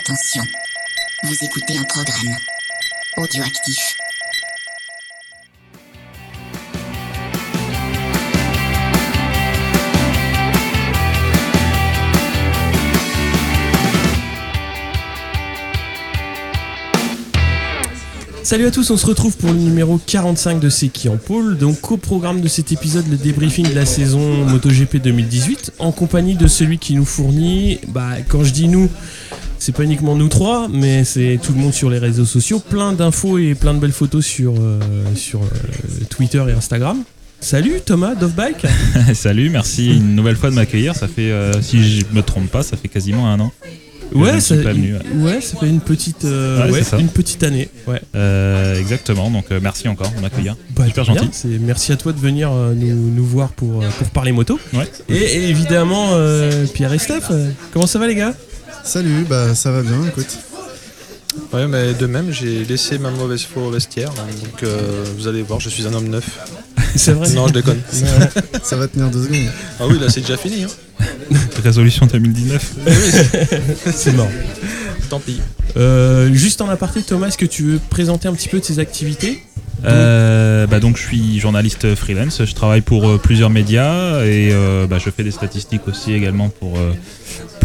Attention, vous écoutez un programme audioactif. Salut à tous, on se retrouve pour le numéro 45 de C'est qui en pôle. Donc au programme de cet épisode, le débriefing de la saison MotoGP 2018, en compagnie de celui qui nous fournit, bah quand je dis nous, c'est pas uniquement nous trois, mais c'est tout le monde sur les réseaux sociaux, plein d'infos et plein de belles photos sur, euh, sur euh, Twitter et Instagram. Salut Thomas Dovbike Salut, merci une nouvelle fois de m'accueillir. Ça fait, euh, si je me trompe pas, ça fait quasiment un an. Ouais, ça, pas venu, ouais. ouais, ça fait une petite, euh, Ouais, ouais, c'est ça. une petite année. Ouais. Euh, exactement, donc euh, merci encore de m'accueillir. Bah, Super gentil. Merci à toi de venir nous, nous voir pour, pour parler moto. Ouais. Et, et évidemment, euh, Pierre et Steph, comment ça va les gars? Salut, bah ça va bien, écoute. Ouais, mais de même, j'ai laissé ma mauvaise foi au vestiaire. Donc, euh, vous allez voir, je suis un homme neuf. C'est vrai Non, je déconne. Ça va tenir deux secondes. Ah oui, là, c'est déjà fini. Hein. Résolution 2019. C'est mort. Tant pis. Euh, juste en aparté, Thomas, est-ce que tu veux présenter un petit peu tes activités? Euh, bah donc je suis journaliste freelance, je travaille pour euh, plusieurs médias et euh, bah, je fais des statistiques aussi également pour, euh,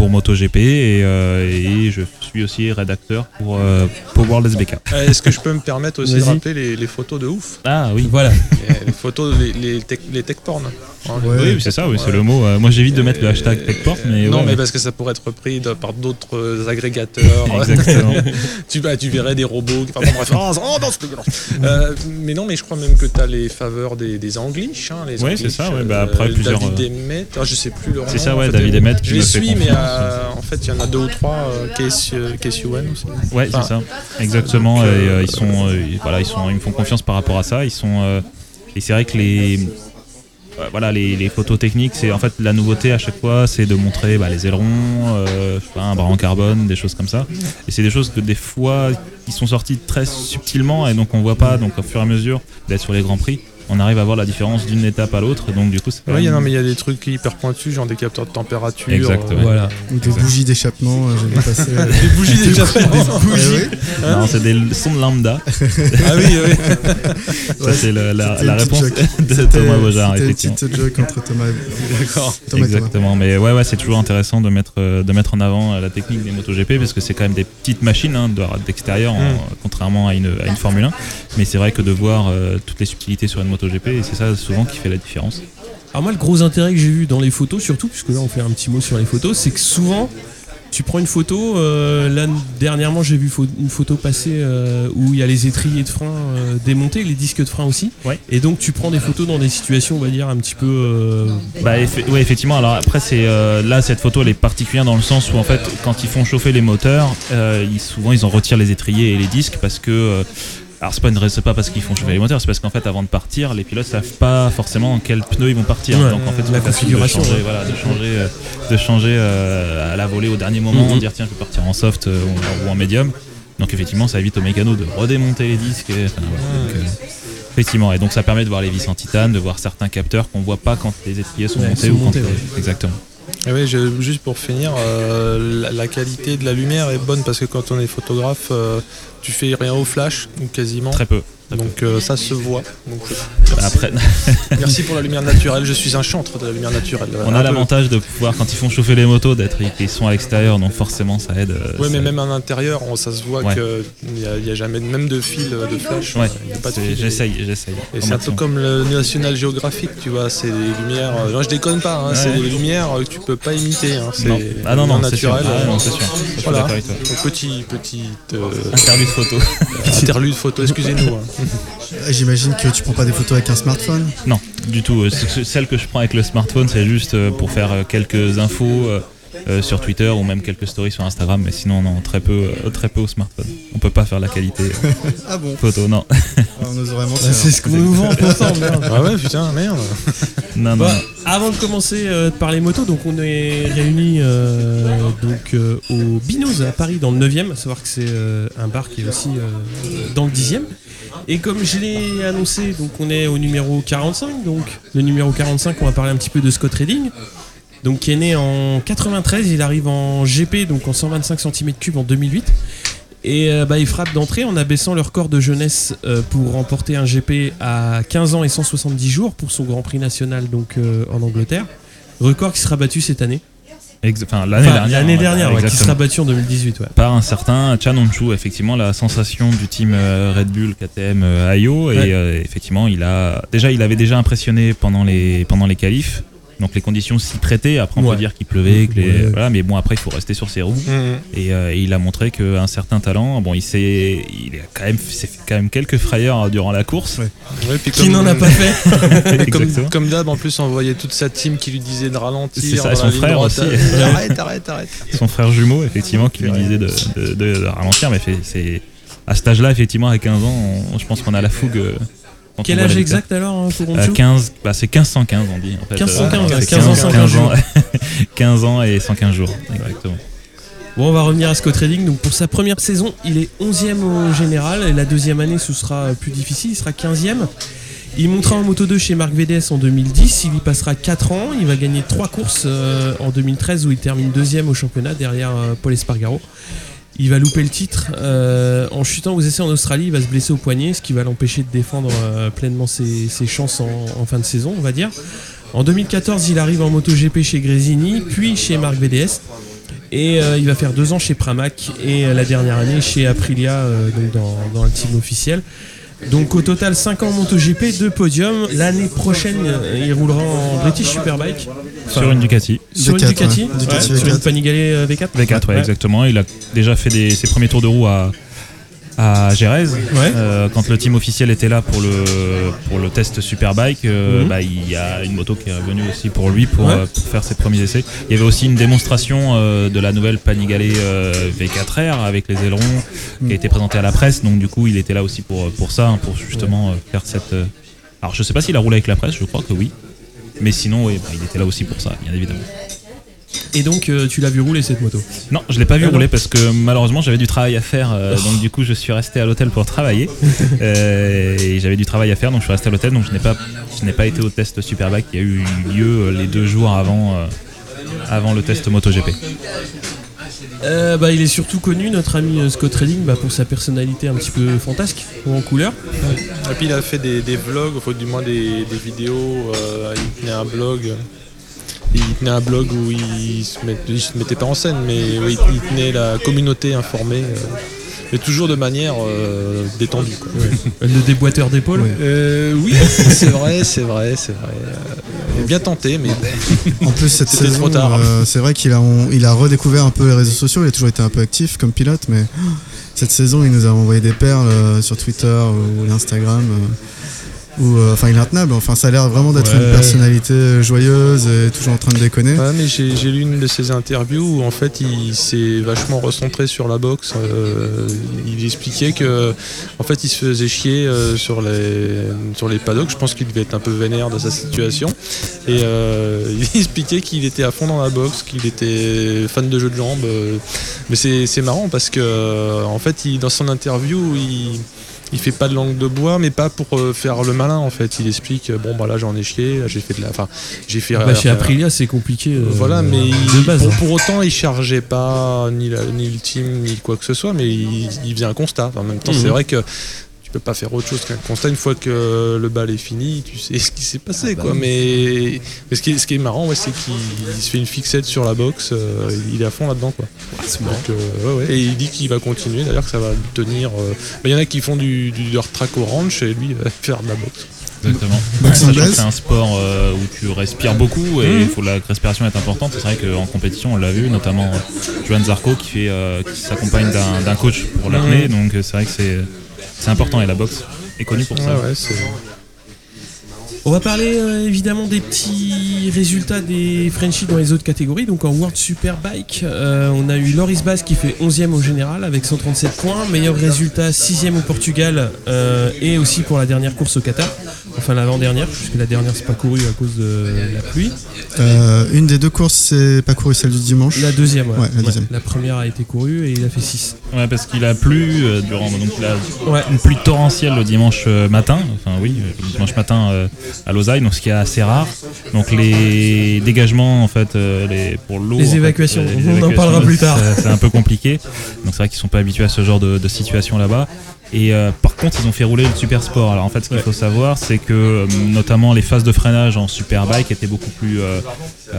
pour MotoGP et, euh, et je suis aussi rédacteur pour, euh, pour World SBK. Euh, Est-ce que je peux me permettre aussi de rappeler les, les photos de ouf Ah oui, Voilà. Et Les photos, les, les, tech, les tech porn. Hein, Ouais. oui c'est ça, oui, c'est le mot. Euh, moi j'évite de mettre le hashtag TechPort mais non, ouais, mais parce que ça pourrait être repris de- par d'autres euh, agrégateurs. Exactement. tu, bah, tu verrais des robots qui font bref. Oh, non. Euh, mais non, mais je crois même que tu as les faveurs des, des Anglish. Hein, Ouais, c'est ça, ouais, bah, après, plusieurs, David euh, Emmet, ah, je sais plus C'est ça, en ouais, fait, David euh, Emmett Je les suis, mais confiance. Euh, en fait, il y en a deux ou trois. Euh, Case, euh, aussi. Ouais, c'est ça, exactement. et, ils sont, voilà, ils sont, ils me font confiance par rapport à ça. Ils sont, et c'est vrai que les, voilà, les, les photos techniques, c'est en fait la nouveauté à chaque fois, c'est de montrer bah, les ailerons, euh, je sais pas, un bras en carbone, des choses comme ça. Et c'est des choses que des fois, ils sont sortis très subtilement et donc on voit pas. Donc au fur et à mesure d'être sur les grands prix, on arrive à voir la différence d'une étape à l'autre. Donc du coup, c'est quand Ouais, il y a- même- non, mais il y a des trucs hyper pointus, genre des capteurs de température. Exactement. euh, Voilà. Ou des bougies d'échappement, euh, j'ai vu passer. euh, Des bougies des d'échappement. bougies. Non, c'est des sons de lambda. Ah oui, oui. Ça, c'est la, réponse de Thomas Bojar, C'était une petite joke entre Thomas et D'accord. Thomas. Exactement, mais ouais, ouais, c'est toujours intéressant de mettre, euh, de mettre en avant euh, la technique des MotoGP parce que c'est quand même des petites machines hein, de- d'extérieur, en- Mm. contrairement à une, à une Formule 1. Mais c'est vrai que de voir euh, toutes les subtilités sur une MotoGP, et c'est ça souvent qui fait la différence. Alors moi, le gros intérêt que j'ai vu dans les photos, surtout, puisque là on fait un petit mot sur les photos, c'est que souvent, tu prends une photo, euh, là dernièrement j'ai vu une photo passer euh, où il y a les étriers de frein euh, démontés, les disques de frein aussi. Ouais. Et donc tu prends des photos dans des situations, on va dire, un petit peu... euh, Bah, ouais, effectivement. Alors après, c'est euh, là cette photo elle est particulière dans le sens où en fait, quand ils font chauffer les moteurs, ils, souvent ils en retirent les étriers et les disques parce que alors c'est pas une c'est pas parce qu'ils font chauffer les moteurs, c'est parce qu'en fait avant de partir, les pilotes savent pas forcément en quel pneu ils vont partir. Ouais, Donc en fait, la configuration, de changer, ouais. voilà, de changer, euh, de changer euh, à la volée au dernier moment, Mhm. dire tiens je vais partir en soft euh, ou, en médium. Donc effectivement, ça évite au mécano de redémonter les disques. et, enfin, voilà. Donc, Effectivement, et donc ça permet de voir les vis en titane, de voir certains capteurs qu'on voit pas quand les étriers sont montés ou quand exactement. Ouais, je- juste pour finir, euh, la, la qualité de la lumière est bonne parce que quand on est photographe, euh, tu fais rien au flash, ou quasiment. Très peu. Donc euh, ça se voit. Donc, Après, merci pour la lumière naturelle. Je suis un chantre de la lumière naturelle. on a l'avantage de pouvoir, quand ils font chauffer les motos, d'être ils sont à l'extérieur, donc forcément ça aide. euh, Ouais, mais même en intérieur, on- ça se voit Ouais. qu'il n'y a, y a jamais même de fil de flash. Ouais, j'essaye, j'essaye. Et c'est un peu comme le National Geographic, tu vois, c'est des lumières. euh, Non, je déconne pas, hein, Ouais. c'est des lumières que tu peux pas imiter. Hein, c'est Non. Ah non, non, naturel. Ah non, sûr. Voilà. petit, petite euh, Interlude photo. interlude photo, excusez-nous. hein. Ah, J'imagine que tu prends pas des photos avec un smartphone? non, du tout. Euh, c'est- c'est- Celle que je prends avec le smartphone, c'est juste euh, pour faire euh, quelques infos euh, sur Twitter ou même quelques stories sur Instagram, mais sinon, non, très peu, euh, très peu au smartphone. On peut pas faire la qualité euh, Ah bon photo, non. On. Ah, c'est ce qu'on nous vend pourtant, merde. Ah ouais, putain, merde. Non, non. Bah, avant de commencer euh, de parler moto, donc on est réunis euh, donc euh, au Binos à Paris dans le 9e, à savoir que c'est euh, un bar qui est aussi euh, dans le 10e. Et comme je l'ai annoncé, donc on est au numéro 45, donc le numéro 45, on va parler un petit peu de Scott Redding. Donc qui est né en 93. Il arrive en GP, donc en 125 cm3 en 2008. Et euh, bah, il frappe d'entrée en abaissant le record de jeunesse euh, pour remporter un GP à 15 ans et 170 jours pour son Grand Prix national donc euh, en Angleterre. Record qui sera battu cette année. Ex- Enfin, l'année Enfin, dernière. l'année dernière, ouais, qui sera battu en 2018. Ouais. par un certain Chan effectivement la sensation du team Red Bull KTM Ayo et effectivement il a déjà il avait déjà impressionné pendant les pendant les qualifs donc les conditions s'y prêtaient après on Ouais. peut dire qu'il pleuvait que les- Ouais. voilà mais bon après il faut rester sur ses roues et, euh, et il a montré qu'un certain talent bon il s'est il a quand même s'est fait quand même quelques frayeurs durant la course Ouais. Ouais, puis Qui n'en a pas fait Et comme, comme d'hab, en plus, on voyait toute sa team qui lui disait de ralentir. C'est ça, dans son frère droite. aussi. arrête, arrête, arrête. son frère jumeau effectivement qui lui disait de, de- de- de ralentir mais c'est à cet âge là effectivement à 15 ans on- je pense qu'on a la fougue euh, Quel âge exact alors hein, pour Euh, Honshu 15, bah c'est 1515 on dit en fait. 1515, Euh, ouais, c'est 15 ans, 115 jours. 15 ans et 115 jours, exactement. Bon, on va revenir à Scott Trading. Donc, pour sa première saison, il est 11e au général. Et la deuxième année, ce sera plus difficile. Il sera 15e. Il montera en Moto 2 chez Marc VDS en 2010. Il y passera 4 ans. Il va gagner 3 courses euh, en 2013 où il termine deuxième au championnat derrière euh, Paul Espargaro. Il va louper le titre. euh, en chutant aux essais en Australie, il va se blesser au poignet, ce qui va l'empêcher de défendre euh, pleinement ses, chances en, fin de saison, on va dire. En 2014, il arrive en MotoGP chez Grésini, puis chez Marc VDS. Et euh, il va faire deux ans chez Pramac et la dernière année chez Aprilia, donc dans, dans le team officiel. Donc au total 5 ans MotoGP, 2 podiums. L'année prochaine, euh, il roulera en British Superbike. Enfin, Sur une Ducati. sur une V4, Ducati, ouais. Ducati ouais, sur une V4. Panigale euh, V4. V4, ouais, exactement. Il a déjà fait des- ses premiers tours de roue à, à Gérèse. Ouais. Euh, quand le team officiel était là pour le, pour le test Superbike, euh, Mhm. bah, il y a une moto qui est revenue aussi pour lui pour, Ouais. euh, pour faire ses premiers essais. Il y avait aussi une démonstration de la nouvelle Panigale euh, V4R avec les ailerons qui a été présentée à la presse. Donc du coup, il était là aussi pour, pour ça, hein, pour justement faire cette... Alors je sais pas s'il a roulé avec la presse, je crois que oui. Mais sinon, oui, bah, il était là aussi pour ça, bien évidemment. Et donc euh, tu l'as vu rouler cette moto. Non, je l'ai pas vu Ah rouler parce que malheureusement j'avais du travail à faire, euh, donc du coup je suis resté à l'hôtel pour travailler Euh, et j'avais du travail à faire, donc je suis resté à l'hôtel, donc je n'ai pas, je n'ai pas été au test Superbike qui a eu lieu euh, les deux jours avant, euh, avant le test MotoGP. Euh, bah, il est surtout connu, notre ami Scott Redding, bah, pour sa personnalité un petit peu fantasque ou en couleur. Et puis il a fait des, des vlogs, enfin du moins des, des vidéos. euh, il tenait un blog. Il tenait un blog où il se, met- il se mettait pas en scène, mais il, il tenait la communauté informée. euh, mais toujours de manière euh, détendue. quoi. Le déboîteur d'épaule. Ouais. Euh, oui, c'est vrai, c'est vrai, c'est vrai. Euh, bien tenté, mais En plus, cette saison, trop tard. euh, c'est vrai qu'il a, on- il a redécouvert un peu les réseaux sociaux. Il a toujours été un peu actif comme pilote, mais cette saison, il nous a envoyé des perles euh, sur Twitter ou l'Instagram. euh, où, euh, enfin, il est intenable. Enfin, ça a l'air vraiment d'être Ouais. une personnalité euh, joyeuse et toujours en train de déconner. Ouais, mais j'ai lu une de ses interviews où en fait il s'est vachement recentré sur la boxe. Euh, il expliquait que en fait il se faisait chier euh, sur les sur les paddocks. Je pense qu'il devait être un peu vénère de sa situation. Et euh, il expliquait qu'il était à fond dans la boxe, qu'il était fan de jeux de jambes. mais c'est c'est marrant parce que en fait il, dans son interview il il fait pas de langue de bois, mais pas pour euh, faire le malin en fait. Il explique euh, bon bah là j'en ai chié, j'ai fait de la, enfin j'ai fait. Bah, chez euh, Aprilia, c'est compliqué. euh, voilà, mais de il- base. pour, hein. pour autant, il chargeait pas ni, la- ni le team ni quoi que ce soit, mais il, il faisait un constat. En même temps, Mhm. c'est vrai que peux pas faire autre chose qu'un constat. Une fois que le bal est fini, tu sais ce qui s'est passé, Ah bah quoi. Mais, mais ce, qui est, ce qui est marrant, ouais, c'est qu'il se fait une fixette sur la boxe. euh, il est à fond là-dedans, quoi. Donc, euh, ouais, ouais. Et il dit qu'il va continuer. D'ailleurs, que ça va tenir. euh, bah, Il y en a qui font du, du dirt track au ranch et lui il va faire de la boxe. Exactement. Anglaise. c'est un sport euh, où tu respires beaucoup et faut la respiration est importante. C'est vrai qu'en compétition, on l'a vu, notamment euh, Johan Zarco qui, fait, euh, qui s'accompagne d'un coach pour l'apnée. Donc euh, c'est vrai que c'est c'est important et la boxe est connue pour ça. On va parler euh, évidemment des petits résultats des Frenchies dans les autres catégories. Donc en World Superbike, euh, on a eu Loris Bass qui fait 11e au général avec 137 points. Meilleur résultat, 6e au Portugal euh, et aussi pour la dernière course au Qatar. enfin l'avant-dernière, puisque la dernière c'est pas couru à cause de la pluie. Euh, une des deux courses, c'est pas couru celle du dimanche. La deuxième, ouais. Ouais, la deuxième. La première a été courue et il a fait 6. Ouais, parce qu'il a plu euh, durant donc il a Ouais. une pluie torrentielle le dimanche matin, enfin oui, le dimanche matin euh, à Lausanne, donc ce qui est assez rare. Donc les dégagements en fait, euh, les, pour l'eau, Les en fait, évacuations, euh, les on en parlera plus tard. c'est- C'est un peu compliqué. Donc c'est vrai qu'ils sont pas habitués à ce genre de, de situation là-bas. Et euh, par contre, ils ont fait rouler le super sport. Alors en fait, ce qu'il Ouais. faut savoir, c'est que euh, notamment les phases de freinage en superbike étaient beaucoup plus, euh,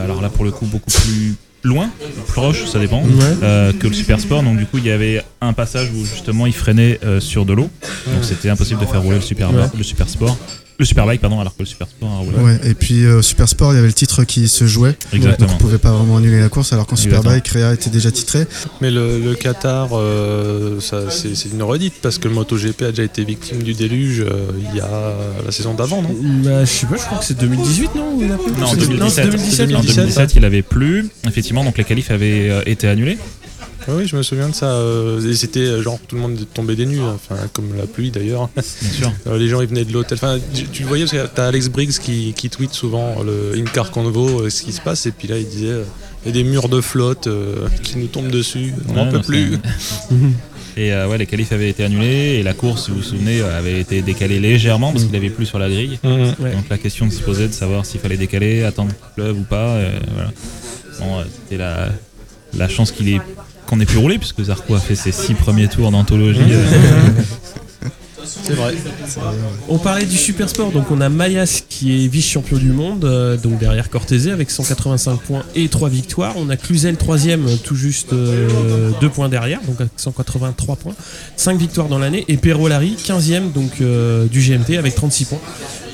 alors là pour le coup, beaucoup plus loin, proche, ça dépend, Ouais. euh, que le super sport. Donc du coup, il y avait un passage où justement il freinait euh, sur de l'eau. Donc c'était impossible de faire rouler le super, Ouais. le super sport, le superbike pardon, alors que le super sport a roulé. Ouais, et puis euh, Super Sport, il y avait le titre qui se jouait. Exactement. Donc on pouvait pas vraiment annuler la course, alors qu'en. Superbike, Réa était déjà titré. Mais le, le Qatar, euh, ça, c'est une redite parce que le MotoGP a déjà été victime du déluge euh, il y a la saison d'avant, non? Bah, je sais pas, je crois que c'est 2018, non Non, en C'est- 2017, c'est 2017, En 2017, il avait plu. Effectivement, donc les qualifs avaient été annulés. Oui, je me souviens de ça. euh, et c'était euh, genre tout le monde tombait des nues, enfin comme la pluie d'ailleurs. Bien sûr. Euh, les gens ils venaient de l'hôtel. Enfin, tu, tu le voyais parce que t'as Alex Briggs qui, qui tweet souvent le in-car convo, euh, ce qui se passe. Et puis là, il disait il y a des murs de flotte qui nous tombent dessus. On n'en Ouais, peut plus. Et ouais, les qualifs avaient été annulés et la course, vous vous souvenez, avait été décalée légèrement parce qu'il avait plu sur la grille. Ouais. Donc la question se posait de savoir s'il fallait décaler, attendre qu'il pleuve ou pas. voilà. Bon, c'était la, la chance qu'il ait qu'on ait pu rouler puisque Zarco a fait ses six premiers tours d'anthologie. euh, C'est vrai. On parlait du super sport, donc on a Mayas qui est vice-champion du monde, euh, donc derrière Cortese avec 185 points et 3 victoires. On a Cluzel troisième, tout juste 2 points derrière, donc avec 183 points, 5 victoires dans l'année. Et Perro Larry 15e donc, euh, du GMT avec 36 points,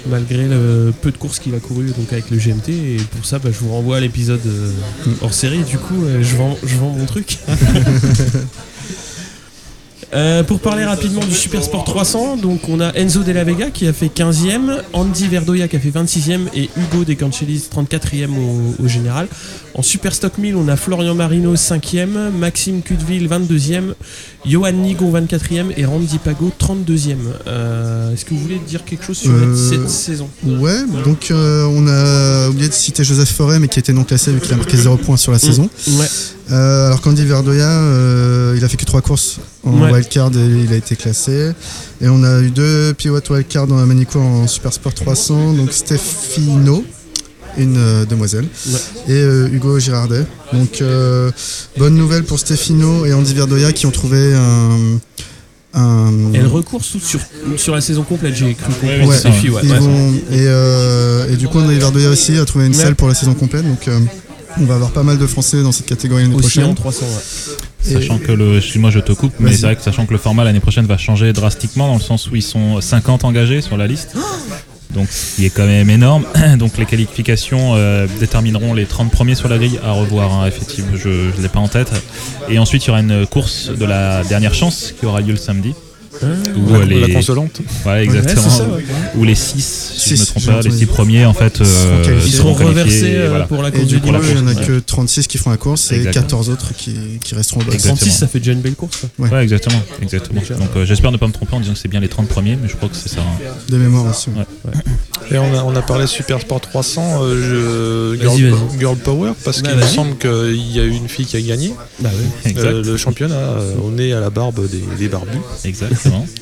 malgré le peu de courses qu'il a couru donc, avec le GMT. Et pour ça, bah, je vous renvoie à l'épisode euh, hors série. Du coup, euh, je vends mon truc. Euh, pour parler rapidement du Super Sport 300, donc on a Enzo De La Vega qui a fait 15e, Andy Verdoya qui a fait 26e et Hugo De Cancelis 34e au, au général. En Super Stock 1000, on a Florian Marino 5e, Maxime Cudeville 22e, Johan Nigon 24e et Randy Pago 32e. Euh, Est-ce que vous voulez dire quelque chose sur Euh, cette saison? Ouais, donc on a oublié de citer Joseph Forêt, mais qui était non classé vu qu'il a marqué 0 points sur la saison. Ouais, Euh, alors qu'Andy Verdoya, euh, il a fait que 3 courses en Ouais. wildcard et il a été classé. Et on a eu deux pilotes wildcard dans la Manicourt en Super Sport 300, donc Stefino, une euh, demoiselle, Ouais. et Hugo Girardet. Donc bonne nouvelle pour Stefino et Andy Verdoya qui ont trouvé un... elle recourt sous- sur, sur la saison complète, j'ai cru comprendre. Ouais, ouais. Ouais. et, et du coup, André Verdoya aussi a trouvé une salle pour la saison complète. Donc, euh, on va avoir pas mal de Français dans cette catégorie l'année prochaine. 300, ouais. Et- Sachant que le, excuse-moi je te coupe, mais c'est vrai que sachant que le format l'année prochaine va changer drastiquement dans le sens où ils sont 50 engagés sur la liste. Donc ce qui est quand même énorme. Donc les qualifications euh, détermineront les 30 premiers sur la grille à revoir, hein, effectivement, je ne l'ai pas en tête. Et ensuite il y aura une course de la dernière chance qui aura lieu le samedi. Où, La, euh, les- la consolante. Ouais, exactement. Ouais, ça, ouais. Où les 6, si je Six, me trompe pas, les entendu. 6 premiers en fait euh. Ils seront reversés et euh, voilà. pour la Et course du du coup, la il y en a que 36 qui feront la course et Exactement. 14 autres qui, qui resteront au boss. Exactement. 36, ça fait déjà une belle course. quoi. Ouais, exactement, exactement. Donc euh, j'espère ne pas me tromper en disant que c'est bien les 30 premiers, mais je crois que c'est ça. hein. De mémoire aussi. ouais. Et on a, on a parlé Super Sport 300, euh, je, girl. Girl Power, parce Bah, qu'il me semble qu'il y a eu une fille qui a gagné Bah oui. Exact. euh, le championnat euh, au nez à la barbe des, des barbus.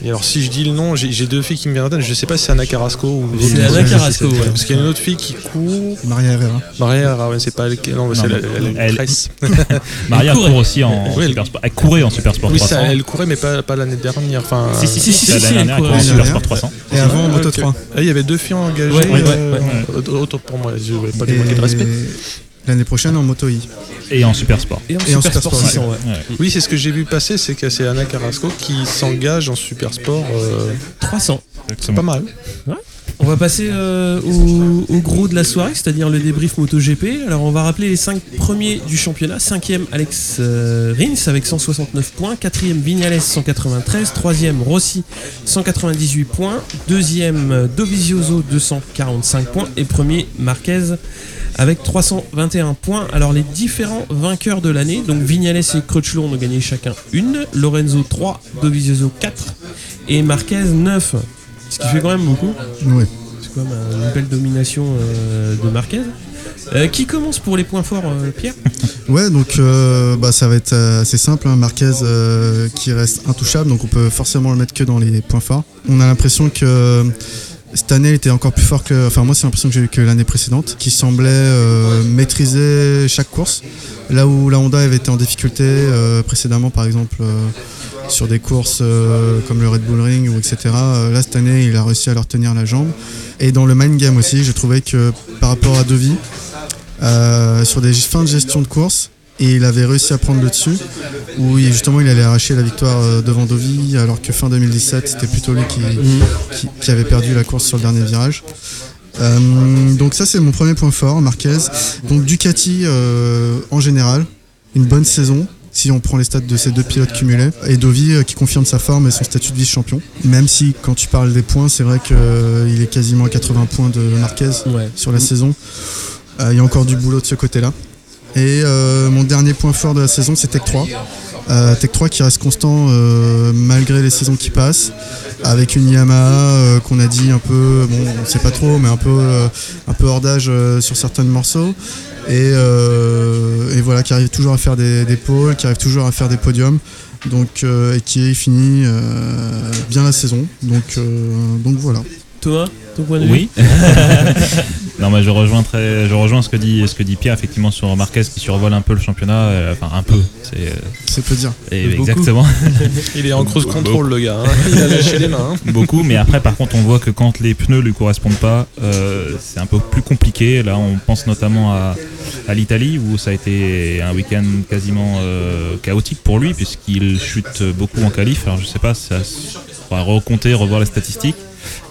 Et alors si je dis le nom, j'ai deux filles qui me viennent en tête, je sais pas si c'est Anna Carrasco ou C'est. Anna Carrasco, ouais. Parce qu'il y a une autre fille qui court. Maria Herrera. Maria, ouais, c'est pas elle, qui- non, c'est Non, la, la- la elle- presse. Maria courait. court aussi en Oui, elle- super sport. Elle courait en super sport Oui, 300. ça, elle courait, mais pas, pas l'année dernière. Enfin, Si, si, Si, si, si, c'est si, l'année elle dernière, elle courait en super sport 300. Et avant, Moto Ok. 3. Ah, il y avait deux filles engagées. Euh, autant- pour moi, je vais pas manquer de respect. L'année prochaine en Moto I. Et en super sport. Et en Et en Super Sport Sport, 600, ouais. Ouais. Oui, c'est ce que j'ai vu passer, c'est que c'est Anna Carrasco qui s'engage en super sport. euh, 300. c'est pas mal. On va passer euh, au, gros de la soirée, c'est-à-dire le débrief MotoGP. Alors on va rappeler les 5 premiers du championnat. 5e Alex euh, Rins avec 169 points. 4e Vignales 193. 3e Rossi 198 points. 2e euh, Dovizioso 245 points. Et premier Marquez avec 321 points. Alors les différents vainqueurs de l'année, donc Vignales et Crutchlow ont gagné chacun une. Lorenzo 3, Dovizioso 4 et Marquez 9. Ce qui fait quand même beaucoup. Ouais. c'est quand même une belle domination euh, de Marquez. Euh, qui commence pour les points forts, euh, Pierre? Ouais, donc euh, bah, ça va être assez simple. hein. Marquez qui reste intouchable, donc on peut forcément le mettre que dans les points forts. On a l'impression que cette année il était encore plus fort que. Enfin, moi, c'est l'impression que j'ai eu que l'année précédente, qui semblait euh, maîtriser chaque course. Là où la Honda avait été en difficulté euh, précédemment, par exemple. euh, sur des courses euh, comme le Red Bull Ring ou etc. Là cette année il a réussi à leur tenir la jambe. Et dans le mind game aussi, j'ai trouvé que par rapport à Devi, sur des fins de gestion de course, et il avait réussi à prendre le dessus, où il- justement il allait arracher la victoire euh, devant Dovi, alors que fin 2017 c'était plutôt lui qui, qui, qui avait perdu la course sur le dernier virage. Euh, donc ça c'est mon premier point fort, Marquez. Donc Ducati euh, en général, une bonne saison. Si on prend les stats de ces deux pilotes cumulés, et Dovi euh, qui confirme sa forme et son statut de vice-champion. Même si quand tu parles des points, c'est vrai qu'il est quasiment à 80 points de Marquez Ouais. sur la saison. Euh, Il y a encore du boulot de ce côté-là. Et euh, mon dernier point fort de la saison, c'est Tech 3. Euh, Tech 3 qui reste constant euh, malgré les saisons qui passent, avec une Yamaha euh, qu'on a dit un peu, bon, on sait pas trop, mais un peu, euh, un peu hors d'âge euh, sur certains morceaux. Et, euh, et voilà, qui arrive toujours à faire des, des pôles, qui arrive toujours à faire des podiums. Donc, euh, et qui finit euh, bien la saison. Donc, euh, donc voilà. Thomas, ton point de vue? Oui. non, mais je rejoins très, je rejoins ce que dit, ce que dit Pierre effectivement sur Marquez qui survole un peu le championnat, euh, enfin un peu, c'est euh, C'est peu dire. et exactement Il est en cruise control, le gars. hein. Il a lâché les mains. hein. beaucoup. Mais après, par contre, on voit que quand les pneus lui correspondent pas, euh, c'est un peu plus compliqué. Là, on pense notamment à, à l'Italie où ça a été un week-end quasiment euh, chaotique pour lui puisqu'il chute beaucoup en qualif. Alors je sais pas, ça on va recompter, revoir les statistiques.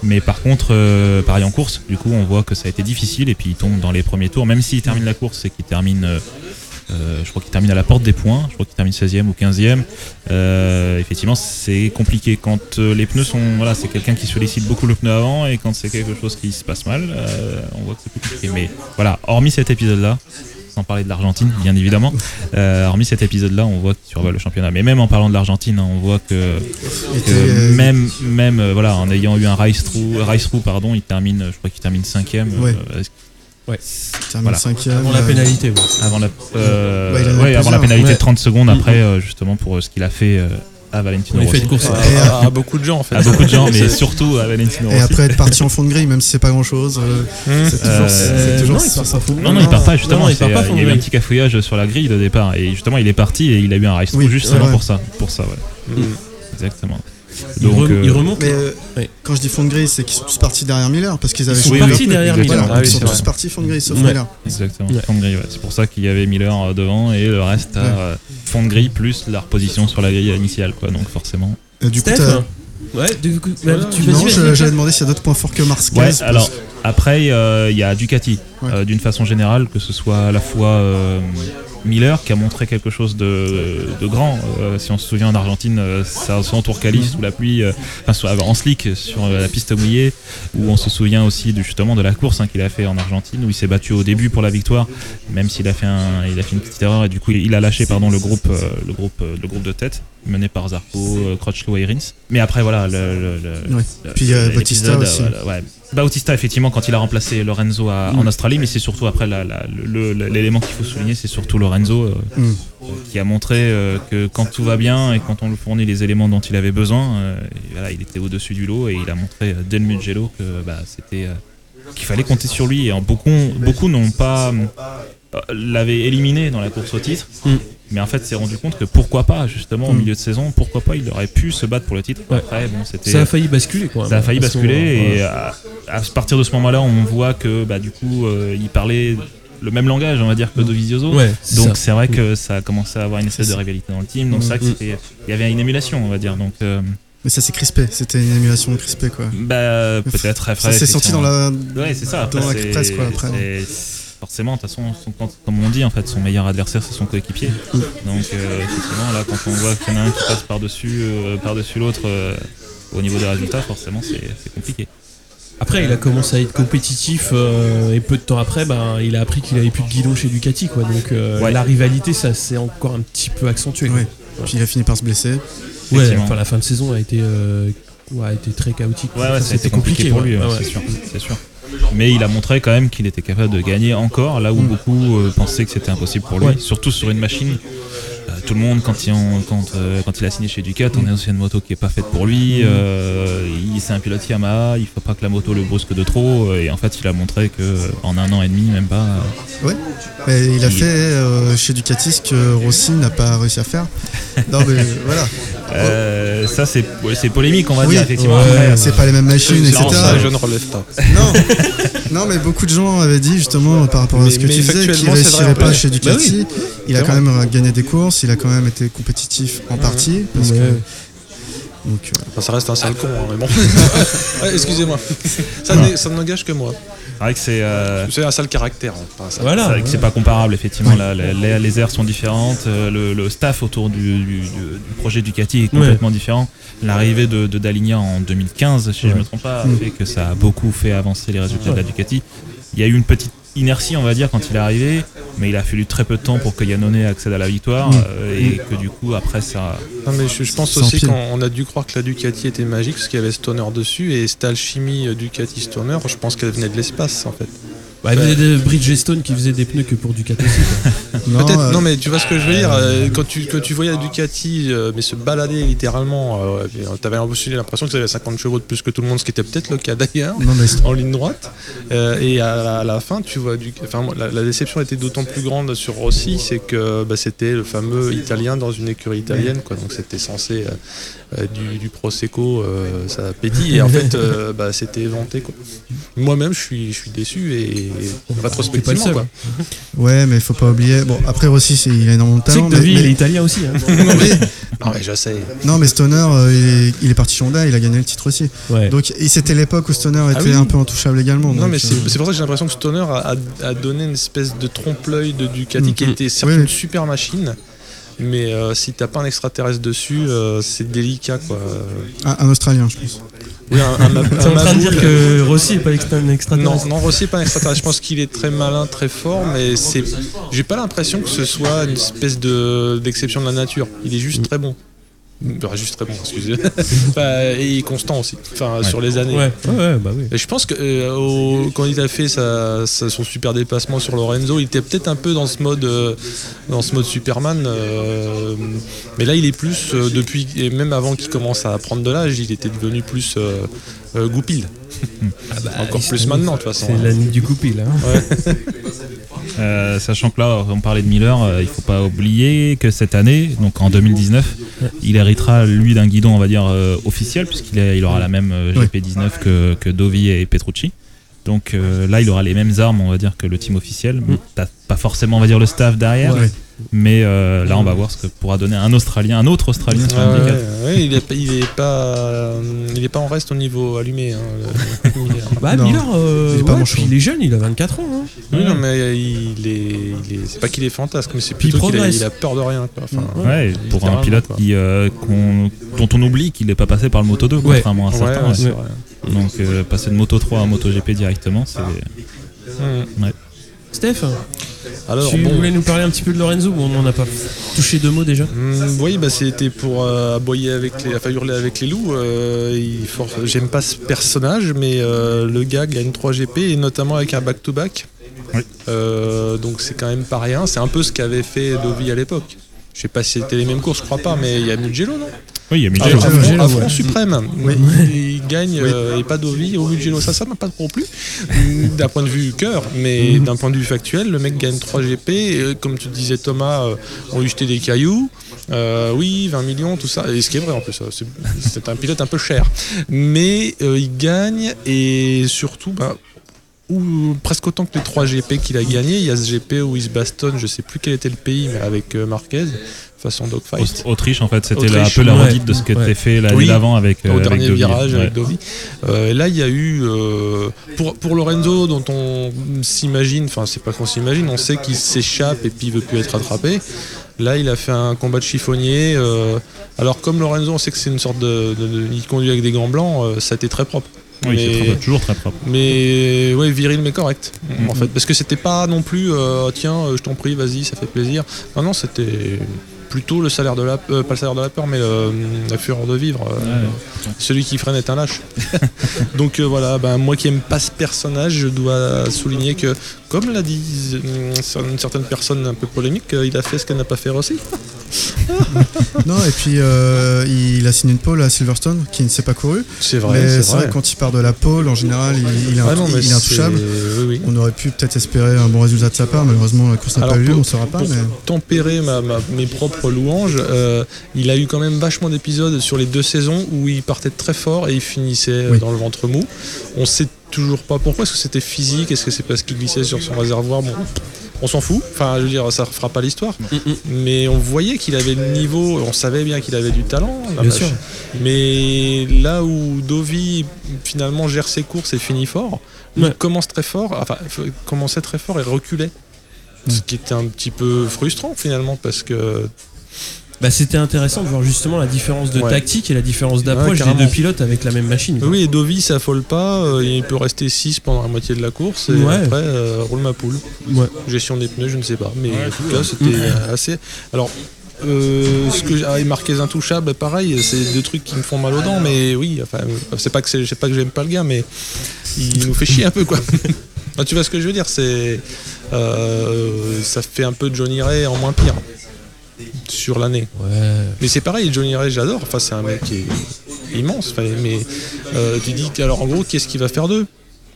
Mais par contre, euh, pareil en course, du coup, on voit que ça a été difficile et puis il tombe dans les premiers tours. Même s'il termine la course et qu'il termine, euh, euh, je crois à la porte des points, je crois qu'il termine 16e ou 15e. euh, effectivement, c'est compliqué quand les pneus sont, voilà, c'est quelqu'un qui sollicite beaucoup le pneu avant et quand c'est quelque chose qui se passe mal, on voit que c'est plus compliqué. Mais voilà, hormis cet épisode-là, sans parler de l'Argentine, bien évidemment. Euh, hormis cet épisode-là, on voit qu'il survole le championnat. Mais même en parlant de l'Argentine, on voit que, que euh, même, même euh, voilà, en ayant eu un race through, race through pardon, il termine, je crois qu'il termine cinquième. Ouais. euh, est-ce- il termine voilà. cinquième. Avant la pénalité. ouais. avant la, euh, ouais, avant la pénalité de 30 secondes après, euh, justement pour euh, ce qu'il a fait euh, à Valentino Rossi. de course. À, à beaucoup de gens, en fait. À beaucoup de gens, mais surtout à Valentino Et après être parti en fond de grille, même si c'est pas grand chose, Hum. c'est toujours. Euh, toujours non, il part pas. Non, non, il part pas justement. Non, il part pas euh, fond il y a eu un petit cafouillage sur la grille de départ et justement il est parti et il a eu un race Oui, justement ouais. pour ça. Pour ça, ouais. Hum. Exactement. Il, Donc, rem- euh, il remonte. Mais euh, Ouais. quand je dis fond de grille, c'est qu'ils sont tous partis derrière Miller parce qu'ils avaient Ils sont partis derrière. Miller. Ah oui, ils sont c'est tous partis fond de grille sauf Ouais. Miller. Exactement. Ouais. Fond. C'est pour ça qu'il y avait Miller euh, devant et le reste à euh, fond de grille plus la reposition sur la grille initiale, quoi. Donc forcément. Du coup, Ouais, du coup, bah, tu non, j'allais demander s'il y a d'autres points forts que Marquez. Ouais. parce- Alors après, euh, il y a Ducati Ouais. euh, d'une façon générale, que ce soit à la fois euh, Miller qui a montré quelque chose de, de grand. Euh, si on se souvient en Argentine, euh, ça son tour qualif sous la pluie, euh, enfin sur- en slick sur euh, la piste mouillée, où on se souvient aussi de, justement de la course hein, qu'il a fait en Argentine, où il s'est battu au début pour la victoire, même s'il a fait un, il a fait une petite erreur et du coup il a lâché pardon le groupe, euh, le groupe, euh, le groupe de tête mené par Zarco, Crutchlow et Rins. Mais après voilà le, le- le- Ouais. le- Puis Bautista aussi. voilà, ouais. Bautista effectivement quand il a remplacé Lorenzo à- en Mm. Australie, mais c'est surtout après l'élément qu'il faut souligner, c'est surtout Lorenzo euh, Mm. qui a montré euh, que quand tout va bien et quand on lui fournit les éléments dont il avait besoin, euh, voilà, il était au-dessus du lot et il a montré dès le Mugello que bah, c'était qu'il fallait compter sur lui. Et en beaucoup, beaucoup n'ont pas l'avaient éliminé dans la course au titre. Mm. Mais en fait, s'est rendu compte que pourquoi pas, justement, au Mm. milieu de saison, pourquoi pas, il aurait pu se battre pour le titre. Ouais. Après, bon, c'était. Ça a failli basculer quoi. Ça a failli basculer et ouais. à, à partir de ce moment-là, on voit que bah, du coup, euh, il parlait le même langage, on va dire, que Dovizioso. Ouais, Donc ça. c'est vrai que ça a commencé à avoir une espèce de ça. rivalité dans le team. Donc Mm. c'était, il y avait une émulation, on va dire. Donc euh, Mais ça s'est crispé, c'était une émulation crispée quoi. bah peut-être très Ça s'est senti dans la. Ouais, c'est ça. dans Après, la c'est- presse, quoi, après. Forcément, de toute façon, son- comme on dit, en fait, son meilleur adversaire, c'est son coéquipier. Donc, euh, effectivement, là, quand on voit qu'il y en a un qui passe par-dessus euh, par-dessus l'autre euh, au niveau des résultats, forcément, c'est compliqué. Après, il a commencé à être compétitif euh, et peu de temps après, ben, il a appris qu'il avait plus de guidon chez Ducati, quoi. Donc euh, Ouais. la rivalité, ça s'est encore un petit peu accentué. Ouais. Puis il a fini par se blesser. Ouais, enfin la fin de saison a été, euh, ouais, a été très chaotique. Ouais, ouais, Enfin, ça a été compliqué, pour lui, ouais. c'est sûr. Mais il a montré quand même qu'il était capable de gagner encore là où beaucoup euh, pensaient que c'était impossible pour lui, Ouais. surtout sur une machine. Euh, tout le monde, quand il, en- quand, euh, quand il a signé chez Ducat, on est sur une moto qui est pas faite pour lui. euh, il c'est un pilote Yamaha, il faut pas que la moto le brusque de trop. euh, Et en fait, il a montré que euh, en un an et demi, même pas. euh, Et il a Il- fait euh, chez Ducati ce que Rossi n'a pas réussi à faire. Non mais voilà. euh, ça, c'est polémique, on va Oui, dire effectivement. ouais, c'est pas les mêmes machines, etc. pour ça que je ne relève pas. Non, non, mais beaucoup de gens avaient dit justement par rapport à ce que mais tu disais qu'il vrai, réussirait pas chez Ducati. Bah Il a quand même gagné des courses, il a quand même été compétitif en partie. Parce Ouais. que, donc, euh, Enfin, ça reste un sale con, hein, mais bon. Ouais, Excusez-moi. Ça, ne n'engage que moi. c'est vrai que c'est. euh, un sale caractère. hein, pas un sale- Voilà. C'est vrai que c'est pas comparable, effectivement. Là, les, les- les aires sont différentes, euh, le, le staff autour du, du- du- projet Ducati est complètement différent. L'arrivée de, de Daligna en 2015, si je Ouais. me trompe pas, a Mm. fait que ça a beaucoup fait avancer les résultats de la. Ducati. Il y a eu une petite inertie, on va dire, quand il est arrivé, mais il a fallu très peu de temps pour que Yannone accède à la victoire euh, et que du coup, après, ça. Non, mais je, je pense aussi qu'on a dû croire que la Ducati était magique parce qu'il y avait Stoner dessus et cette alchimie euh, Ducati Stoner, je pense qu'elle venait de l'espace en fait. Bah, il y avait des Bridgestone qui faisait des pneus que pour Ducati aussi. quoi. non, Peut-être, euh, non mais tu vois ce que je veux dire, euh, quand tu, quand tu voyais la Ducati euh, mais se balader littéralement, euh, euh, t'avais l'impression que ça avait 50 chevaux de plus que tout le monde, ce qui était peut-être le cas d'ailleurs. en ligne droite. Euh, et à la, à la fin, tu vois, du, enfin, la, la déception était d'autant plus grande sur Rossi, c'est que bah, c'était le fameux italien dans une écurie italienne, quoi. Donc c'était censé euh, euh, du, du prosecco, euh, ça pétille. Et en fait, euh, bah, c'était quoi. Moi-même, je suis, je suis déçu et Pas rétrospectivement, seul. quoi. ouais, mais il faut pas oublier. Bon, après Rossi, c'est- il a énormément de Tu sais talent. que mais- il est italien aussi. hein. Non, mais je sais. Non, mais Stoner, euh, il, est, il est parti chez Honda, il a gagné le titre aussi. Ouais. Donc, et c'était l'époque où Stoner était Ah oui. un peu intouchable également. Non, donc, mais c'est euh, c'est pour ça que j'ai l'impression que Stoner a, a- a donné une espèce de trompe-l'œil de Ducati qui Mhm. était certes Oui, une super machine, mais euh, si t'as pas un extraterrestre dessus, euh, c'est délicat quoi. un, un Australien, je pense. Oui, un, un, T'es en train de dire que Rossi est pas extra- un Non, extraterrestre non, Rossi est pas un extraterrestre. Je pense qu'il est très malin, très fort, mais c'est. J'ai pas l'impression que ce soit une espèce de d'exception de la nature. Il est juste très bon. Enfin, juste très bon, excusez. Enfin, et il est constant aussi. Enfin, Ouais. sur les années. Ouais, ouais, ouais, bah oui. Et je pense que euh, au- quand il a fait sa, sa- son super dépassement sur Lorenzo, il était peut-être un peu dans ce mode, euh, dans ce mode Superman. euh, mais là, il est plus depuis et même avant qu'il commence à prendre de l'âge, il était devenu plus euh, euh, goupil. Encore plus maintenant, de toute façon. C'est la nuit du coupi là. hein. Euh, sachant que là, on parlait de Miller, euh, il faut pas oublier que cette année, donc en 2019, il héritera lui d'un guidon, on va dire euh, officiel, puisqu'il il aura la même euh, Oui. GP19 que, que Dovi et Petrucci. Donc là, il aura les mêmes armes, on va dire, que le team officiel. Mm. T'as pas forcément, on va dire, le staff derrière, Ouais. Mais euh, là, on va voir ce que pourra donner un Australien, un autre Australien sur Ouais, il, est, pas- il est pas, euh, il est pas en reste au niveau allumé. hein, le- Miller. Bah Non. Miller, euh, Il est pas ouais, mon puis choix. il est jeune, il a 24 ans. hein. Oui, non, mais il est, c'est pas qu'il est fantasque, mais c'est plutôt qu'il a, progresse. il a peur de rien. Quoi. Enfin, Ouais, pour un pilote quoi. qui, euh, dont on oublie qu'il n'est pas passé par le Moto 2, Ouais. contrairement à certains. ouais, ouais. c'est ouais. vrai. Donc euh, passer de Moto 3 à Moto GP directement, c'est. Steph, Alors, tu bon, voulais nous parler un petit peu de Lorenzo Bon, on n'en a pas touché deux mots déjà. Hmm, oui, bah, c'était pour euh, aboyer avec les, enfin hurler avec les loups. euh, J'aime pas ce personnage, mais euh, le gars gagne 3 GP et notamment avec un back-to-back. Oui. Euh, donc c'est quand même pas rien. C'est un peu ce qu'avait fait Dovi à l'époque. Je sais pas si c'était les mêmes courses, je crois pas, mais il y a Mugello, non? Oui, il y a Ah, Mugello. à Mugello, à fond ouais. suprême. Oui. Il gagne euh, et pas Dovi au Mugello. Ça, ça m'a pas trop plu. Mm, D'un point de vue cœur, mais Mhm. d'un point de vue factuel, le mec gagne 3 GP. Et, euh, comme tu disais, Thomas, euh, on lui jetait des cailloux. Euh, oui, 20 millions, tout ça. Et ce qui est vrai en plus, c'est- un pilote un peu cher. Mais euh, il gagne et surtout, bah, ou presque autant que les 3 GP qu'il a gagné. Il y a ce GP où il se bastonne, je sais plus quel était le pays, mais avec Marquez, façon dogfight. Autriche, en fait, c'était un peu la ouais. redite de ce qui Ouais. était fait l'année Oui. d'avant avec, euh, au avec dernier Dovi. virage Ouais. avec Dovi. Euh, là, il y a eu euh, pour, pour Lorenzo, dont on s'imagine, enfin c'est pas qu'on s'imagine, on sait qu'il s'échappe et puis il veut plus être rattrapé. Là, il a fait un combat de chiffonnier. euh, alors comme Lorenzo, on sait que c'est une sorte de, de- de- il conduit avec des gants blancs, euh, ça a été très propre. Oui, c'est Mais- très toujours très propre. Mais ouais, viril mais correct. En Mhm. fait, parce que c'était pas non plus, euh, tiens, euh, je t'en prie, vas-y, ça fait plaisir. Non, non, c'était plutôt le salaire de la euh, pas le salaire de la peur mais le- la fureur de vivre euh, celui qui freine est un lâche. Donc euh, voilà ben, moi qui aime pas ce personnage je dois souligner que comme l'a dit euh, une certaine personne un peu polémique euh, il a fait ce qu'elle n'a pas fait aussi Non, et puis euh, il a signé une pole à Silverstone qui ne s'est pas couru. c'est mais c'est vrai, quand il part de la pole, en général, il, il est, Ah non, mais il est intouchable. c'est- oui, oui. On aurait pu peut-être espérer un bon résultat de sa part. Malheureusement, la course n'a pas eu lieu, on ne saura pas. pour Mais... tempérer ma- ma- mes propres louanges, euh, il a eu quand même vachement d'épisodes sur les deux saisons où il partait très fort et il finissait Oui. dans le ventre mou. On sait toujours pas pourquoi. Est-ce que c'était physique? Est-ce que c'est parce qu'il glissait sur son réservoir? Bon, on s'en fout. Enfin, je veux dire, ça fera pas l'histoire. Mais on voyait qu'il avait le niveau. On savait bien qu'il avait du talent. la Bien vache. sûr. Mais là où Dovi finalement gère ses courses et finit fort, Ouais. commence très fort, enfin commençait très fort et reculait. Ce qui était un petit peu frustrant finalement parce que Bah, c'était intéressant de voir justement la différence de Ouais. tactique et la différence Ouais, d'approche des deux pilotes avec la même machine. quoi. oui et Dovi s'affole pas, euh, il peut rester 6 pendant la moitié de la course et Ouais. après euh, roule ma poule. Ouais. Gestion des pneus, je ne sais pas, mais Ouais, en tout cas c'était euh, assez. Alors euh, ce que j'ai ah, et Marquez intouchable, pareil, c'est deux trucs qui me font mal aux dents, mais oui, enfin, c'est pas que c'est, pas que j'aime pas le gars, mais il nous fait chier un peu quoi. Enfin, tu vois ce que je veux dire, c'est euh, ça fait un peu Johnny Ray en moins pire sur l'année. Ouais. Mais c'est pareil, Johnny Ray, j'adore. Enfin, c'est un mec qui est immense. Enfin, mais euh, tu dis que, alors en gros, qu'est-ce qu'il va faire d'eux?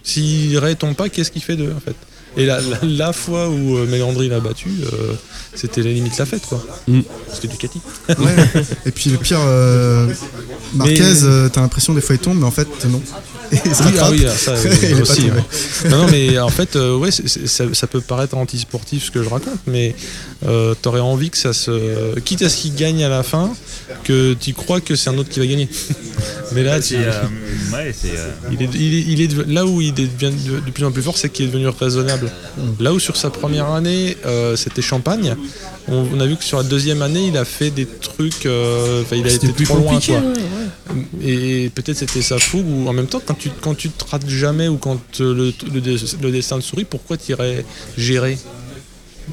Si Ray tombe pas, qu'est-ce qu'il fait d'eux en fait? Et la, la, la fois où euh, Mélandry l'a battu, euh, c'était la limite la fête quoi. Mm. C'était Ducati. Ouais. et puis le pire, euh, Marquez, Mais- euh, t'as l'impression des fois il tombe, mais en fait, non. Et il se Oui, ah oui, ah, ça Il aussi. ouais. Non, non, mais en fait, euh, ouais, ça, ça peut paraître anti-sportif ce que je raconte, mais euh, t'aurais envie que ça se. Quitte à ce qu'il gagne à la fin, que tu crois que c'est un autre qui va gagner. mais là, tu- euh, ouais, euh, Il est, il est- il est dev- là où il devient de, plus en plus fort, c'est qu'il est devenu raisonnable. Là où sur sa première année, euh, c'était Champagne, on, on a vu que sur la deuxième année, il a fait des trucs, euh, enfin, il a été plus trop loin. Quoi. Et peut-être c'était sa fougue, ou en même temps, quand tu, quand tu te rates jamais ou quand euh, le, le, le destin te sourit, pourquoi tu irais gérer?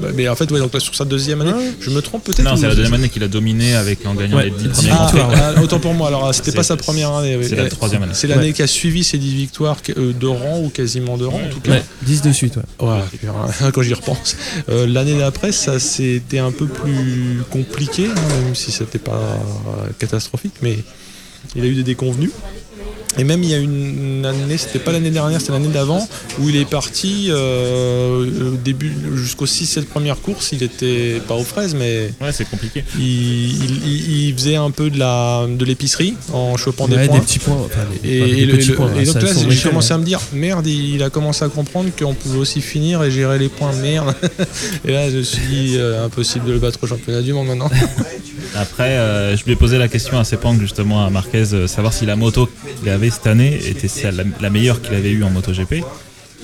Bah, Mais en fait, ouais, donc là, sur sa deuxième année, je me trompe peut-être. Non, c'est la deuxième année qu'il a dominé avec en gagnant Ouais, les 10 dix premiers Ah, Grands Prix. ah, autant pour moi. Alors, c'était C'est- pas sa première année. C'est la troisième année. C'est l'année Ouais. qui a suivi ses 10 victoires euh, de rang ou quasiment de rang en tout cas. Ouais, 10 de suite, ouais. Voilà, quand j'y repense. Euh, L'année d'après, ça c'était un peu plus compliqué, hein, même si c'était pas catastrophique, mais il a eu des déconvenus. Et même il y a une année, c'était pas l'année dernière, c'était l'année d'avant, où il est parti euh, au début jusqu'aux 6-7 premières courses, il était pas aux fraises, mais Ouais, c'est compliqué. il, il- il- il faisait un peu de la de l'épicerie en chopant Ouais, des points. petits points. Enfin, des, Et, des petits le- points, et donc là, j'ai commencé ouais. à me dire, merde, il a commencé à comprendre qu'on pouvait aussi finir et gérer les points, merde. et là, je me suis dit, euh, impossible de le battre au championnat du monde maintenant. Après, euh, je lui ai posé la question à Sepang, justement, à Marquez, euh, savoir si la moto avait cette année était celle- la, la meilleure qu'il avait eue en MotoGP.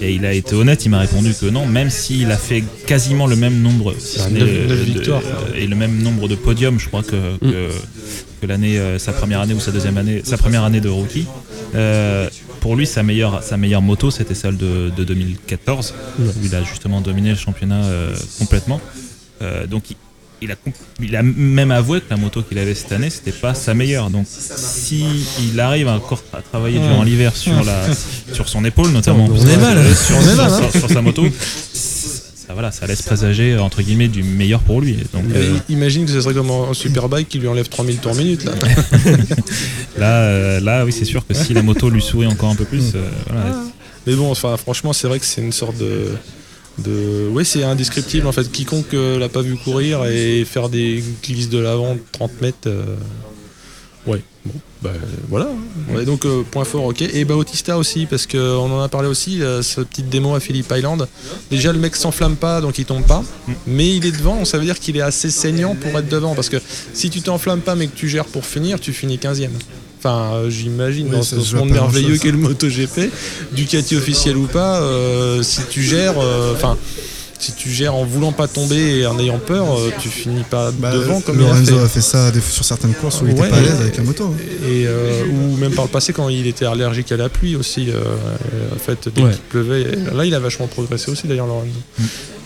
Et il a été honnête, il m'a répondu que non, même s'il a fait quasiment le même nombre si euh, de- victoires. euh, et le même nombre de podiums, je crois que, que, que l'année, euh, sa première année ou sa deuxième année, sa première année de rookie. Euh, pour lui, sa meilleure, sa meilleure moto, c'était celle de, de 2014, où il a justement dominé le championnat euh, complètement. Euh, donc il, a, comp- il a même avoué que la moto qu'il avait cette année, c'était pas sa meilleure. Donc si il arrive encore à travailler durant l'hiver sur la, sur son épaule notamment, On parce est que- mal, sur, On est sur- mal, hein. sur- sur sa moto, ça, voilà, ça laisse présager entre guillemets du meilleur pour lui. Donc euh, imagine que ce serait comme un superbike qui lui enlève 3000 tours minute. Là. là, euh, là, oui, c'est sûr que si la moto lui sourit encore un peu plus, euh, voilà, Mais bon, enfin, franchement, c'est vrai que c'est une sorte de. De... Oui, c'est indescriptible en fait. Quiconque euh, l'a pas vu courir et faire des glisses de l'avant de 30 mètres. euh, Ouais, bon, bah voilà. Ouais, donc, euh, point fort, ok. Et Bautista aussi, parce qu'on en a parlé aussi, euh, cette petite démo à Philippe Island. Déjà, le mec s'enflamme pas, donc il tombe pas. Mais il est devant, ça veut dire qu'il est assez saignant pour être devant. Parce que si tu t'enflammes pas, mais que tu gères pour finir, tu finis 15ème. Enfin, euh, j'imagine, Oui, dans ce monde merveilleux qu'est le MotoGP, Ducati officiel ou pas, euh, si tu gères, euh, enfin, si tu gères en voulant pas tomber et en ayant peur, tu finis pas Bah, devant comme il a Lorenzo fait. a fait ça sur certaines courses où il était pas à l'aise avec la moto. Et euh, ou même par le passé quand il était allergique à la pluie aussi. euh, en fait, dès Ouais. qu'il pleuvait. Là, il a vachement progressé aussi d'ailleurs, Lorenzo.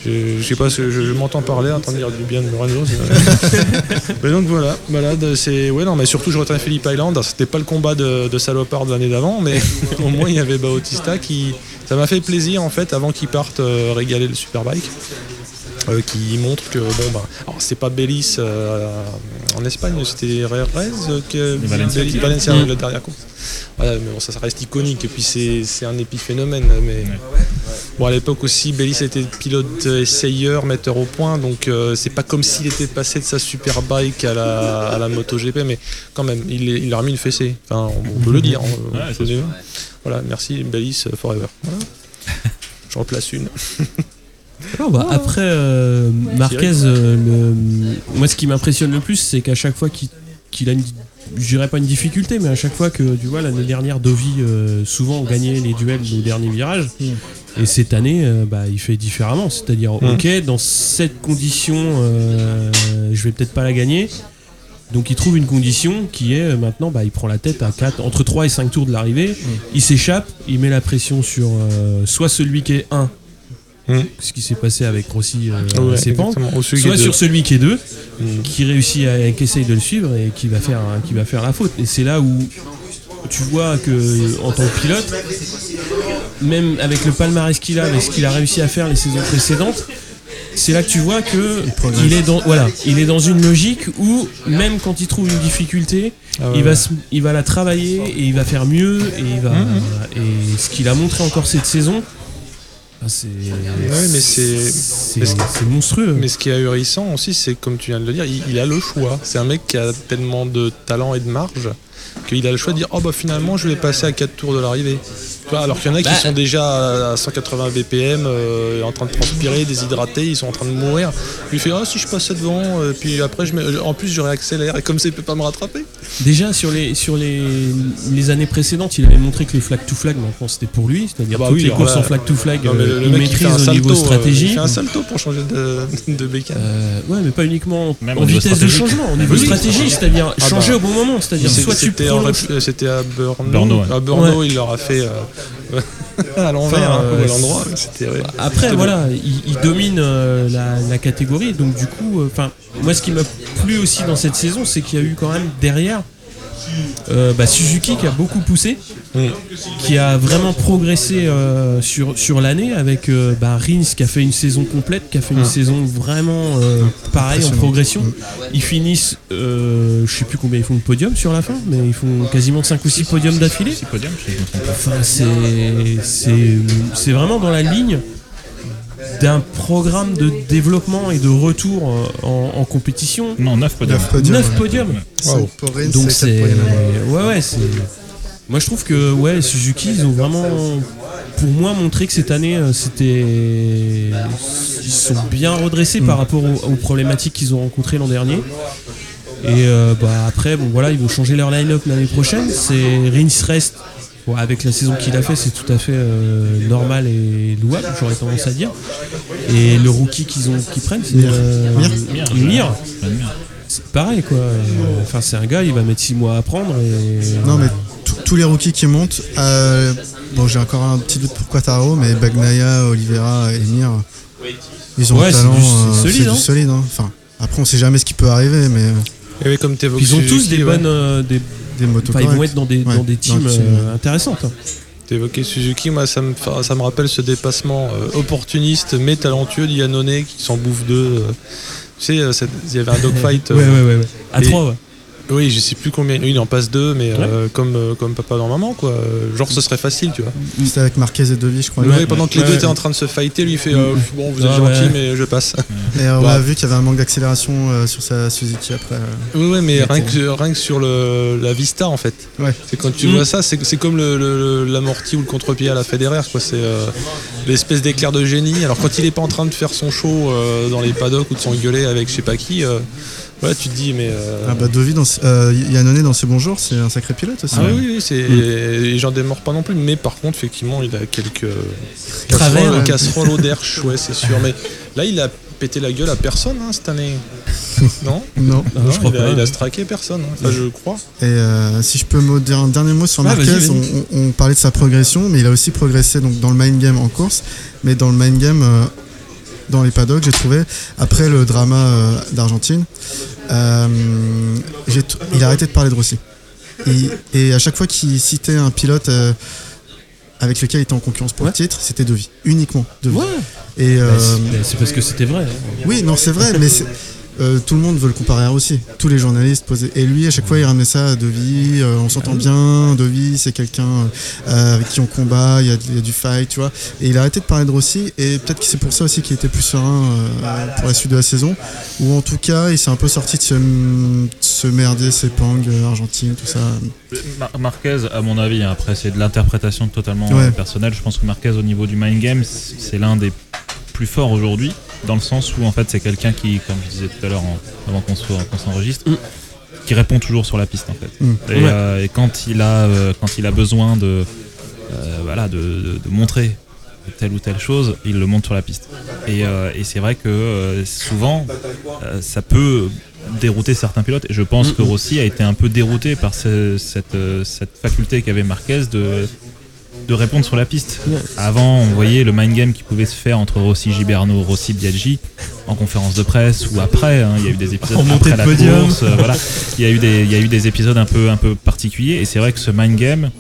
Je, je sais pas, je, je m'entends parler, entendre dire du bien de Lorenzo. mais donc voilà, voilà de- c'est ouais non, mais surtout je retiens Philippe Island. C'était pas le combat de, de salopard de l'année d'avant, mais au moins il y avait Bautista qui, ça m'a fait plaisir en fait avant qu'il parte euh, régaler le Superbike. euh, qui montre que bon bah alors c'est pas Bellis euh, en Espagne c'était Reyes que Valencia. Valencia Mm. la dernière course voilà, mais bon, ça, ça reste iconique et puis c'est c'est un épiphénomène mais Bon, à l'époque aussi, Bellis était pilote essayeur, metteur au point, donc euh, c'est pas comme s'il était passé de sa superbike à la, à la MotoGP, mais quand même, il, est- il a remis une fessée. Enfin, on, peut le dire. on- Ouais, on dire. Voilà, merci Bellis euh, Forever. Voilà. J'en place une. Bah, après, euh, Marquez, euh, le- moi ce qui m'impressionne le plus, c'est qu'à chaque fois qu'il qu'il a une, je dirais pas une difficulté, mais à chaque fois que, tu vois, l'année dernière, Dovi euh, souvent gagnait les duels au dernier virage, et cette année, euh, bah, il fait différemment. C'est-à-dire, Mm. ok, dans cette condition, euh, je vais peut-être pas la gagner. Donc il trouve une condition qui est maintenant, bah, il prend la tête à 4, entre 3 et 5 tours de l'arrivée, il s'échappe, il met la pression sur soit celui qui est 1, Mm. ce qui s'est passé avec Rossi euh, Ouais, soit sur celui qui est 2, Mm. qui réussit à, qui essaye de le suivre et qui va faire, un- qui va faire la faute. Et c'est là où tu vois que en tant que pilote, même avec le palmarès qu'il a, avec ce qu'il a réussi à faire les saisons précédentes, c'est là que tu vois que il est dans voilà, il est dans une logique où même quand il trouve une difficulté, Ah ouais. il va se- il va la travailler et il va faire mieux et il va et ce qu'il a montré encore cette saison, c'est mais c'est- c'est mais c'est- c'est monstrueux. Mais ce qui est ahurissant aussi, c'est comme tu viens de le dire, il, il a le choix. C'est un mec qui a tellement de talent et de marge qu'il a le choix de dire Oh bah finalement je vais passer à 4 tours de l'arrivée. Vois, Alors qu'il y en a Bah. qui sont déjà à 180 BPM, euh, en train de transpirer, déshydratés, ils sont en train de mourir. Lui il fait Oh si je passais devant, euh, puis après je mets- en plus j'aurais accéléré, et comme ça il peut pas me rattraper. Déjà sur les sur les, les années précédentes, il avait montré que le flag to flag maintenant c'était pour lui, c'est-à-dire Ah bah toutes oui, les courses en flag to flag, Non, mais euh, le, il maîtrise un au niveau salto, euh, stratégie. il fait un salto pour changer de, de bécane. Euh, ouais, mais pas uniquement Même en au niveau vitesse de changement, au niveau Oui, stratégie, c'est-à-dire Ah changer bah. au bon moment, c'est-à-dire C'est- soit tu C'était à ouais. Ouais. il leur a fait euh, à l'envers, Enfin, hein, euh, à l'endroit. Après, voilà, il, il domine euh, la, la catégorie, donc du coup, enfin, moi, ce qui m'a plu aussi dans cette saison, c'est qu'il y a eu quand même derrière euh, bah, Suzuki qui a beaucoup poussé, Mm. qui a vraiment progressé euh, sur, sur l'année avec euh, bah, Rins qui a fait une saison complète, qui a fait une Mm. saison vraiment euh, pareil en progression. Mm. Ils finissent, je sais plus combien ils font de podium sur la fin, mais ils font quasiment 5 ou 6 podiums d'affilée. Enfin, c'est- c'est c'est vraiment dans la ligne d'un programme de développement et de retour euh, en, en compétition. Non, 9 podiums. 9 podiums. 9 ouais. podiums. Cinq Wow. pour Rins, Donc c'est ouais ouais c'est moi je trouve que ouais Suzuki ils ont vraiment pour moi montré que cette année euh, c'était ils sont bien redressés par rapport aux, aux problématiques qu'ils ont rencontrées l'an dernier. Et euh, bah après bon voilà ils vont changer leur line-up l'année prochaine. C'est Rins reste Bon, avec la saison qu'il a fait, c'est tout à fait euh, normal et louable, j'aurais tendance à dire. Et le rookie qu'ils ont, qu'ils prennent, c'est Mir. euh, Mir. C'est pareil quoi. Enfin, c'est un gars, il va mettre 6 mois à apprendre et. Non, mais tous- les rookies qui montent, euh, bon, j'ai encore un petit doute pour Quattaro, mais Bagnaia, Oliveira et Mir, ils ont Ouais, un c'est talent. du- c'est euh, solide, hein. du solide. hein. Enfin, après, on sait jamais ce qui peut arriver, mais euh, Et oui, comme t'évoques Ils ont tous des bonnes. euh, des- des motos. Enfin, ils vont être dans des, Ouais, dans des teams euh, intéressantes. T'évoquais Suzuki, moi ça me, ça me rappelle ce dépassement euh, opportuniste mais talentueux d'Iannone qui s'en bouffe deux. euh. tu sais, euh, il y avait un dogfight. euh, Ouais, ouais, ouais. ouais. À Et- 3, ouais. Oui, je sais plus combien. Il en passe deux, mais euh, comme, euh, comme papa dans maman, quoi. Genre, ce serait facile, tu vois. C'était avec Marquez et Devi, je crois. Ouais, Ouais, pendant que les ouais, deux étaient en train de se fighter, lui il fait euh, Bon, vous êtes Ah, gentil, ouais. mais je passe. Et euh, on a vu qu'il y avait un manque d'accélération euh, sur sa Suzuki après. euh. Oui, ouais, mais rien que, rien que sur le, la vista, en fait. Ouais. C'est quand tu Mm. vois ça, c'est c'est comme le- le- le- l'amorti ou le contre-pied à la Federer, quoi. C'est euh, l'espèce d'éclair de génie. Alors, quand il est pas en train de faire son show euh, dans les paddocks ou de s'engueuler avec je sais pas qui, voilà, tu te dis, mais. euh, Ah bah Devi, dans, ce- euh, Yannone dans ses bons jours, c'est un sacré pilote aussi. Ah oui, oui, oui, c'est. et J'en démords pas non plus, mais par contre, effectivement, il a quelques Travers. casseroles, casseroles au derche, ouais, c'est sûr. Mais là, il a pété la gueule à personne hein, cette année. Non, Non. Ah, Non, je crois il, a, pas. il a straqué personne. hein. Enfin, je crois. Et euh, si je peux me dire un dernier mot sur Ouais, Marquez, on parlait de sa progression, mais il a aussi progressé donc, dans le mind game en course, mais dans le mind game euh, dans les paddocks, j'ai trouvé, après le drama euh, d'Argentine, euh, il a arrêté de parler de Rossi. Et, et à chaque fois qu'il citait un pilote euh, avec lequel il était en concurrence pour Ouais. le titre, c'était De Vie, uniquement De Vie. Ouais. Et, Bah, euh, c'est- c'est parce que c'était vrai. hein. oui, non, c'est vrai, mais c'est- euh, tout le monde veut le comparer à Rossi. Tous les journalistes posaient. Et lui, à chaque fois, il ramenait ça à Devi. euh, on s'entend bien. Devi, c'est quelqu'un euh, avec qui on combat. Il y, a, il y a du fight, tu vois. Et il a arrêté de parler de Rossi. Et peut-être que c'est pour ça aussi qu'il était plus serein euh, pour la suite de la saison. Ou en tout cas, il s'est un peu sorti de ce, ce merdier, ces pangs, Argentine, tout ça. Mar- Marquez, à mon avis, hein, après c'est de l'interprétation totalement Ouais. personnelle. Je pense que Marquez, au niveau du mind game, c'est l'un des plus forts aujourd'hui, dans le sens où en fait c'est quelqu'un qui, comme je disais tout à l'heure avant qu'on s'enregistre, Mm. qui répond toujours sur la piste en fait. Mm. Et, Ouais. euh, et quand il a euh, quand il a besoin de euh, voilà de, de- de montrer telle ou telle chose, il le montre sur la piste. Et, euh, et c'est vrai que euh, souvent euh, ça peut dérouter certains pilotes. Et je pense que Rossi a été un peu dérouté par ce- cette, euh, cette faculté qu'avait Marquez de, de répondre sur la piste. Avant, on voyait le mind game qui pouvait se faire entre Rossi Giberno, Rossi Biaggi en conférence de presse ou après. hein. Il y a eu des épisodes après la course. euh, voilà. Il y a eu des, il y a eu des épisodes un peu, un peu particuliers. Et c'est vrai que ce mind game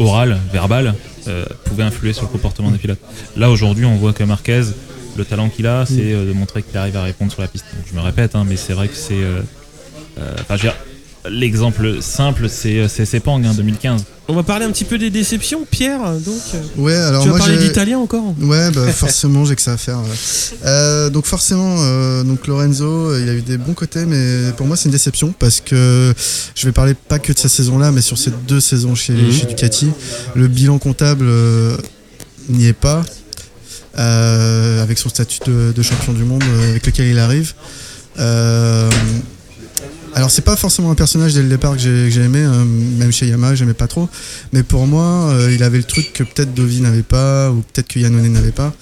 oral, verbal, euh, pouvait influer sur le comportement des pilotes. Là aujourd'hui, on voit que Marquez, le talent qu'il a, c'est euh, de montrer qu'il arrive à répondre sur la piste. Donc, je me répète, hein, mais c'est vrai que c'est. enfin, je veux dire, L'exemple simple, c'est euh, c'est Sepang, hein, 2015. On va parler un petit peu des déceptions, Pierre. Donc, euh, Ouais, alors tu vas moi parler j'ai. d'italien encore Ouais, bah forcément, j'ai que ça à faire. ouais. Euh, donc forcément, euh, donc Lorenzo, il a eu des bons côtés, mais pour moi c'est une déception parce que je vais parler pas que de sa saison-là, mais sur ces deux saisons chez, Mhm. chez Ducati, le bilan comptable euh, n'y est pas. euh, avec son statut de, de champion du monde euh, avec lequel il arrive. Euh, alors c'est pas forcément un personnage dès le départ que j'ai aimé, hein, même chez Yamaha j'aimais pas trop, mais pour moi euh, il avait le truc que peut-être Dovi n'avait pas ou peut-être que Yannone n'avait pas,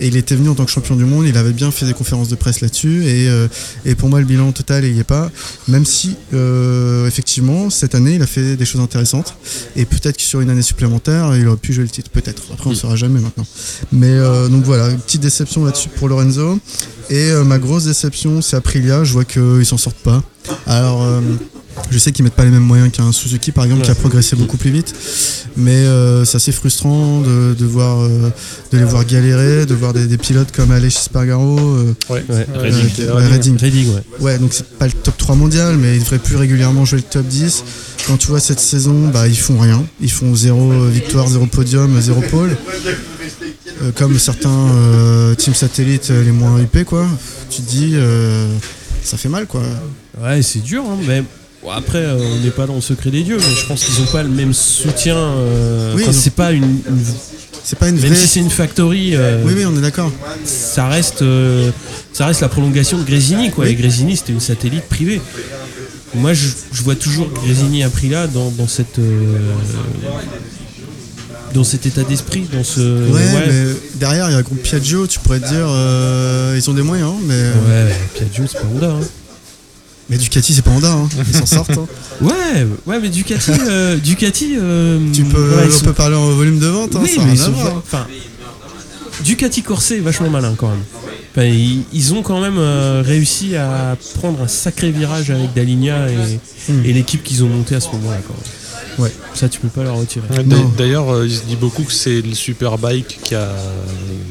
et il était venu en tant que champion du monde, il avait bien fait des conférences de presse là-dessus, et, euh, et pour moi le bilan total il y est pas, même si euh, effectivement cette année il a fait des choses intéressantes, et peut-être que sur une année supplémentaire il aurait pu jouer le titre, peut-être, après on ne saura jamais maintenant. Mais euh, donc voilà, une petite déception là-dessus pour Lorenzo. Et euh, ma grosse déception, c'est Aprilia. Je vois qu'ils s'en sortent pas. Alors, euh, je sais qu'ils mettent pas les mêmes moyens qu'un Suzuki, par exemple, qui a progressé beaucoup plus vite. Mais euh, c'est assez frustrant de, de voir, euh, de les voir galérer, de voir des, des pilotes comme Aleix Spargaro. euh, Ouais. Ouais. Redding. euh, Redding. Redding, ouais. Ouais, donc c'est pas le top 3 mondial, mais ils devraient plus régulièrement jouer le top 10. Quand tu vois cette saison, bah, ils font rien. Ils font zéro victoire, zéro podium, zéro pôle. Euh, comme certains euh, teams satellites euh, les moins huppés, quoi. Tu te dis, euh, ça fait mal, quoi. Ouais, c'est dur, hein, mais bon, après, euh, on n'est pas dans le secret des dieux, mais je pense qu'ils n'ont pas le même soutien. euh, Oui, ont- c'est pas une, une- C'est pas une même vraie. si c'est une factory, euh, Oui, oui, on est d'accord. ça reste, euh, ça reste la prolongation de Grésini, quoi. Oui. Et Grésini, c'était une satellite privée. Moi, je, je vois toujours Grésini à prix là dans, dans cette. euh, dans cet état d'esprit, dans ce. Ouais, mais derrière, il y a le groupe Piaggio, tu pourrais te dire, euh, ils ont des moyens, mais, Ouais, Piaggio, c'est pas Honda. hein. mais Ducati, c'est pas Honda, hein. ils s'en sortent. hein. Ouais, ouais, mais Ducati, euh, Ducati. euh, Tu peux, ouais, on sont- peut parler en volume de vente, hein, oui, ça mais ils sont enfin, Ducati Corset est vachement malin quand même. Enfin, ils, ils ont quand même euh, réussi à prendre un sacré virage avec Daligna et, Hmm. et l'équipe qu'ils ont montée à ce moment-là. quand même. Ouais. Ça, tu peux pas leur retirer. D'ailleurs, euh, il se dit beaucoup que c'est le Superbike qui a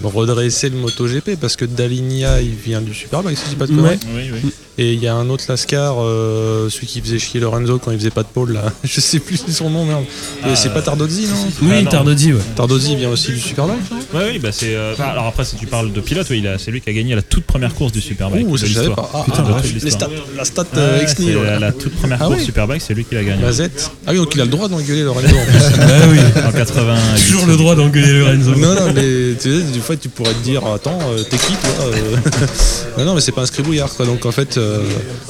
redressé le MotoGP parce que Daligna il vient du Superbike, si je dis pas de conneries. Ouais. Oui, oui. Et il y a un autre Lascar, euh, celui qui faisait chier Lorenzo quand il faisait pas de pôle là. Je sais plus son nom, merde. Et Ah, c'est pas Tardozzi, non? Oui, Ah, non. Tardozzi, ouais. Tardozzi vient aussi du Superbike, non? Oui, oui, bah c'est. euh, enfin, alors après, si tu parles de pilote, oui, c'est lui qui a gagné la toute première course du Superbike. Ouh, ça je savais pas. Ah, Putain, ah, ah, les stats, la stat Ouais, euh, ouais, voilà. la, la toute première Ah course oui. Superbike, c'est lui qui l'a gagné. Mazette. Ah oui, donc il a le droit d'engueuler Lorenzo en plus. Ah oui. En 88. Toujours le droit d'engueuler Lorenzo. non, non, mais tu sais, des fois tu pourrais te dire, attends, euh, t'es qui toi euh? Non, non, mais c'est pas un scribouillard quoi. Donc en fait, euh,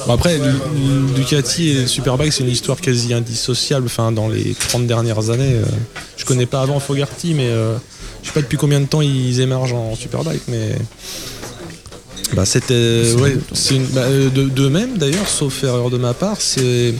bon, après, Ducati et le Superbike, c'est une histoire quasi indissociable. Enfin, dans les 30 dernières années, euh, je connais pas avant Fogarty, mais euh, je sais pas depuis combien de temps ils émergent en Superbike, mais. Bah, c'était. ouais, c'est une- bah, euh, de, de même d'ailleurs, sauf erreur de ma part, c'est.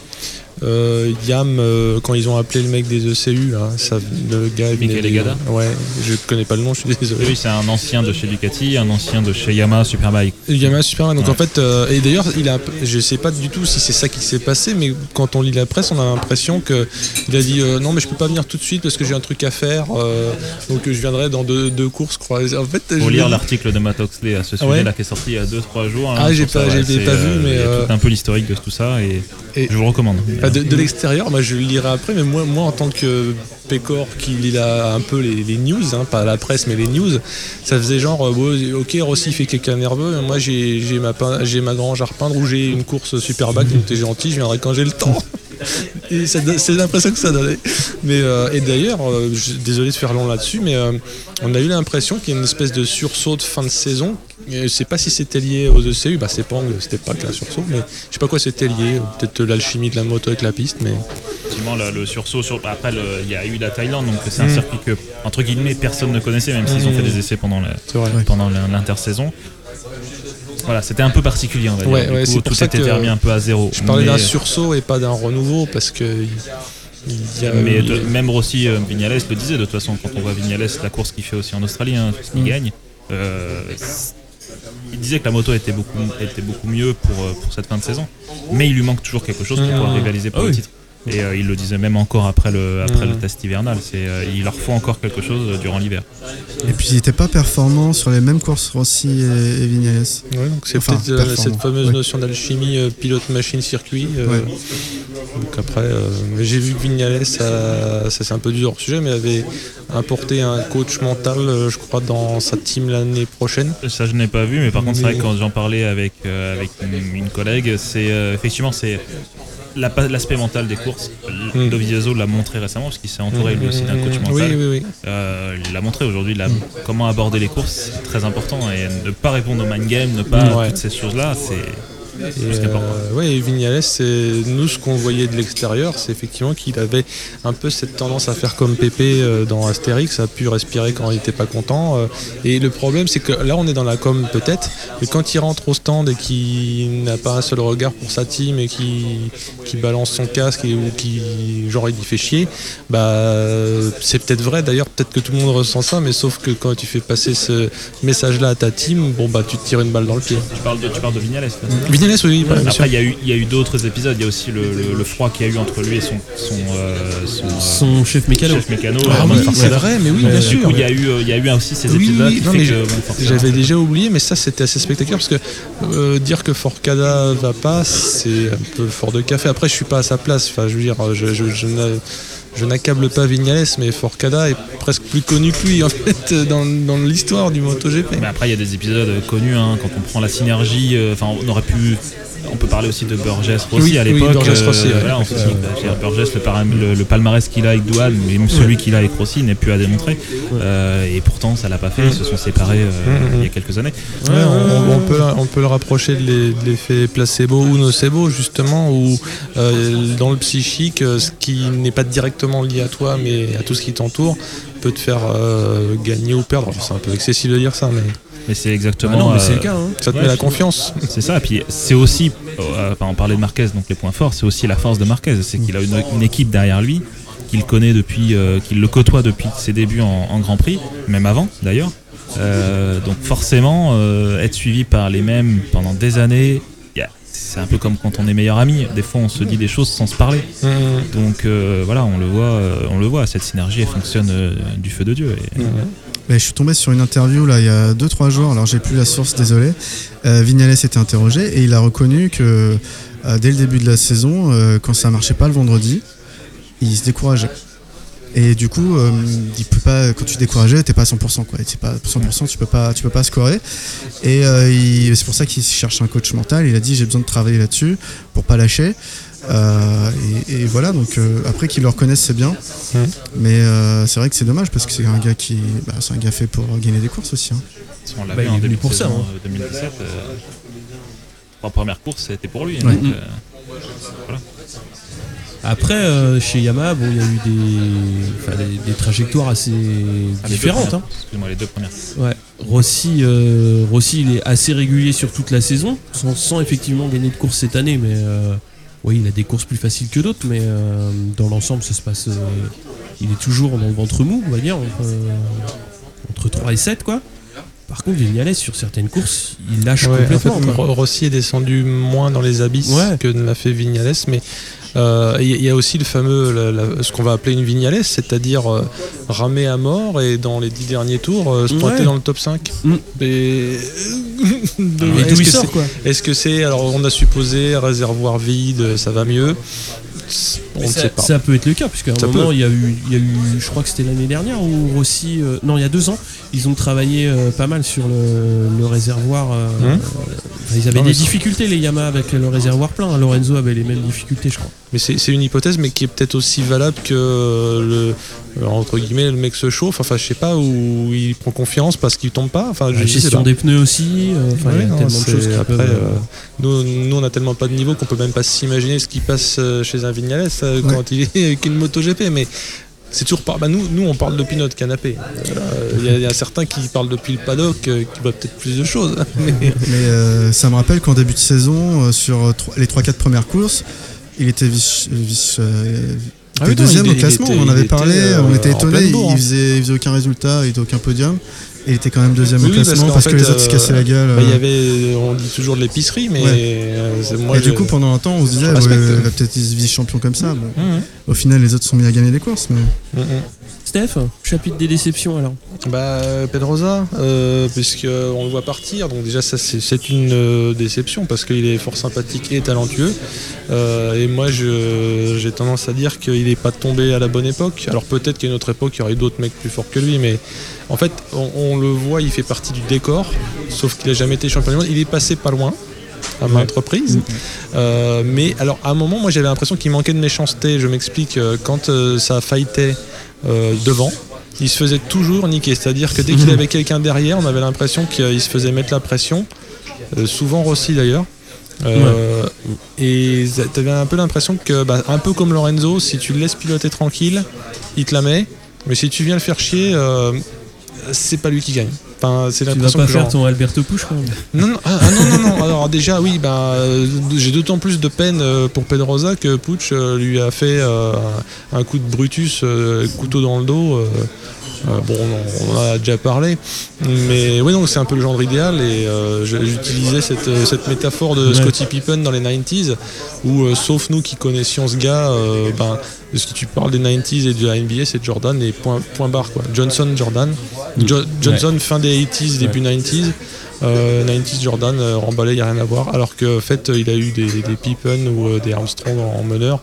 Euh, Yam, euh, quand ils ont appelé le mec des ECU, ça, le gars. Michael Egada Ouais, je connais pas le nom, je suis désolé. Oui, c'est un ancien de chez Ducati, un ancien de chez Yamaha Superbike. Yamaha Superman. Donc Ouais. en fait, euh, et d'ailleurs, il a, je sais pas du tout si c'est ça qui s'est passé, mais quand on lit la presse, on a l'impression que il a dit non, mais je peux pas venir tout de suite parce que j'ai un truc à faire. donc je viendrai dans deux, deux courses croisées. En fait, me lire l'article de Matt Oxley à ce Ah ouais sujet-là qui est sorti il y a 2-3 jours. Ah, hein, j'ai pas- ça, j'ai c'est, pas vu, mais, tout un peu l'historique de tout ça et, Et- je vous recommande. De, de l'extérieur, moi je le lirai après, mais moi en tant que Pécor qui lit la- un peu les, les news, hein, pas la presse mais les news, ça faisait genre, euh, ok Rossi fait quelqu'un nerveux, moi j'ai j'ai ma, pein- j'ai ma grange à repeindre ou j'ai une course super bac, donc t'es gentil, je viendrai quand j'ai le temps. Et ça donne- c'est l'impression que ça donnait. Mais, euh, et d'ailleurs, euh, je- désolé de faire long là-dessus, mais euh, on a eu l'impression qu'il y a une espèce de sursaut de fin de saison. Et Je sais pas si c'était lié aux ECU, bah c'est Pang, c'était pas que la sursaut, mais je sais pas quoi c'était lié, peut-être l'alchimie de la moto avec la piste, mais Effectivement, le, le sursaut sur. Après, il y a eu la Thaïlande, donc c'est un Mm. circuit que, entre guillemets, personne ne connaissait, même s'ils ont Mm. fait des essais pendant, l'intersaison. Voilà, c'était un peu particulier, on va dire. Ouais, du ouais, coup, c'est pour tout ça était que remis un peu à zéro. Je parlais d'un sursaut et pas d'un renouveau parce que il- il y a- Mais de- même Rossi, euh, Vignales le disait de toute façon, quand on voit Vignales, la course qu'il fait aussi en Australie, hein, tout ce qu'il Mm. gagne, euh, il disait que la moto était beaucoup, était beaucoup mieux pour, euh, pour cette fin de saison, mais il lui manque toujours quelque chose pour Mm. pouvoir rivaliser pour Ah le oui. titre. Et euh, il le disait même encore après le, après le test hivernal, c'est, euh, il leur faut encore quelque chose euh, durant l'hiver. Et puis il n'était pas performant sur les mêmes courses Rossi et, et Vignales. Ouais, donc c'est Enfin, peut-être euh, cette fameuse ouais. notion d'alchimie euh, pilote machine circuit. euh, Ouais. Donc après, euh, j'ai vu que Vignales, ça, ça, c'est un peu dur hors sujet, mais avait importé un coach mental, euh, je crois, dans sa team l'année prochaine. Ça, je n'ai pas vu, mais par contre, c'est vrai que quand j'en parlais avec, euh, avec une, une collègue, c'est euh, effectivement c'est la- l'aspect mental des courses. Mm. Dovizioso l'a montré récemment parce qu'il s'est entouré lui aussi d'un coach mental. Oui, oui, oui. Euh, il l'a montré aujourd'hui, la- comment aborder les courses, c'est très important. Et ne pas répondre au mind game, ne pas Ouais. toutes ces choses-là, c'est Euh, et Vignales, c'est nous ce qu'on voyait de l'extérieur, c'est effectivement qu'il avait un peu cette tendance à faire comme Pépé euh, dans Astérix, a pu respirer quand il n'était pas content. euh, et le problème, c'est que là, on est dans la com peut-être, mais quand il rentre au stand et qu'il n'a pas un seul regard pour sa team et qu'il qui balance son casque et, ou qui genre il y fait chier, bah c'est peut-être vrai. D'ailleurs, peut-être que tout le monde ressent ça, mais sauf que quand tu fais passer ce message-là à ta team, bon bah tu te tires une balle dans le pied. tu parles de, tu parles de Vignales. là, oui. Après, il y a eu, il y a eu d'autres épisodes. Il y a aussi le, le- le froid qu'il y a eu entre lui et son, son, euh, son, euh, Son chef mécano. chef mécano. Ah euh, oui, c'est vrai, mais oui, bien Du sûr. coup, il y a eu, il y a eu aussi ces épisodes oui, J'avais déjà oublié, mais ça c'était assez spectaculaire parce que euh, dire que Forcada va pas, c'est un peu fort de café. Après, je suis pas à sa place. Enfin, je veux dire, je, je, je n'a- je n'accable pas Vignales, mais Forcada est presque plus connu que lui en fait dans, l'histoire du MotoGP. Mais après, il y a des épisodes connus, hein, quand on prend la synergie, euh, enfin, on aurait pu. On peut parler aussi de Burgess Rossi Oui, à oui, l'époque. Burgess Rossi, voilà, dire, Burgess, le, palmarès qu'il a avec Douane, même celui qu'il a avec Rossi, n'est plus à démontrer. Euh, et pourtant, ça l'a pas fait. Ils se sont séparés euh, Mm, mm. il y a quelques années. Ouais, on, on peut, on peut le rapprocher de l'e- de l'effet placebo ou nocebo, justement, où euh, dans le psychique, ce qui n'est pas directement lié à toi, mais à tout ce qui t'entoure, peut te faire gagner ou perdre. C'est un peu excessif de dire ça, mais Mais c'est Ah exactement. non, mais euh, c'est le cas. hein. ça te Ouais, met la confiance. C'est ça, et puis c'est aussi, euh, enfin, on parlait de Marquez, donc les points forts, c'est aussi la force de Marquez, c'est qu'il a une, une équipe derrière lui, qu'il connaît depuis, euh, qu'il le côtoie depuis ses débuts en, en Grand Prix, même avant d'ailleurs. Euh, donc forcément, euh, être suivi par les mêmes pendant des années, c'est un peu comme quand on est meilleur ami, des fois on se dit des choses sans se parler. Mhm. Donc euh, voilà, on le voit, euh, on le voit, cette synergie elle fonctionne euh, du feu de Dieu. Et, Mhm. Mais je suis tombé sur une interview là il y a 2-3 jours, alors j'ai plus la source, désolé. Euh, Vignales était interrogé et il a reconnu que euh, dès le début de la saison, euh, quand ça marchait pas le vendredi, il se décourageait. Et du coup, euh, il peut pas, quand tu te décourageais, t'es pas à 100%, quoi. C'est pas 100%, tu peux pas, tu peux pas scorer. Et euh, il- c'est pour ça qu'il cherche un coach mental. Il a dit j'ai besoin de travailler là-dessus pour pas lâcher. Euh, et, et voilà, donc euh, après qu'ils le reconnaissent, c'est bien. Mhm. Mais euh, c'est vrai que c'est dommage parce que c'est un gars qui, bah, c'est un gars fait pour gagner des courses aussi. hein. on l'a Bah, en pour de ça, hein. euh, 2017. euh, trois premières courses, c'était pour lui. Ouais. donc, euh, Après, euh, chez Yamaha, bon, il y a eu des, des, des trajectoires assez ah, différentes. hein. Excuse-moi, les deux premières. Ouais. Rossi, euh, Rossi, il est assez régulier sur toute la saison, sans, sans effectivement gagner de course cette année, mais euh, Oui, il a des courses plus faciles que d'autres, mais euh, dans l'ensemble, ça se passe. euh, il est toujours dans le ventre mou, on va dire, entre, euh, entre 3 et 7, quoi. Par contre, Vignales, sur certaines courses, il lâche Ouais, en fait, complètement. Rossi est descendu moins dans les abysses Ouais. que ne l'a fait Vignales, mais euh, il y, a aussi le fameux, la- la- ce qu'on va appeler une Vignales, c'est-à-dire euh, ramer à mort et dans les dix derniers tours euh, se pointer Ouais. dans le top 5. Mm. Et... est-ce d'où il que sort, c'est- quoi. Est-ce que c'est, alors on a supposé réservoir vide, ça va mieux On ça, sait pas. ça peut être le cas, puisqu'à un Ça moment, il y, a eu, il y a eu, je crois que c'était l'année dernière, où Rossi, non, il y a deux ans, ils ont travaillé euh, pas mal sur le, le réservoir. euh, Hum. euh, ils avaient Non, des c'est- difficultés, les Yamaha, avec le réservoir plein. Lorenzo avait les mêmes difficultés, je crois. Mais c'est c'est une hypothèse, mais qui est peut-être aussi valable que le, euh, entre guillemets, le mec se chauffe. Enfin, je sais pas, où il prend confiance parce qu'il tombe pas. Enfin, je La sais gestion pas. des pneus aussi, euh, enfin, il y Ouais, a non, tellement de c'est- choses qui après, peuvent. euh, nous, nous, on a tellement pas de niveau qu'on peut même pas s'imaginer ce qui passe euh, chez un Vignales euh, quand il est avec une moto GP. Mais c'est toujours pas. Bah, nous, nous, on parle depuis notre canapé. Euh, Il y, a- il y a certains qui parlent depuis le paddock, euh, qui voient peut-être plus de choses. Mais Mais euh, ça me rappelle qu'en début de saison, sur les 3-4 premières courses, il était vice, vice, euh, Ah non, il- au classement. était- on en avait parlé, on était étonnés. il, hein. faisait, il faisait aucun résultat, il était aucun podium. Et il était quand même deuxième Oui, au parce classement parce, que les autres se euh, cassaient la gueule. bah, il y euh. avait, on dit toujours de l'épicerie, mais Ouais. euh, c'est- moi, et je- du coup, pendant un temps, on se disait, ouais, peut-être être vice-champion comme ça. Bon, Mhm. au final, les autres sont mis à gagner des courses. Mais... Mhm. Steph, chapitre des déceptions alors. Bah Pedrosa, euh, puisque on le voit partir, donc déjà ça c'est une euh, déception parce qu'il est fort sympathique et talentueux. Euh, et moi je- j'ai tendance à dire qu'il n'est pas tombé à la bonne époque. Alors peut-être qu'à une autre époque il y aurait d'autres mecs plus forts que lui, mais en fait on, on le voit, il fait partie du décor, sauf qu'il a jamais été champion du monde. Il est passé pas loin à maintes reprises. Euh, mais alors à un moment moi j'avais l'impression qu'il manquait de méchanceté. Je m'explique, euh, quand euh, ça fightait euh, devant, il se faisait toujours niquer. C'est-à-dire que dès qu'il avait quelqu'un derrière, on avait l'impression qu'il se faisait mettre la pression. Euh, souvent Rossi d'ailleurs. Euh, Et tu avais un peu l'impression que, bah, un peu comme Lorenzo, si tu le laisses piloter tranquille, il te la met. Mais si tu viens le faire chier, c'est pas lui qui gagne. Enfin, c'est Tu vas pas que faire genre- ton Alberto quand même. non, non, ah, ah, non, non, non. Alors déjà, oui, bah, euh, j'ai d'autant plus de peine euh, pour Pedrosa que Pucci euh, lui a fait euh, un coup de Brutus, euh, couteau dans le dos. Euh, euh, bon, on, en a déjà parlé, mais oui, donc c'est un peu le genre idéal. Et euh, j'utilisais cette, euh, cette métaphore de. Scottie Pippen dans les 90s, où euh, sauf nous qui connaissions ce gars, ben, de ce que tu parles des 90s et de la NBA, c'est Jordan et point, point barre quoi. Johnson, Jordan. Jo- Johnson fin des 80s, début 90s. Euh, 90s Jordan euh, remballé, il n'y a rien à voir. Alors qu'en fait, il a eu des, des Pippen ou euh, des Armstrong en, en meneur,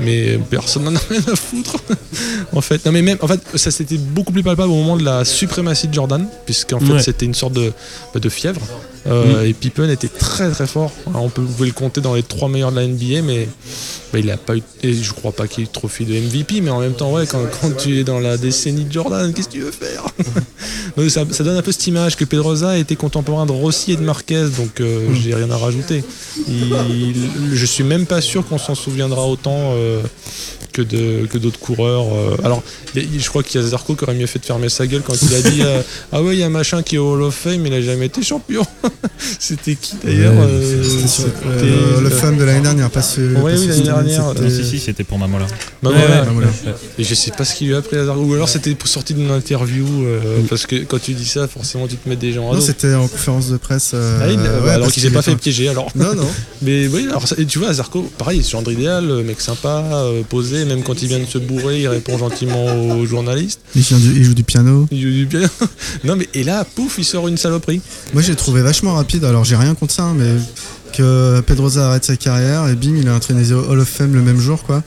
mais personne n'en a rien à foutre. en fait, non mais même, en fait, ça c'était beaucoup plus palpable au moment de la suprématie de Jordan, puisqu'en fait Ouais. c'était une sorte de, bah, de fièvre. Euh, Et Pippen était très très fort. Alors, on peut, vous pouvez le compter dans les trois meilleurs de la NBA, mais bah, il a pas eu, et je crois pas qu'il ait eu de trophée de MVP, mais en même temps, ouais, quand, quand tu es dans la décennie de Jordan, qu'est-ce que tu veux faire? Donc, ça, ça donne un peu cette image que Pedrosa était contemporain de Rossi et de Marquez, donc euh, j'ai rien à rajouter. Il- je suis même pas sûr qu'on s'en souviendra autant euh, que d'autres coureurs. euh. Alors, je crois qu'il y a Zarco qui aurait mieux fait de fermer sa gueule quand il a dit ah ouais, il y a un machin qui est au Hall of Fame, mais il a jamais été champion. C'était qui d'ailleurs Ouais, euh, sur- c'était- euh, le femme de l'année dernière, pas ce. Ouais, oui, l'année dernière, Non, si, si, c'était pour Mamola. Bah Ouais, voilà. ouais. Ah, voilà. Et je sais pas ce qu'il lui a pris à Zarco. Ou alors c'était pour sortir d'une interview, euh, parce que quand tu dis ça, forcément tu te mets des gens à Non, c'était en conférence de presse. euh, Ah, il- ouais, bah, alors qu'il s'est pas fait piéger alors. Non, non. Mais oui, alors et tu vois, Zarco, pareil, c'est genre idéal, euh, mec sympa, euh, posé, même quand il vient de se bourrer, il répond gentiment aux journalistes. Il, vient du- il joue du piano. Il joue du bien. non mais et là, pouf, il sort une saloperie. Moi, j'ai trouvé vachement rapide. Alors, j'ai rien contre ça, hein, mais que Pedrosa arrête sa carrière et bim, il a entraîné au Hall of Fame le même jour, quoi.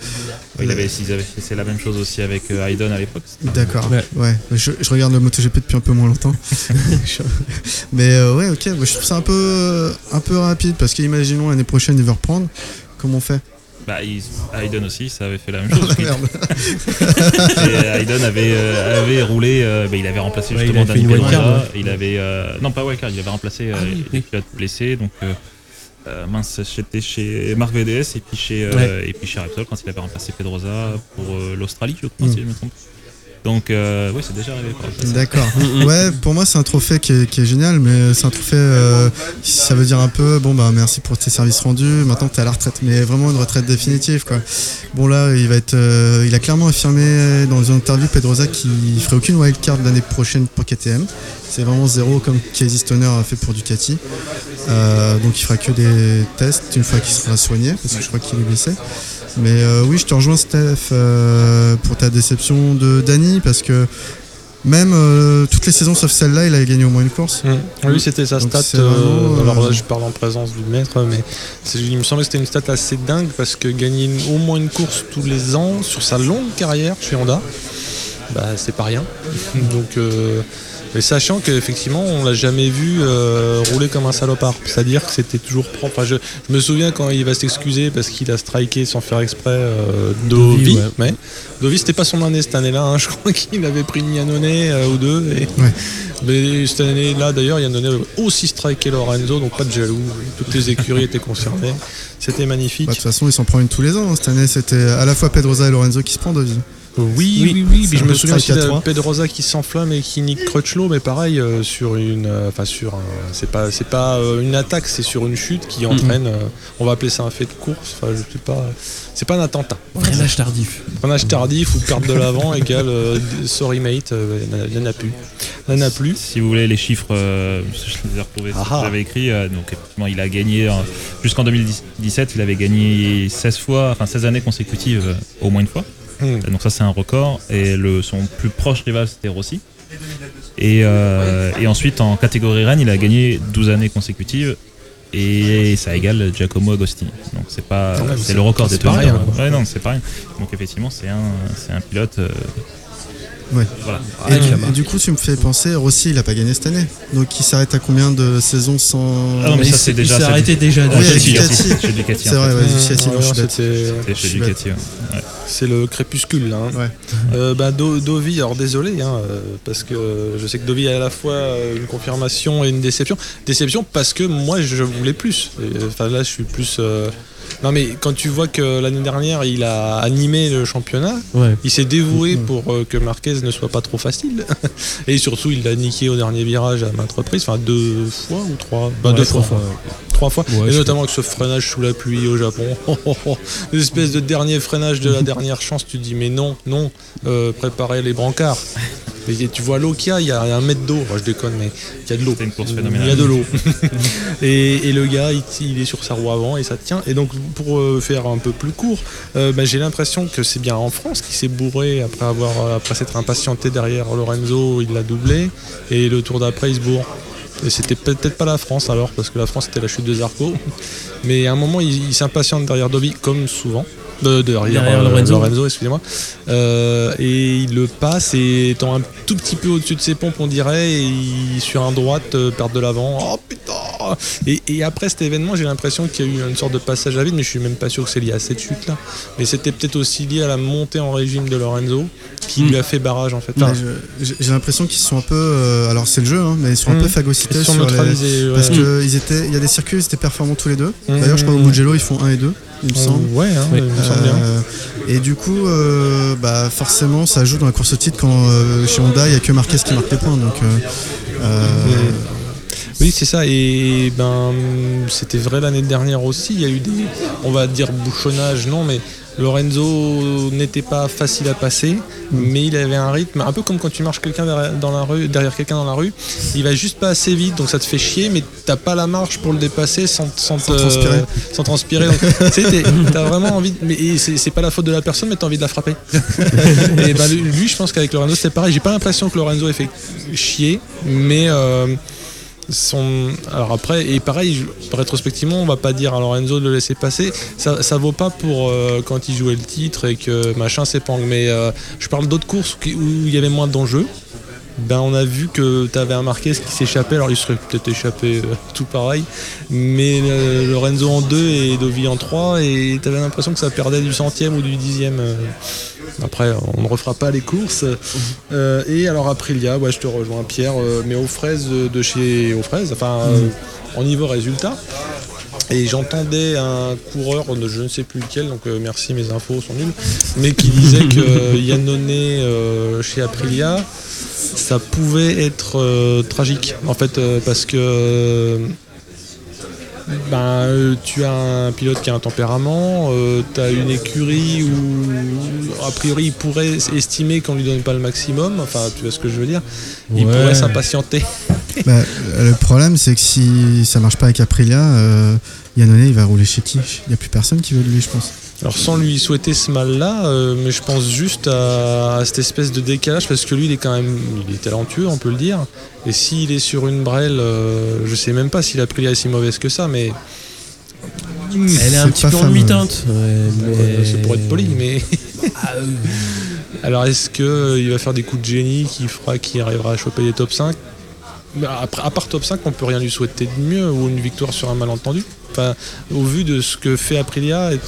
Il avait, ils avaient fait c'est la même chose aussi avec euh, Hayden à l'époque. D'accord. Ouais. Ouais. Je, je regarde le MotoGP depuis un peu moins longtemps. Mais euh, ouais, ok. moi, je trouve ça un peu, un peu rapide parce qu'imaginons l'année prochaine il veut reprendre. Comment on fait? Bah, Hayden aussi, ça avait fait la même chose. Ah, euh, Hayden avait, euh, avait roulé, euh, bah, il avait remplacé Ouais, justement Danny Pedrosa. ouais. Il avait, euh, non pas wildcard, il avait remplacé Ah euh, oui, les pilotes blessés. Donc mince, j'étais chez Marc VDS et puis chez, euh, et puis chez Repsol quand il avait remplacé Pedrosa pour euh, l'Australie, je crois, Mm. si je me trompe. Donc, euh, oui, c'est déjà arrivé. D'accord. ouais, pour moi, c'est un trophée qui est, qui est génial, mais c'est un trophée. euh, ça veut dire un peu, bon, bah, merci pour tes services rendus. Maintenant, t'es à la retraite, mais vraiment une retraite définitive, quoi. Bon, là, il va être. euh, il a clairement affirmé dans une interview, Pedroza, qu'il ferait aucune wildcard l'année prochaine pour KTM. C'est vraiment zéro, comme Casey Stoner a fait pour Ducati. Donc, il fera que des tests une fois qu'il sera soigné, parce que je crois qu'il est blessé. Mais euh, oui, je te rejoins, Steph, euh, pour ta déception de Dany, parce que même euh, toutes les saisons sauf celle-là, il avait gagné au moins une course. Mm. Oui, c'était sa Donc stat. vraiment, alors là, je parle en présence du maître, mais il me semblait que c'était une stat assez dingue parce que gagner une- au moins une course tous les ans sur sa longue carrière chez Honda, bah, c'est pas rien. Donc, mais sachant qu'effectivement, on l'a jamais vu euh, rouler comme un salopard. C'est-à-dire que c'était toujours propre. Enfin, je, je me souviens quand il va s'excuser parce qu'il a striké sans faire exprès euh, Dovi. Dovi, ouais. mais Dovi, c'était pas son année cette année-là. hein. Je crois qu'il avait pris une Yannone euh, ou deux. Et... Ouais. Mais cette année-là, d'ailleurs, Yannone avait aussi striké Lorenzo, donc pas de jaloux. Toutes les écuries étaient concernées. C'était magnifique. Bah, De toute façon, il s'en prend une tous les ans. hein. Cette année, c'était à la fois Pedroza et Lorenzo qui se prennent de vie. Oui, Oui, oui, oui. je me souviens aussi de. Pedrosa qui s'enflamme et qui nique Crutchlow, mais pareil euh, sur une, euh, enfin sur, un- c'est pas, c'est pas euh, une attaque, c'est sur une chute qui entraîne. euh, on va appeler ça un fait de course. Enfin, je sais pas. C'est pas un attentat. Freinage tardif. Freinage tardif ou perte de l'avant égale euh, sorry mate. euh, Il n'y en a plus. Il n'y en a plus. Si vous voulez les chiffres, euh, je les ai retrouvés, Ah ah. j'avais écrit. euh, donc, effectivement, il a gagné, euh, jusqu'en 2017, il avait gagné 16 fois, enfin 16 années consécutives, euh, au moins une fois. Hmm. Donc, ça, c'est un record. Et le, son plus proche rival, c'était Rossi. Et, euh, et ensuite, en catégorie Rennes, il a gagné 12 années consécutives. Et ça égale Giacomo Agostini. Donc, c'est pas, même, c'est le record des quoi. Ouais, non, c'est pas rien. Donc, effectivement, c'est un, c'est un pilote. Ouais. voilà. Et, Avec du- et coup, tu me fais penser, Rossi, il a pas gagné cette année. Donc, il s'arrête à combien de saisons sans. Ah non, mais Il ça, s'est- c'est déjà- Il s'est arrêté déjà. Ah, Oui, chez avec Ducati, Ducati. chez Ducati, C'est vrai, ouais, Ducati, non, bête. c'était- chez Ducati. Ouais. C'est le crépuscule là. hein. Ouais. Euh, bah, Do- Dovi, alors désolé, hein, euh, parce que je sais que Dovi a à la fois euh, une confirmation et une déception. Déception parce que moi je voulais plus. Enfin là je suis plus. euh, Non mais quand tu vois que l'année dernière il a animé le championnat, Ouais. il s'est dévoué pour euh, que Marquez ne soit pas trop facile. et surtout il l'a niqué au dernier virage à maintes reprises, enfin deux fois ou trois Bah, Ouais, Deux trois fois. fois. Trois fois. Ouais, et notamment avec ce freinage sous la pluie au Japon. Une espèce de dernier freinage de la dernière chance. Tu dis, mais non, non, euh, préparez les brancards. Et tu vois l'eau qu'il y a, il y a un mètre d'eau. Je déconne, mais il y a de l'eau. Il y a de l'eau. et, et le gars, il, il est sur sa roue avant et ça tient. Et donc, pour euh, faire un peu plus court, euh, bah, j'ai l'impression que c'est bien en France qui s'est bourré après avoir après s'être impatienté derrière Lorenzo, il l'a doublé. Et le tour d'après, il se bourre. Et c'était peut-être pas la France alors, parce que la France c'était la chute de Zarco. Mais à un moment, il, il s'impatiente derrière Dobby, comme souvent. De, derrière, Derrière euh, Lorenzo. excusez-moi. Euh, et il le passe et étant un tout petit peu au-dessus de ses pompes, on dirait, et il, sur un droite, euh, perd de l'avant. Oh putain et, et après cet événement, j'ai l'impression qu'il y a eu une sorte de passage à vide, mais je suis même pas sûr que c'est lié à cette chute-là. Mais c'était peut-être aussi lié à la montée en régime de Lorenzo, qui Mm. lui a fait barrage en fait. Enfin, J'ai l'impression qu'ils sont un peu. euh, alors, c'est le jeu, hein, mais ils sont un Mmh. peu sont sur les. ouais. Parce que ils étaient, il y a des circuits, ils étaient performants tous les deux. Mmh. D'ailleurs, je crois au Mugello, ils font 1 et 2, il me semble. Ouais, hein, Oui. il me semble bien. Euh, et du coup, euh, bah, forcément, ça joue dans la course au titre quand euh, chez Honda, il n'y a que Marquez qui marque les points. Donc, Oui, c'est ça. Et ben, c'était vrai l'année dernière aussi. Il y a eu des, on va dire bouchonnages, non, mais Lorenzo n'était pas facile à passer, mais il avait un rythme un peu comme quand tu marches quelqu'un derrière, dans la rue, derrière quelqu'un dans la rue. Il va juste pas assez vite, donc ça te fait chier, mais t'as pas la marche pour le dépasser sans, sans, Sans te- transpirer. sans transpirer. Donc, tu sais, t'es- t'as vraiment envie. De, mais c'est pas la faute de la personne, mais t'as envie de la frapper. et ben lui, lui, je pense qu'avec Lorenzo, c'était pareil. J'ai pas l'impression que Lorenzo ait fait chier, mais euh, son. Alors après, et pareil, rétrospectivement, on va pas dire à Lorenzo de le laisser passer. Ça, ça vaut pas pour euh, quand il jouait le titre et que machin s'épingle. Mais euh, je parle d'autres courses où il y avait moins d'enjeux. Ben, on a vu que tu avais un Marquez qui s'échappait, alors il serait peut-être échappé euh, tout pareil, mais euh, Lorenzo en 2 et Dovi en 3, et tu avais l'impression que ça perdait du centième ou du dixième. euh. Après, on ne refera pas les courses. Euh, et alors Aprilia, ouais, je te rejoins Pierre, mais aux fraises de chez aux fraises, enfin euh, en niveau résultat. Et j'entendais un coureur, de je ne sais plus lequel, donc euh, merci, mes infos sont nulles, mais qui disait que Yannone euh, chez Aprilia, ça pouvait être euh, tragique, en fait, euh, parce que euh, ben, euh, tu as un pilote qui a un tempérament, tu as une écurie où, a priori, il pourrait estimer qu'on lui donne pas le maximum, enfin, tu vois ce que je veux dire, il Ouais. pourrait s'impatienter. Bah, le problème, c'est que si ça marche pas avec Aprilia, euh, Yannone, il va rouler chez qui? Il n'y a plus personne qui veut de lui, je pense. Alors sans lui souhaiter ce mal-là, euh, mais je pense juste à, à cette espèce de décalage parce que lui il est quand même il est talentueux, on peut le dire. Et s'il est sur une brêle, euh, je sais même pas si la Aprilia est si mauvaise que ça, mais Elle est un petit peu en fameux. demi-teinte. ouais, mais- c'est pour être poli. Mais alors est-ce que euh, il va faire des coups de génie qui fera qu'il arrivera à choper les top 5 Bah, après, à part top 5, on peut rien lui souhaiter de mieux ou une victoire sur un malentendu. Enfin, au vu de ce que fait Aprilia, et-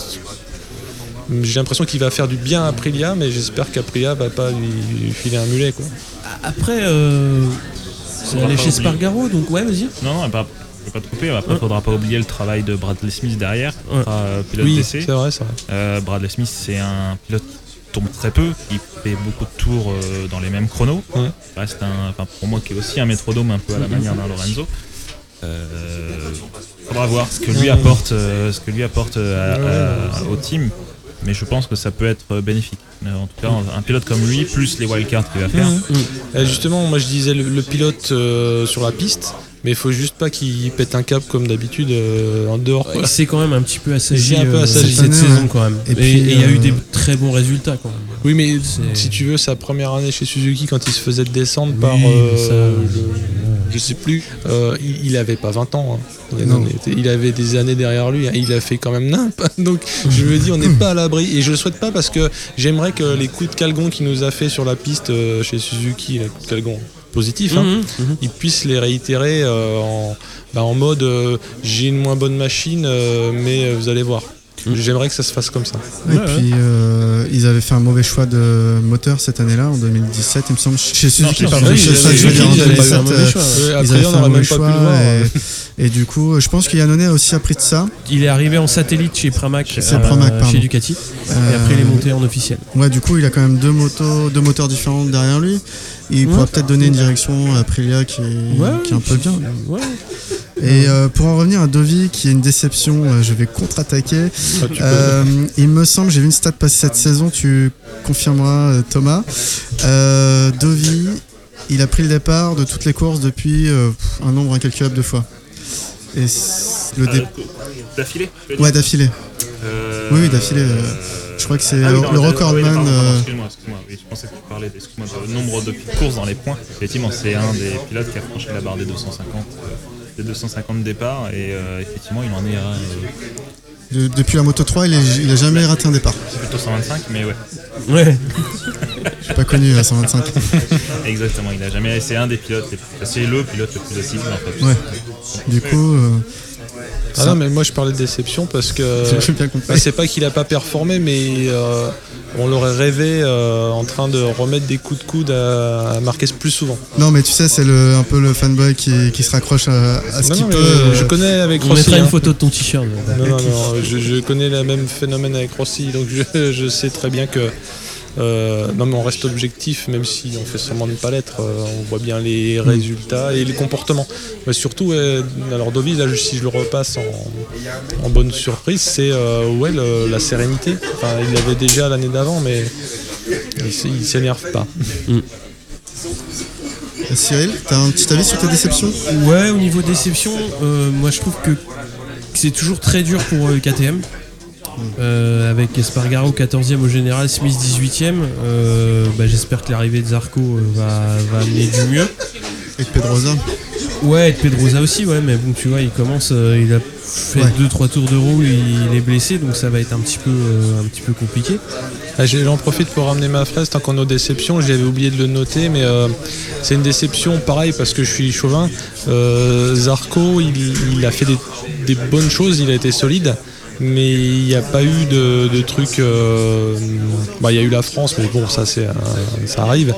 j'ai l'impression qu'il va faire du bien à Aprilia, mais j'espère qu'Aprilia va pas lui, lui filer un mulet. Quoi. Après, euh, c'est va allé pas chez oublier. Spargaro, donc ouais, vas-y. Non, non, pas, je vais pas te couper. Après, il Ouais. faudra pas oublier le travail de Bradley Smith derrière, Ouais. sera, euh, pilote Oui, d'essai. c'est vrai, c'est vrai. Euh, Bradley Smith, c'est un pilote qui tombe très peu. Il fait beaucoup de tours euh, dans les mêmes chronos. Ouais. Reste un, enfin, pour moi, qui est aussi un métrodome un peu à la manière d'un Lorenzo. Euh, faudra voir ce que lui apporte, euh, ce que lui apporte à- à- au team. Mais je pense que ça peut être euh, bénéfique. Euh, En tout cas, un pilote comme lui, plus les wildcards qu'il va faire. Euh, justement, moi je disais le, le pilote euh, sur la piste, mais il faut juste pas qu'il pète un cap comme d'habitude euh, en dehors. quoi. Il s'est quand même un petit peu assagi, un peu euh, assagi. cette saison ouais. quand même. Et Et puis, et il y a eu des très bons résultats quand même. Oui, mais si tu veux, sa première année chez Suzuki, quand il se faisait descendre Oui, par. mais euh, ça, le- je sais plus, euh, il, il avait pas 20 ans. hein. Il, avait des années derrière lui. hein. Il a fait quand même nimp. Donc je me dis, on n'est pas à l'abri. Et je le souhaite pas parce que j'aimerais que les coups de calgon qu'il nous a fait sur la piste euh, chez Suzuki, les coups de calgon positifs, hein, Mhm, mhm. ils puissent les réitérer euh, en, bah, en mode j'ai une moins bonne machine, mais vous allez voir. J'aimerais que ça se fasse comme ça. Et Ouais, puis, euh, ils avaient fait un mauvais choix de moteur cette année-là, en 2017, il me semble. Chez Suzuki, chez pardon. Veux Suzuki, en ils avaient fait 2017. un mauvais euh, choix. Euh, Ils après, avaient fait un mauvais choix. Et, du coup, je pense que Yannone a aussi appris de ça. Il est arrivé en satellite chez Pramac, Chez Pramac, chez Ducati, et Euh, après il est monté en officiel. Ouais, du coup, il a quand même deux motos, deux moteurs différents derrière lui. Il pourra Ouais. peut-être donner une direction à Aprilia qui, est- Ouais, qui est un peu bien. Ouais. Et euh, pour en revenir à Dovi, qui est une déception, euh, je vais contre-attaquer. Ah, Euh, il me semble, j'ai vu une stat passer cette saison, tu confirmeras euh, Thomas. Euh, Dovi, il a pris le départ de toutes les courses depuis euh, un nombre incalculable de fois. Et le dé- D'affilée Ouais, d'affilée. Euh, Oui, oui, d'affilée, euh, je crois que c'est ah le- euh, recordman, Excuse-moi, excuse-moi. Oui, je pensais que tu parlais excuse-moi, du nombre de courses dans les points. Effectivement, c'est un des pilotes qui a franchi la barre des 250, euh, des 250 départs. Et euh, effectivement, il en est à de- depuis la Moto 3, il, est- il a jamais raté un départ. c'est plutôt 125, mais ouais, Ouais. J'ai pas connu à 125. exactement. Il a jamais. C'est un des pilotes. C'est le pilote le plus actif en fait. Ouais. Du coup, euh, Ah non, mais moi je parlais de déception parce que. j'ai bien compris. Bah, c'est pas qu'il a pas performé, mais euh, on l'aurait rêvé euh, en train de remettre des coups de coude à, à Marquez plus souvent. Non, mais tu sais, c'est le, un peu le fanboy qui, qui se raccroche à, à ce Non, qu'il non, peut. mais euh, je connais avec On Rossi. mettra une hein. photo de ton t-shirt. Non, non, non, je, je connais le même phénomène avec Rossi, donc je, je sais très bien que. Euh, non, mais on reste objectif, même si on fait sûrement ne pas l'être. euh, on voit bien les résultats et les comportements. Mais surtout, ouais, alors Dovi, là, si je le repasse en, en bonne surprise, c'est euh, ouais, le- la sérénité. Enfin, il l'avait déjà l'année d'avant, mais il, il s'énerve pas. Cyril, t'as un petit avis sur tes déceptions? Ouais, au niveau déception, euh, moi je trouve que c'est toujours très dur pour euh, KTM. Euh, avec Espargaro 14e au général, Smith 18e. Euh, bah, J'espère que l'arrivée de Zarco euh, va, va amener du mieux. Et de Pedrosa Ouais, et de Pedrosa aussi, ouais, mais bon, tu vois, il commence, euh, il a fait Ouais. 2-3 tours de roue, il est blessé, donc ça va être un petit peu, euh, un petit peu compliqué. Ah, J'en profite pour ramener ma fraise tant qu'on est aux déceptions. J'avais oublié de le noter, mais euh, c'est une déception pareil parce que je suis chauvin. Euh, Zarco, il, il a fait des, des bonnes choses, il a été solide. Mais il n'y a pas eu de, de trucs. euh, bah, il y a eu la France, mais bon, ça, c'est, un- ça arrive.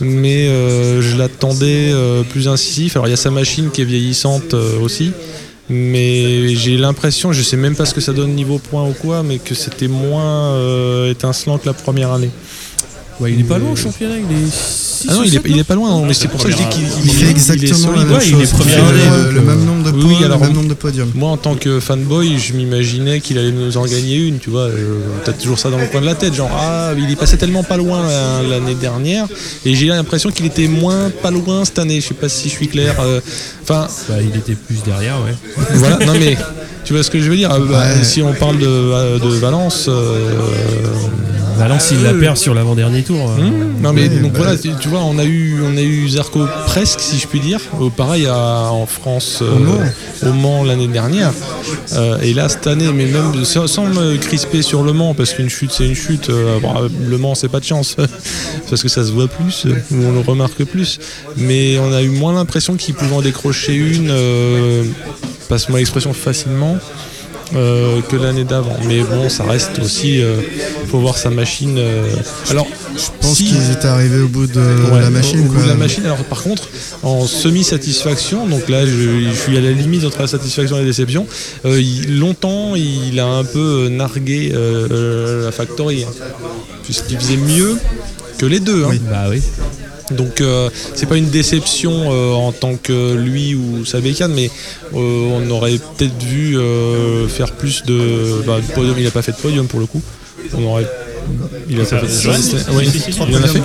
Mais euh, je l'attendais euh, plus incisif. Alors, il y a sa machine qui est vieillissante euh, aussi. Mais j'ai l'impression, je sais même pas ce que ça donne niveau point ou quoi, mais que c'était moins euh, étincelant que la première année. Ouais, il est pas loin au championnat, il est. Ah non, ou il est, il est pas loin, non, mais c'est pour ça que je dis qu'il Il fait exactement même Ouais, il est premier le, même nombre de oui, points, oui, alors, le même nombre de podiums. Moi, en tant que fanboy, je m'imaginais qu'il allait nous en gagner une, tu vois. T'as toujours ça dans le coin de la tête, genre, ah, il est passé tellement pas loin euh, l'année dernière, et j'ai l'impression qu'il était moins pas loin cette année. Je sais pas si je suis clair. euh, Enfin, Bah, il était plus derrière, ouais. voilà, non mais, tu vois ce que je veux dire euh, bah, Ouais. Si on parle de, de Valence. euh, Valence, il la perd sur l'avant-dernier tour. euh. Hmm, non mais donc bah, voilà, tu, tu vois, on a eu on a eu Zarco presque si je puis dire. Euh, pareil à- en France euh, Au Mans. l'année dernière. Euh, et là cette année, mais même sans, me crisper sur le Mans parce qu'une chute c'est une chute. euh, bon, le Mans c'est pas de chance parce que ça se voit plus euh, ou on le remarque plus. Mais on a eu moins l'impression qu'il pouvait en décrocher une. euh, Passe-moi l'expression facilement. Euh, que l'année d'avant. Mais bon, ça reste aussi. euh, faut voir sa machine. euh. Alors, Je pense si- qu'ils étaient arrivés au bout de Ouais, la machine. Au, au bout de la machine. Alors par contre, en semi-satisfaction, donc là je, je suis à la limite entre la satisfaction et la déception. euh, il- longtemps, il a un peu nargué la Factory, hein, puisqu'il faisait mieux que les deux. hein. Oui. Bah oui. Donc euh, c'est pas une déception euh, en tant que lui ou sa bécane, mais euh, on aurait peut-être vu euh, faire plus de, bah, de podium. Il a pas fait de podium pour le coup. On aurait. Il a fait si, il en a fait. Ouais,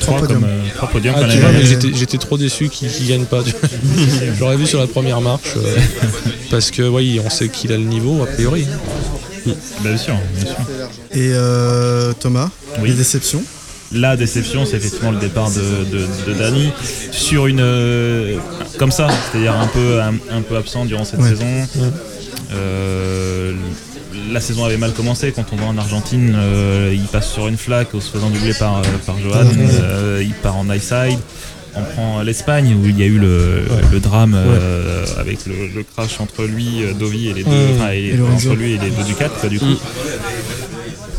trois, podiums. euh, trois podiums Ah, quand tu même. vois, mais Euh, j'étais, trop déçu qu'il, gagne pas. J'aurais vu sur la première marche. euh, parce que oui, on sait qu'il a le niveau, a priori. bah, bien sûr, bien sûr. Et euh, Thomas, Oui. les déceptions? La déception, c'est effectivement le départ de, de, de Dany sur une euh, comme ça, c'est-à-dire un peu un, un peu absent durant cette Ouais. saison. Euh, la saison avait mal commencé quand on va en Argentine, euh, il passe sur une flaque en se faisant doubler par, euh, par Johan, Ouais. Euh, il part en high side. On prend l'Espagne où il y a eu le, le drame euh, avec le, le crash entre lui, Dovi et les deux, et- entre lui et les deux Ducats quoi, du coup.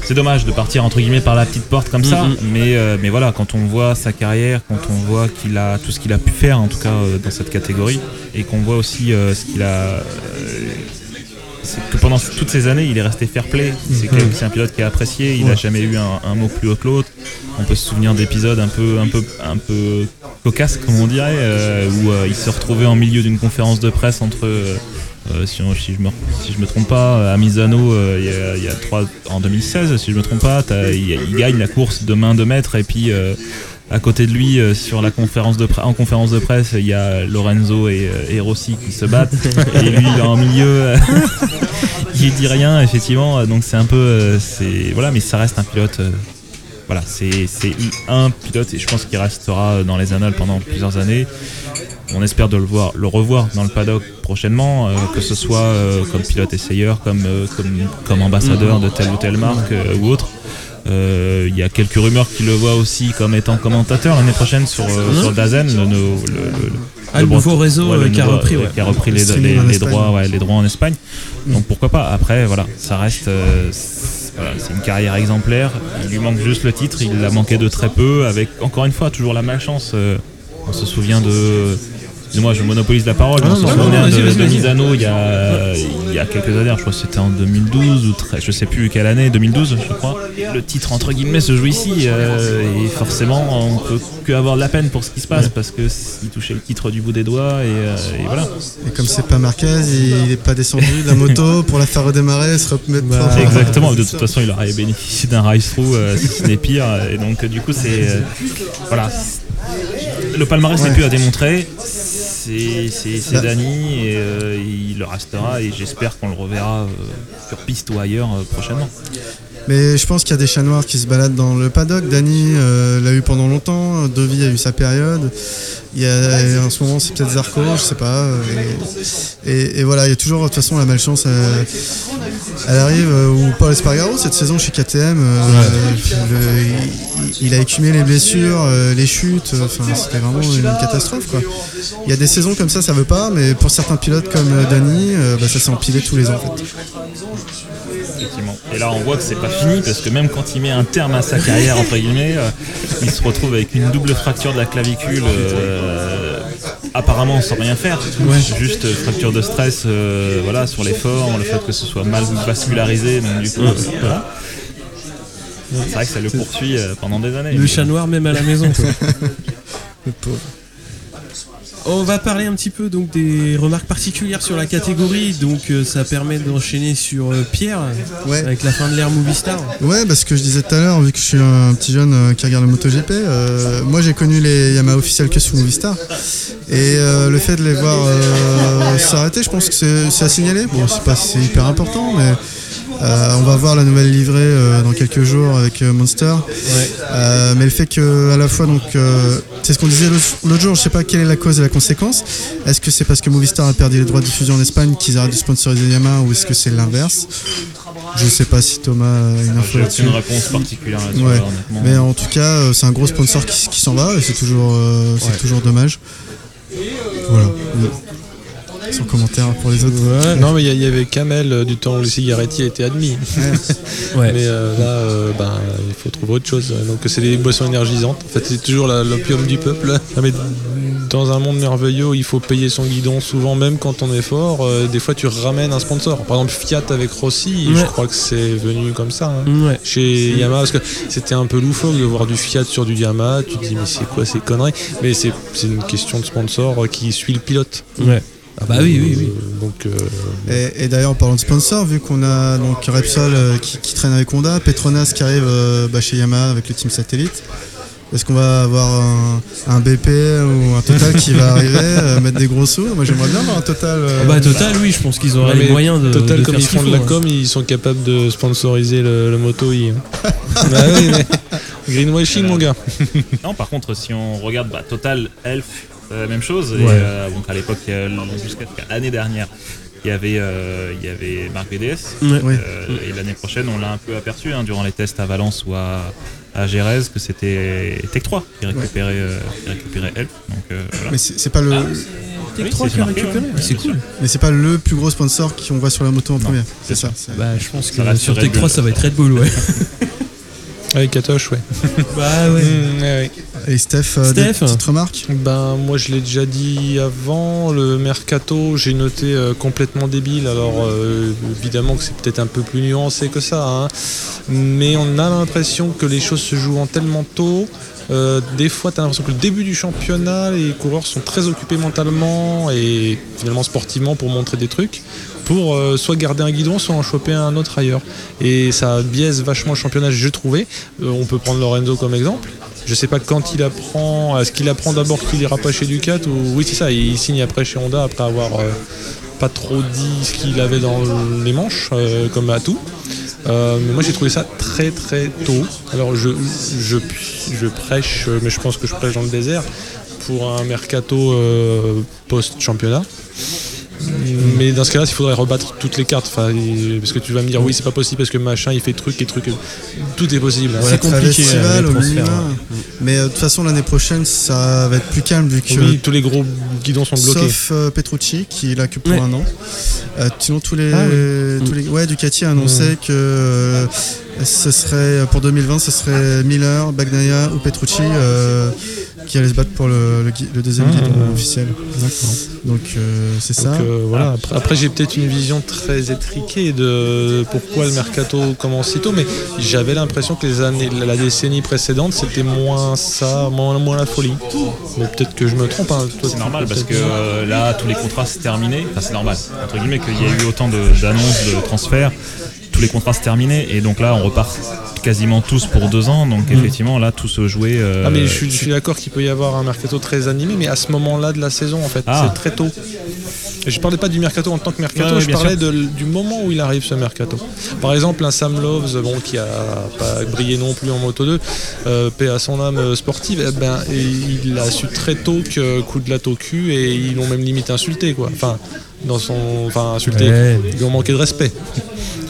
C'est dommage de partir entre guillemets par la petite porte comme ça, Mhm. mais, euh, mais voilà, quand on voit sa carrière, quand on voit qu'il a tout ce qu'il a pu faire, en tout cas euh, dans cette catégorie, et qu'on voit aussi euh, ce qu'il a. c'est que pendant toutes ces années, il est resté fair play. C'est c'est un pilote qui est apprécié. Il n'a Ouais. jamais eu un, un mot plus haut que l'autre. On peut se souvenir d'épisodes un peu, un peu, un peu cocasses, comme on dirait, où il se retrouvait en milieu d'une conférence de presse entre. Euh, euh, si, on- si je me, si je me trompe pas, à Misano, euh, il y a- trois, en 2016, si je me trompe pas, il, il gagne la course de main de maître et puis euh, à côté de lui, euh, sur la conférence de en conférence de presse, il y a Lorenzo et, euh, et Rossi qui se battent et lui il est en milieu, euh, il dit rien effectivement, donc c'est un peu, euh, c'est voilà, mais ça reste un pilote. euh, voilà, c'est c'est un pilote et je pense qu'il restera dans les annales pendant plusieurs années. On espère de le voir, le revoir dans le paddock prochainement, euh, que ce soit euh, comme pilote essayeur, comme, euh, comme, comme ambassadeur de telle ou telle marque ou autre. Il y a quelques rumeurs qui le voient aussi comme étant commentateur l'année prochaine sur, sur Dazen, le, le, Ah, le nouveau réseau ouais, qui a nouveau- repris, ouais. qui a repris les, les- droits, ouais, les droits en Espagne. Donc pourquoi pas. Après, voilà, ça reste. c'est voilà, c'est une carrière exemplaire. Il lui manque juste le titre. Il l'a manqué de très peu. Avec encore une fois toujours la malchance. on se souvient de. Excusez-moi, je monopolise la parole. Ah, non, non, non, de, de. Misano il y a il y a quelques années. Je crois que c'était en 2012 ou très- je sais plus quelle année. 2012, je crois. Le titre entre guillemets se joue ici euh, et forcément on peut que avoir de la peine pour ce qui se passe parce que il touchait le titre du bout des doigts et, euh, et voilà. Et comme c'est pas Marquez, il est pas descendu de la moto pour la faire redémarrer, se remettre Bah. Exactement, de toute façon il aurait bénéficié d'un rise-through euh, si ce n'est pire. Et donc du coup c'est... euh, voilà. Le palmarès n'est Ouais. plus à démontrer. C'est Bah. Dany et euh, il le restera et j'espère qu'on le reverra euh, sur piste ou ailleurs euh, prochainement. Mais je pense qu'il y a des chats noirs qui se baladent dans le paddock. Danny euh, l'a eu pendant longtemps. Dovi a eu sa période. Il y a, en ce moment, c'est peut-être Zarco, je sais pas. euh, Et, et- et voilà, il y a toujours, de toute façon, la malchance. euh, elle arrive. euh, Ou Paul Espargaro, cette saison chez KTM, le- il, il a écumé les blessures, les chutes. Enfin, c'était vraiment une catastrophe, quoi. Il y a des saisons comme ça, ça veut pas. Mais pour certains pilotes comme euh, bah, ça s'est empilé tous les ans, en fait. Effectivement. Et là, on voit que c'est pas fini parce que même quand il met un terme à sa carrière, entre guillemets, il se retrouve avec une double fracture de la clavicule euh, apparemment sans rien faire, juste euh, fracture de stress, euh, voilà, sur l'effort, le fait que ce soit mal vascularisé, donc du coup, euh, voilà. C'est vrai que ça le poursuit euh, pendant des années. Le chat noir même à la maison. quoi. Le pauvre. On va parler un petit peu donc des remarques particulières sur la catégorie. Donc euh, ça permet d'enchaîner sur euh, Pierre Ouais. avec la fin de l'ère Movie Star. Ouais, parce que je disais tout à l'heure, vu que je suis un petit jeune euh, qui regarde le MotoGP, moi j'ai connu les Yamaha officiels que sur Movistar. Et euh, le fait de les voir s'arrêter, je pense que c'est à signaler. Bon, c'est pas c'est hyper important, mais euh, on va voir la nouvelle livrée euh, dans quelques jours avec euh, Monster. Euh, mais le fait que à la fois donc euh, c'est ce qu'on disait l'autre jour, je sais pas quelle est la cause et la conséquence. Est-ce que c'est parce que Movistar a perdu les droits de diffusion en Espagne qu'ils arrêtent de sponsoriser Yamaha ou est-ce que c'est l'inverse? Je sais pas si Thomas a une info là-dessus. réponse particulière là-dessus, Ouais. honnêtement. Mais en tout cas, euh, c'est un gros sponsor qui, qui s'en va et c'est toujours, euh, c'est toujours dommage. Voilà. Sans commentaire pour les autres. Non, mais il y, avait Kamel euh, du temps où le cigarettier était admis. Ouais. Mais euh, là, euh, ben, il faut trouver autre chose. Donc, c'est les boissons énergisantes. En fait, c'est toujours l'opium du peuple. Non, mais dans un monde merveilleux où il faut payer son guidon, souvent même quand on est fort, euh, des fois tu ramènes un sponsor. Par exemple, Fiat avec Rossi, je crois que c'est venu comme ça. hein. Ouais. Chez Yamaha, parce que c'était un peu loufoque de voir du Fiat sur du Yamaha. Tu te dis, mais c'est quoi ces conneries? Mais c'est une question de sponsor qui suit le pilote. Ouais. Ah bah oui, oui, oui. Donc, euh, Et, et d'ailleurs, en parlant de sponsor, vu qu'on a donc Repsol euh, qui, qui traîne avec Honda, Petronas qui arrive euh, bah, chez Yamaha avec le team satellite. Est-ce qu'on va avoir un, un BP ou un Total qui va arriver, euh, mettre des gros sous? Moi j'aimerais bien avoir un Total. euh, Ah bah Total, oui, je pense qu'ils auraient Ouais, les moyens de. Total, de comme faire ils font de la hein. com, ils sont capables de sponsoriser le, le moto I. bah oui, mais greenwashing, mon gars. Non, par contre, si on regarde bah, Total, Elf, euh, même chose. Et, Ouais. euh, donc à l'époque, jusqu'à l'année dernière, il y avait, euh, il y avait Marc VDS. Ouais. Euh, et l'année prochaine, on l'a un peu aperçu hein, durant les tests à Valence ou à, à Gérez que c'était Tech 3 qui récupérait, euh, qui récupérait Elf. Donc euh, voilà. Mais c'est pas le, Tech Oui, 3 c'est qui a marqué, récupéré. ouais. Ah, C'est cool. mais c'est pas le plus gros sponsor qu'on voit sur la moto en première. C'est ça. Bah, je pense que sur Tech 3, Bull. ça va être Red Bull, ouais. Avec Katoche, ouais. bah ouais. Mm, ouais, ouais. Et Steph, euh, des Steph. petites remarques? Ben, moi, je l'ai déjà dit avant, le mercato, j'ai noté euh, complètement débile. Alors, euh, évidemment que c'est peut-être un peu plus nuancé que ça, hein. mais on a l'impression que les choses se jouent en tellement tôt. Euh, des fois, tu as l'impression que le début du championnat, les coureurs sont très occupés mentalement et finalement sportivement pour montrer des trucs, pour euh, soit garder un guidon, soit en choper un autre ailleurs. Et ça biaise vachement le championnat, j'ai trouvé. Euh, on peut prendre Lorenzo comme exemple. Je sais pas quand il apprend, est-ce qu'il apprend d'abord qu'il ira pas chez Ducat ou oui c'est ça, il signe après chez Honda après avoir pas trop dit ce qu'il avait dans les manches comme atout. Euh, moi j'ai trouvé ça très très tôt. Alors je, je, je prêche, mais je pense que je prêche dans le désert pour un mercato euh, post-championnat. Mais dans ce cas-là, il faudrait rebattre toutes les cartes. Enfin, parce que tu vas me dire, oui, c'est pas possible parce que machin, il fait truc et truc. Tout est possible. hein. C'est compliqué, festival, euh, les au transferts, minimum. Mais euh, de toute façon, l'année prochaine, ça va être plus calme vu que. Oui, tous les gros guidons sont bloqués. Sauf euh, Petrucci qui que pour Ouais. un an. Euh, sinon tous les, Ah tous les ouais Ducati a annoncé que euh, ce serait pour 2020 ce serait Miller, Bagnaia ou Petrucci euh, qui allaient se battre pour le, le deuxième Ah. guidon officiel. Donc euh, c'est ça. Euh, voilà. Après, après, j'ai peut-être une vision très étriquée de pourquoi le mercato commence si tôt, mais j'avais l'impression que les années, la décennie précédente, c'était moins ça, moins, moins la folie. Mais peut-être que je me trompe. hein. C'est normal parce que euh, là, tous les contrats se terminaient. Enfin, c'est normal, entre guillemets, qu'il y ait eu autant de- d'annonces de, transferts. Tous les contrats se terminaient et donc là, on repart quasiment tous pour deux ans. Donc effectivement, là, tout se jouait. euh, Mm. Ah mais je suis, d'accord qu'il peut y avoir un mercato très animé, mais à ce moment-là de la saison en fait, Ah. c'est très tôt. Et je parlais pas du mercato en tant que mercato, je parlais de- du moment où il arrive ce mercato. Par exemple, un Sam Loves, bon, qui a pas brillé non plus en Moto 2, euh, paix à son âme sportive, eh ben, et il a su très tôt que coup de latte au cul et ils l'ont même limite insulté quoi. Enfin, dans son, enfin insulté, Ouais. ils lui ont manqué de respect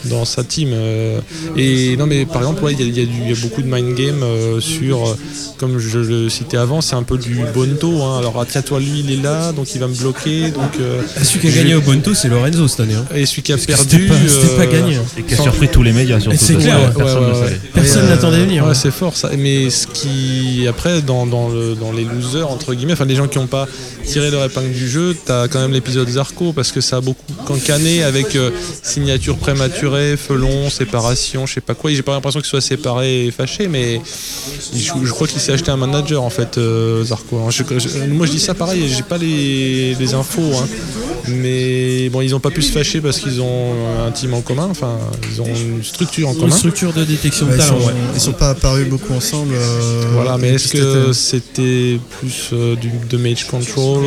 dans sa team. euh, et non, mais par exemple, ouais, il y, a- y y beaucoup de mind game euh, sur, euh, comme je le citais avant, c'est un peu du bonto. hein. Alors, tiens, toi, lui, il est là, donc il va me bloquer. Donc, euh, Ah, Celui qui a gagné au Bonto, c'est Lorenzo cette année. hein. et celui qui a perdu. C'était pas, gagné. hein. Et qui a surpris tous les médias surtout. C'est clair, personne n'attendait venir. Ouais, c'est fort ça. Mais ce qui, après, dans, dans, le, dans les losers, entre guillemets, enfin les gens qui n'ont pas tiré leur épingle du jeu, t'as quand même l'épisode Zarco parce que ça a beaucoup cancané avec euh, signature prématurée, felon, séparation, je sais pas quoi. J'ai pas l'impression qu'il soit séparé et fâché, mais je, crois qu'il s'est acheté un manager en fait, euh, Zarco. Je- moi je dis ça pareil, j'ai pas les, les infos, hein. Mais bon, ils ont pas pu se fâcher parce qu'ils ont un team en commun, enfin, ils ont une structure en Une commun. structure de détection de Ouais, ils, talent, sont, ouais. ils sont pas apparus beaucoup ensemble. euh, Voilà, mais est-ce que c'était plus euh, du, de Mage Control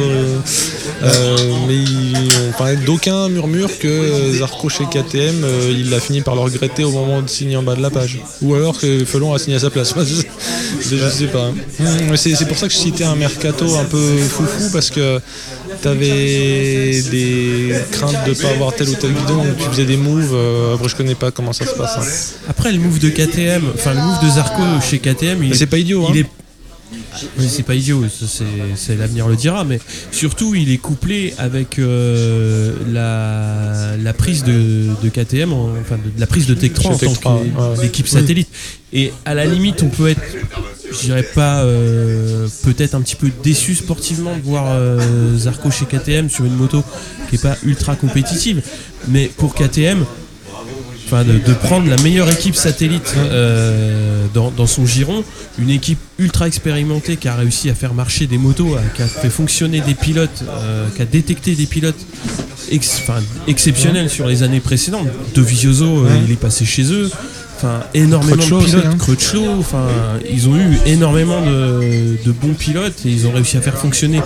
euh, Mais ils ont parlé d'aucun murmure que Zarco chez KTM, euh, il a fini par le regretter au moment de signer en bas de la page. Ou alors que Felon a signé à sa place. Je, je- je sais pas. Hum, c'est pour ça que je citais un mercato un peu foufou parce que t'avais des craintes de pas avoir tel ou tel guidon, donc tu faisais des moves. euh, après, je connais pas comment ça se passe. hein. Après, le move de KTM, enfin le move de Zarco chez KTM, il Mais est pas idiot. Hein. Il est. Oui, c'est pas idiot, ça, c'est, l'avenir le dira, mais surtout il est couplé avec euh, la, la prise de, de KTM, en- enfin de, la prise de Tech 3 en tant Tech 3, ouais. qu'équipe satellite. Et à la limite, on peut être, je dirais pas, euh, peut-être un petit peu déçu sportivement de voir euh, Zarco chez KTM sur une moto qui est pas ultra compétitive, mais pour KTM, enfin de, de prendre la meilleure équipe satellite euh, dans, dans son giron, une équipe ultra expérimentée qui a réussi à faire marcher des motos, à- qui a fait fonctionner des pilotes, euh, qui a détecté des pilotes ex- exceptionnels sur les années précédentes. De Vizioso, euh, il est passé chez eux. Enfin, énormément Crutchlow de pilotes, hein. Crutchlow, enfin, ils ont eu énormément de, de bons pilotes et ils ont réussi à faire fonctionner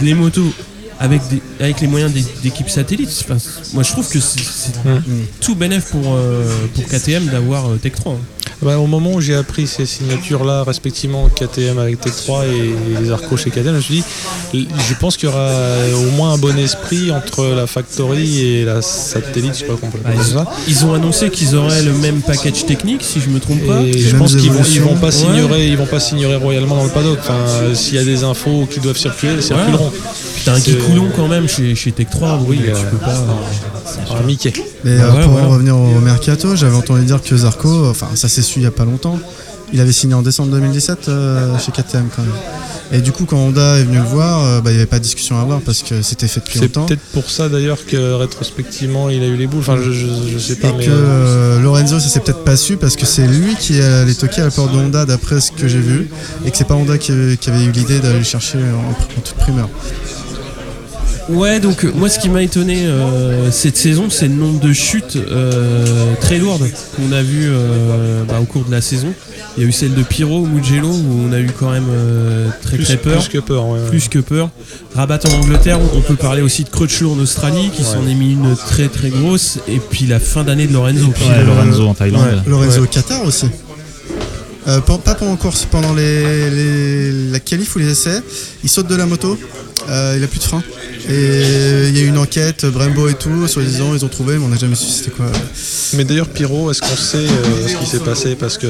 les motos avec, des- avec les moyens d'équipes satellites. Enfin, moi, je trouve que c'est tout bénéf pour, euh, pour KTM d'avoir euh, Tech 3. hein. Bah, au moment où j'ai appris ces signatures-là, respectivement KTM avec Tech 3 et les Arcos chez KTM, je me suis dit, je pense qu'il y aura au moins un bon esprit entre la Factory et la satellite, je sais pas Ah, appeler ils, ça. ils ont annoncé qu'ils auraient le même package technique, si je me trompe pas. Et je pense qu'ils vont, ils vont pas Ouais. signorer, ils vont pas signorer royalement dans le paddock. Enfin, euh, s'il y a des infos qui doivent circuler, elles circuleront. T'as un Coulon quand même chez, chez Tech 3. Oui, euh, tu peux pas. Un Mickey. Mais Bah euh, pour en revenir au mercato, j'avais entendu dire que Zarco, enfin ça s'est su il y a pas longtemps, il avait signé en décembre 2017 euh, chez KTM quand même. Et du coup quand Honda est venu le voir, euh, bah, il n'y avait pas de discussion à avoir parce que c'était fait depuis C'est longtemps. peut-être pour ça d'ailleurs que rétrospectivement il a eu les boules. Enfin, je, je, je sais Et pas, mais. que euh, Lorenzo, ça s'est peut-être pas su parce que c'est lui qui allé toquer à la porte de Honda d'après ce que j'ai vu et que c'est pas Honda qui avait, qui avait eu l'idée d'aller le chercher en, en toute primeur. Ouais, donc euh, moi ce qui m'a étonné euh, cette saison, c'est le nombre de chutes euh, très lourdes qu'on a vu euh, bah, au cours de la saison. Il y a eu celle de Pyro, Mugello, où on a eu quand même euh, très plus, très peur. plus que peur. ouais, ouais. plus que peur. Rabat en Angleterre, on peut parler aussi de Crutchlow en Australie, qui s'en est mis une très très grosse, et puis la fin d'année de Lorenzo. Ouais, Lorenzo en Thaïlande. ouais. Lorenzo Ouais. au Qatar aussi. Euh, pas pendant course, pendant les, les- la qualif ou les essais, il saute de la moto, euh, il a plus de frein. Et il y a eu une enquête, Brembo et tout, soi-disant ils ont trouvé, mais on n'a jamais su c'était quoi. Mais d'ailleurs, Pyro, est-ce qu'on sait euh, ce qui s'est passé? Parce que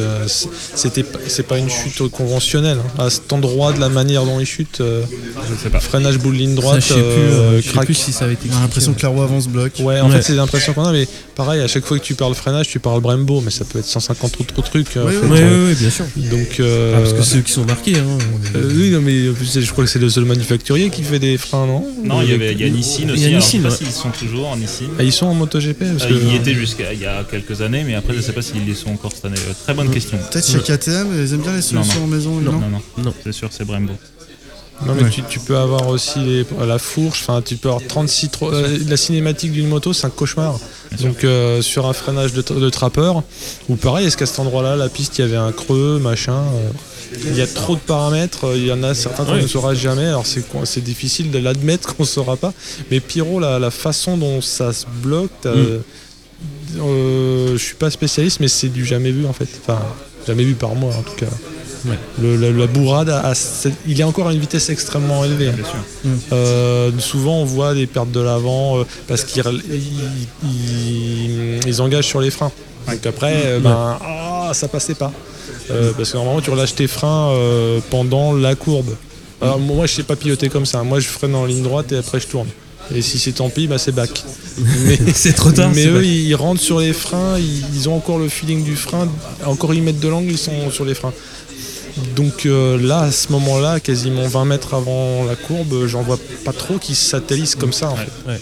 c'était, c'est pas une chute conventionnelle. hein. À cet endroit, de la manière dont il chute, euh, Je sais pas. freinage boule ligne Ça, droite, je sais plus, euh, euh, je sais crack. plus si ça avait été On a l'impression que la roue avance bloc. Ouais, en Ouais. fait, c'est l'impression qu'on a, mais pareil, à chaque fois que tu parles freinage, tu parles Brembo, mais ça peut être 150 autres trucs. euh, Oui, oui. Oui, bien sûr. Donc, euh, Ah, parce que c'est eux qui sont marqués. Hein. euh, oui, non, mais je crois que c'est le seul manufacturier qui fait des freins, non? Non, il y avait il y a Nissin aussi. Il y a alors, je sais pas ouais. s'ils sont toujours en Nissin. Ah, Ils sont en MotoGP parce Euh, que, Ils y étaient jusqu'à il y a quelques années, mais après je sais pas s'ils y sont encore cette année. Euh, Très bonne question. Peut-être chez KTM, ils aiment bien les solutions Non, en maison, non, Non, non, Non. c'est sûr, c'est Brembo. Non mais Ouais. tu, tu peux avoir aussi les- la fourche, enfin tu peux avoir 36 tro- euh, la cinématique d'une moto c'est un cauchemar. Donc euh, sur un freinage de, tra- de trappeur, ou pareil, est-ce qu'à cet endroit-là la piste il y avait un creux, machin euh, il y a trop de paramètres, euh, il y en a certains qu'on ne saura jamais, alors c'est difficile de l'admettre qu'on ne saura pas. Mais Pyro, la, la façon dont ça se bloque, t'as- Mm. euh, je suis pas spécialiste, mais c'est du jamais vu en fait. Enfin, jamais vu par moi en tout cas. Ouais. Le- la, la bourrade, a- a il est encore à une vitesse extrêmement élevée. hein. Bien sûr. Euh, souvent, on voit des pertes de l'avant euh, parce qu'ils ils, ils- ils engagent sur les freins. Donc après, euh, ben, ah, ça passait pas. Euh, parce que normalement, tu relâches tes freins euh, pendant la courbe. Alors, moi, je sais pas piloter comme ça. Moi, je freine en ligne droite et après, je tourne. Et si c'est tant pis, bah, c'est back. Mais, C'est trop tard. mais eux, ils rentrent sur les freins, ils, ont encore le feeling du frein, encore ils mettent de l'angle, ils sont sur les freins. Donc euh, là, à ce moment-là, quasiment 20 mètres avant la courbe, j'en vois pas trop qui satellisent comme ça. En fait. ouais.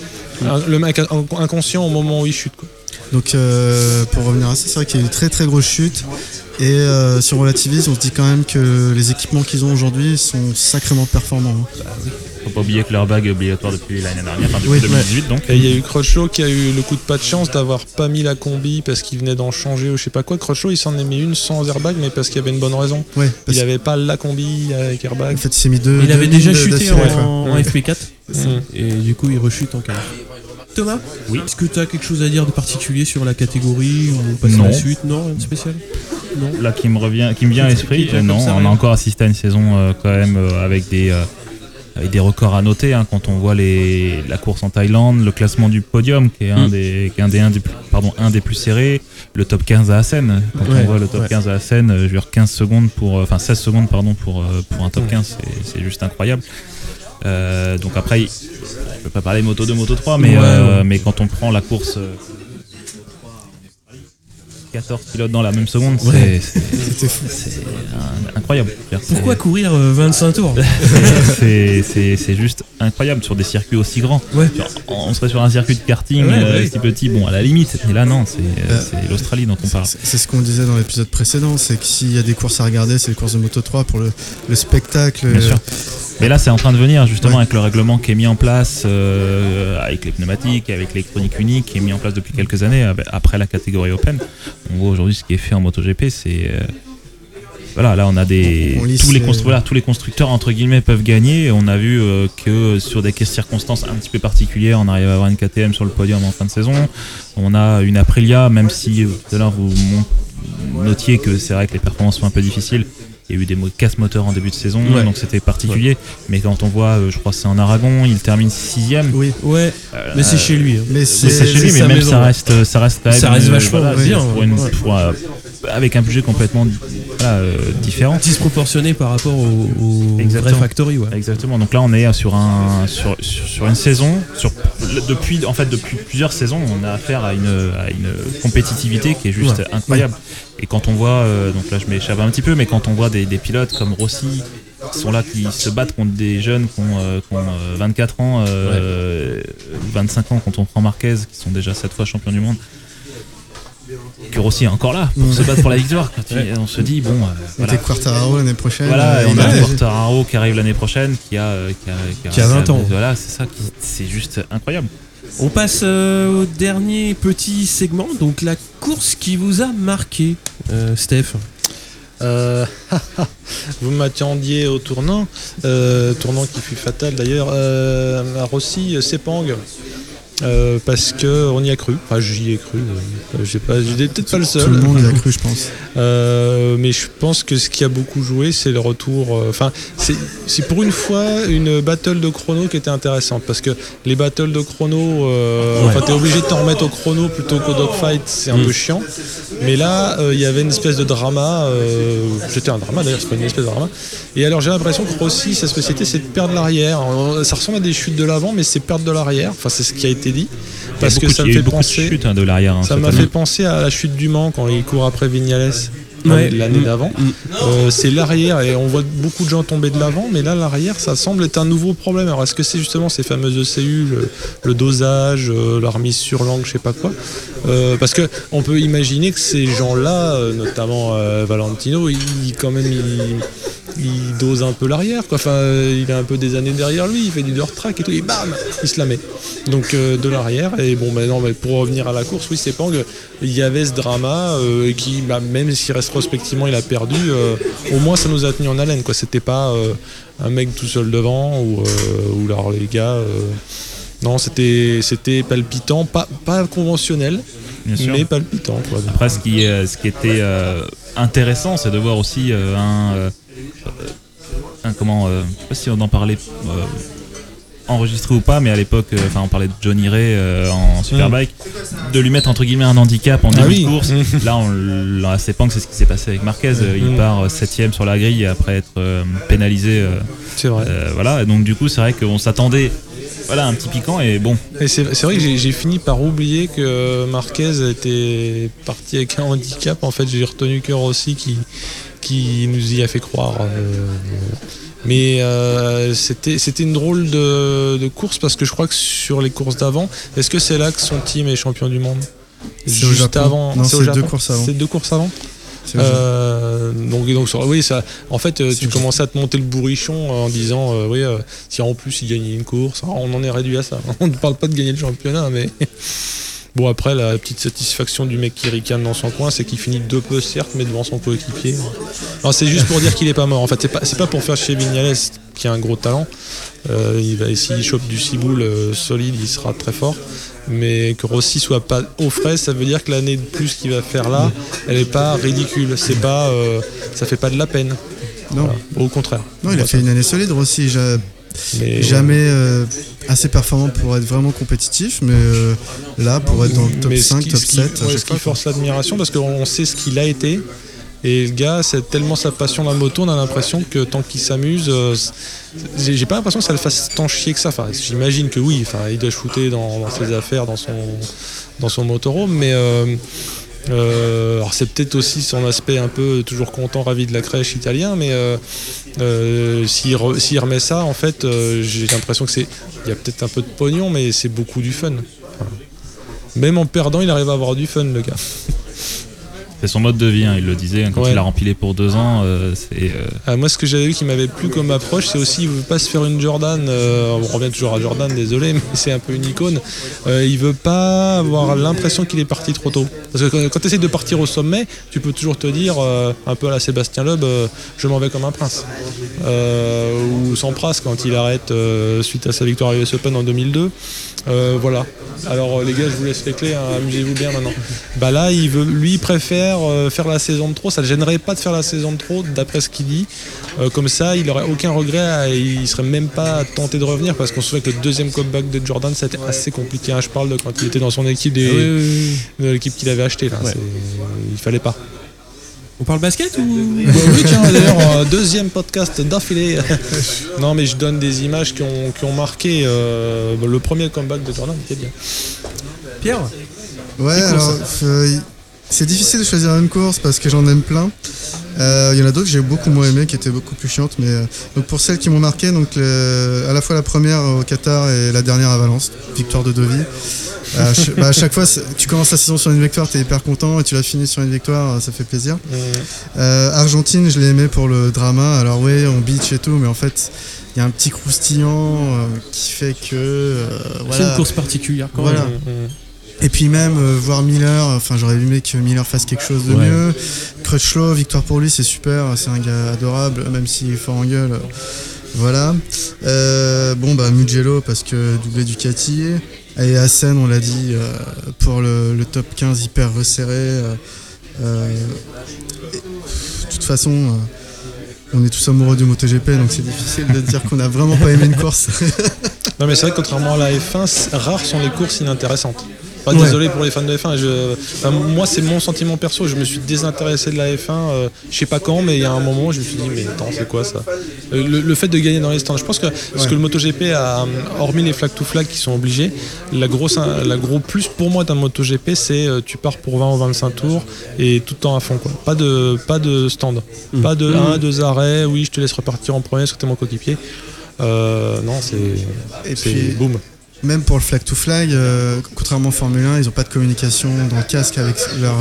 Un- Le mec in- inconscient au moment où il chute. Quoi. Donc euh, pour revenir à ça, c'est vrai qu'il y a une très très grosse chute. Et euh, si on relativise, on se dit quand même que les équipements qu'ils ont aujourd'hui sont sacrément performants. hein. Faut pas oublier que leur bague est obligatoire depuis l'année dernière, enfin depuis Oui, 2018 donc. Et il y a eu Crutchlow qui a eu le coup de pas de chance d'avoir pas mis la combi parce qu'il venait d'en changer ou je sais pas quoi. Crutchlow il s'en est mis une sans airbag mais parce qu'il y avait une bonne raison. Ouais, parce Il avait pas la combi avec airbag. qu'en fait, il s'est mis deux. Il deux avait déjà chuté en, en Ouais. FP4 Mm. et du coup il rechute en qualif. Thomas Oui. Est-ce que tu as quelque chose à dire de particulier sur la catégorie ou passer à Non. la suite Non, rien de spécial Non. Là qui me revient, qui me vient à l'esprit, euh, non, on a encore assisté à une saison euh, quand même euh, avec des euh, avec des records à noter hein, quand on voit les la course en Thaïlande, le classement du podium qui est un Mm. des qui est un des, un des pardon un des plus serrés, le top 15 à Assen. Quand Ouais, on voit le top ouais. 15 à Assen, je veux dire 15 secondes pour enfin 16 secondes pardon pour pour un top 15, c'est c'est juste incroyable. Euh, donc après, je peux pas parler moto 2, moto 3, mais, Ouais, euh, ouais. mais quand on prend la course euh, 14 pilotes dans la même seconde, c'est- Ouais. c'est incroyable. Pourquoi courir euh, 25 tours c'est juste incroyable sur des circuits aussi grands. Ouais. On serait sur un circuit de karting Ouais, euh, si petit, bon à la limite, mais là non, c'est euh, Euh, l'Australie dont on parle. C'est ce qu'on disait dans l'épisode précédent, c'est que s'il y a des courses à regarder, c'est les courses de Moto 3 pour le, le spectacle. Bien euh, sûr. Mais là, c'est en train de venir justement Ouais. avec le règlement qui est mis en place, euh, avec les pneumatiques, avec l'électronique unique, qui est mis en place depuis quelques années après la catégorie Open. On voit aujourd'hui ce qui est fait en MotoGP, c'est euh, voilà, là on a des On- on lisse tous les voilà, tous les constructeurs entre guillemets peuvent gagner. On a vu euh, que sur des circonstances un petit peu particulières, on arrive à avoir une KTM sur le podium en fin de saison. On a une Aprilia, même si tout à l'heure vous notiez que c'est vrai que les performances sont un peu difficiles. Il y a eu des casse moteurs en début de saison, Ouais. donc c'était particulier. Mais quand on voit, euh, je crois que c'est en Aragon, il termine sixième. Oui, Ouais, Euh, mais c'est chez lui. hein. mais oui, c'est. chez lui, mais même maison, ça reste, ça reste quand même. Ça reste euh, vachement voilà, bien, pour une- ouais. pour, euh, avec un budget complètement voilà, euh, différent. Disproportionné par rapport au, au vrai Exactement. factory. Ouais. Exactement. Donc là, on est sur un sur, sur, sur une saison. Sur depuis en fait depuis plusieurs saisons, on a affaire à une à une compétitivité qui est juste Ouais. incroyable. Et quand on voit, euh, donc là, je m'échappe un petit peu, mais quand on voit des, des pilotes comme Rossi qui sont là, qui se battent contre des jeunes qui ont, euh, qui ont, euh, 24 ans, euh, 25 ans quand on prend Marquez, qui sont déjà 7 fois champions du monde. Que Rossi est encore là pour se battre pour la victoire. Quand Ouais. on se dit, bon, euh, On voilà, était Quartararo l'année prochaine. voilà, euh, et on a a- Quartararo qui arrive l'année prochaine, qui a, euh, qui a, Qui a 20 ans. Voilà, c'est ça, qui- c'est juste incroyable. On passe euh, au dernier petit segment, donc la course qui vous a marqué, euh, Steph. Euh, vous m'attendiez au tournant, euh, tournant qui fut fatal d'ailleurs, euh, à Rossi, euh, Sepang. Euh, parce que on y a cru, enfin j'y ai cru, euh, j'ai pas, j'étais peut-être pas le seul. Tout le monde y a cru, je pense. Euh, mais je pense que ce qui a beaucoup joué, c'est le retour. euh, Enfin, c'est c'est pour une fois une battle de chrono qui était intéressante parce que les battles de chrono, Ouais. enfin, t'es obligé de t'en remettre au chrono plutôt qu'au dogfight, c'est un Mm. peu chiant. Mais là, il y avait une espèce de drama. C'était un drama d'ailleurs, c'est pas une espèce de drama. Et alors j'ai l'impression que Rossi, sa spécialité, c'est de perdre l'arrière. Ça ressemble à des chutes de l'avant, mais c'est perdre de l'arrière. Enfin, c'est ce qui a été dit. Parce que ça me fait penser. hein, de l'arrière. hein, Ça m'a fait penser à la chute du Mans quand il court après Vignales Ouais. l'année Mm. d'avant. Mm. Euh, c'est l'arrière et on voit beaucoup de gens tomber de l'avant, mais là l'arrière ça semble être un nouveau problème. Alors est-ce que c'est justement ces fameuses ECU, le, le dosage, euh, la remise sur l'angle, je sais pas quoi Euh, Parce que on peut imaginer que ces gens-là, euh, notamment euh, Valentino, il quand même il, il dose un peu l'arrière. quoi. Enfin, euh, il a un peu des années derrière lui, il fait du dirt track et tout, et bam, il se la met. Donc euh, de l'arrière. Et bon, maintenant, mais pour revenir à la course, oui, c'est Pang. Il y avait ce drama euh, qui, bah, même si rétrospectivement il a perdu, euh, au moins ça nous a tenu en haleine. Quoi. C'était pas un mec tout seul devant ou, ou alors les gars. non, c'était palpitant, pas, pas conventionnel, mais palpitant. Quoi. Après, ce qui, ce qui était intéressant, c'est de voir aussi un, un comment, euh, je sais pas si on en parlait euh, enregistré ou pas, mais à l'époque, euh, enfin, on parlait de Johnny Ray euh, en Superbike, de lui mettre entre guillemets un handicap en Ah début oui. de course. Là, on, à Sepang, c'est ce qui s'est passé avec Marquez. Euh, Il part 7 sur la grille après être euh, pénalisé. euh, C'est vrai. euh, voilà, et donc du coup, c'est vrai qu'on s'attendait voilà, un petit piquant et bon. Et c'est vrai que j'ai- j'ai fini par oublier que Marquez était parti avec un handicap. En fait, j'ai retenu que Rossi qui, qui nous y a fait croire. euh, mais euh, c'était une drôle de, de course parce que je crois que sur les courses d'avant, est-ce que c'est là que son team est champion du monde? Non, au c'est deux courses avant. C'est deux courses avant? Euh, donc, donc oui, ça, en fait, euh, tu commençais à te monter le bourrichon en disant, euh, oui, euh, si en plus il gagnait une course, Ah, on en est réduit à ça. On ne parle pas de gagner le championnat, mais bon, après, la petite satisfaction du mec qui ricane dans son coin, c'est qu'il finit de peu, certes, mais devant son coéquipier. Alors, c'est juste pour dire qu'il est pas mort. En fait, c'est pas, c'est pas pour faire chez Vignales, qui a un gros talent. Euh, il va, s'il chope du ciboule euh, solide, il sera très fort. Mais que Rossi soit pas au frais, ça veut dire que l'année de plus qu'il va faire là, elle est pas ridicule. C'est pas, euh, ça fait pas de la peine. Non. Voilà. Au contraire. non, il a fait une année solide, Rossi. Mais, Jamais euh, assez performant pour être vraiment compétitif, mais euh, là, pour être dans le top mais ce 5, qui- top ce qui- 7, à ouais, ce qui force l'admiration parce qu'on sait ce qu'il a été. Et le gars, c'est tellement sa passion la moto, on a l'impression que tant qu'il s'amuse, euh, j'ai pas l'impression que ça le fasse tant chier que ça. Enfin, j'imagine que oui, enfin, il doit shooter dans, dans ses affaires, dans son, dans son motorhome, mais euh, alors c'est peut-être aussi son aspect un peu toujours content, ravi de la crèche italien, mais euh, euh, s'il re- s'il remet ça, en fait, j'ai l'impression que c'est, il y a peut-être un peu de pognon, mais c'est beaucoup du fun. Même en perdant, il arrive à avoir du fun, le gars. C'est son mode de vie, hein, il le disait, hein, quand Ouais. il a rempilé pour deux ans, euh, c'est. euh, Ah, moi, ce que j'avais vu qui m'avait plu comme approche, c'est aussi, il veut pas se faire une Jordan. euh, on revient toujours à Jordan, désolé, mais c'est un peu une icône. Il veut pas avoir l'impression qu'il est parti trop tôt. Parce que quand, tu essaies de partir au sommet, tu peux toujours te dire, un peu à la Sébastien Loeb, je m'en vais comme un prince. Ou Sampras quand il arrête suite à sa victoire à US Open en 2002. Euh, voilà. Alors les gars, je vous laisse les clés, hein, amusez-vous bien maintenant. Bah là, il veut, lui il préfère euh, faire la saison de trop. Ça ne gênerait pas de faire la saison de trop, d'après ce qu'il dit. Euh, comme ça, il aurait aucun regret. et il serait même pas tenté de revenir parce qu'on se souvient que le deuxième comeback de Jordan, c'était assez compliqué. hein. Je parle de quand il était dans son équipe, des, Ah de l'équipe qu'il avait acheté. Là. Ouais. C'est- Il fallait pas. On parle basket ou Bah oui, tiens, d'ailleurs, euh, deuxième podcast d'affilée. non, mais je donne des images qui ont, qui ont marqué euh, le premier comeback de Jordan, était bien. Pierre? Ouais, alors euh, c'est difficile de choisir une course parce que j'en aime plein. Euh, Il y en a d'autres que j'ai beaucoup moins aimé, qui étaient beaucoup plus chiantes. Mais euh, donc pour celles qui m'ont marqué, donc le- à la fois la première au Qatar et la dernière à Valence, victoire de Devi. Euh, bah, à chaque fois, tu commences la saison sur une victoire, tu es hyper content, et tu la finis sur une victoire, euh, ça fait plaisir. Euh, Argentine, je l'ai aimé pour le drama. Alors oui, on beach et tout, mais en fait, il y a un petit croustillant euh, qui fait que euh, C'est une course particulière quand Voilà. même. Et puis même euh, voir Miller, enfin j'aurais aimé que Miller fasse quelque chose de Ouais. mieux. Crutchlow, victoire pour lui, c'est super, c'est un gars adorable, même s'il est fort en gueule. Voilà. Euh, bon bah Mugello parce que doublé Ducati. Et Assen, on l'a dit, euh, pour le, le top 15 hyper resserré. euh, euh, de toute façon, euh, on est tous amoureux du MotoGP, donc c'est difficile de dire qu'on a vraiment pas aimé une course. Non, mais c'est vrai que contrairement à la F1, c- rares sont les courses inintéressantes. Pas Ouais. désolé pour les fans de F1. Je, enfin, moi, c'est mon sentiment perso. Je me suis désintéressé de la F1. euh, je sais pas quand, mais il y a un moment, je me suis dit, mais attends, c'est quoi ça Euh, le, le fait de gagner dans les stands. Je pense que ce que le MotoGP a, hormis les flag to flag qui sont obligés, la grosse, la gros plus pour moi d'un MotoGP, c'est euh, tu pars pour 20 ou 25 tours et tout le temps à fond. Quoi. Pas de, pas de stand. Pas de 1, 2 arrêts. Oui, je te laisse repartir en premier parce que t'es mon coéquipier. Euh, non, c'est Et c'est puis, boum. Même pour le flag to flag, euh, contrairement au Formule 1, ils n'ont pas de communication dans le casque avec leur,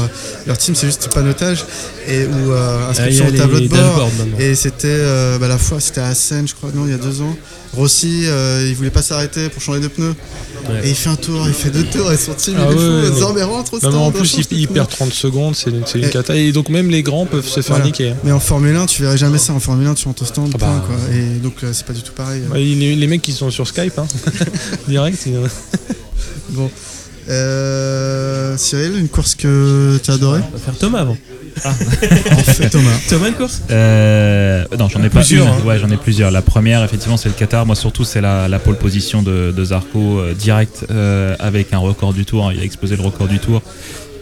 leur team, c'est juste panotage et ou euh, Ah, inscription a au tableau de bord. Et c'était euh, bah, la fois, c'était à Seine, je crois, non, il y a deux ans. Rossi, euh, il voulait pas s'arrêter pour changer de pneus. Ouais. Et il fait un tour, il fait deux tours, et son team, Ah il est ouais, fou, mais rentre au Non, mais en plus, il, perd 30 secondes, c'est une, Et- cata. Et donc, même les grands peuvent se faire Voilà. niquer. hein. Mais en Formule 1, tu verrais jamais ça. En Formule 1, tu rentres au stand, Ah point, bah. quoi. Et donc, euh, c'est pas du tout pareil. Ouais, Les, les mecs qui sont sur Skype, hein, direct. Bon. Euh, Cyril, une course que tu as adorée? On va faire Thomas avant. En fait, Thomas. Thomas, une course? Euh, non, j'en ai pas Plusieurs, une. hein. Ouais, j'en ai plusieurs. La première, effectivement, c'est le Qatar. Moi, surtout, c'est la, la pole position de, de Zarco euh, direct euh, avec un record du tour. Il a explosé le record du tour.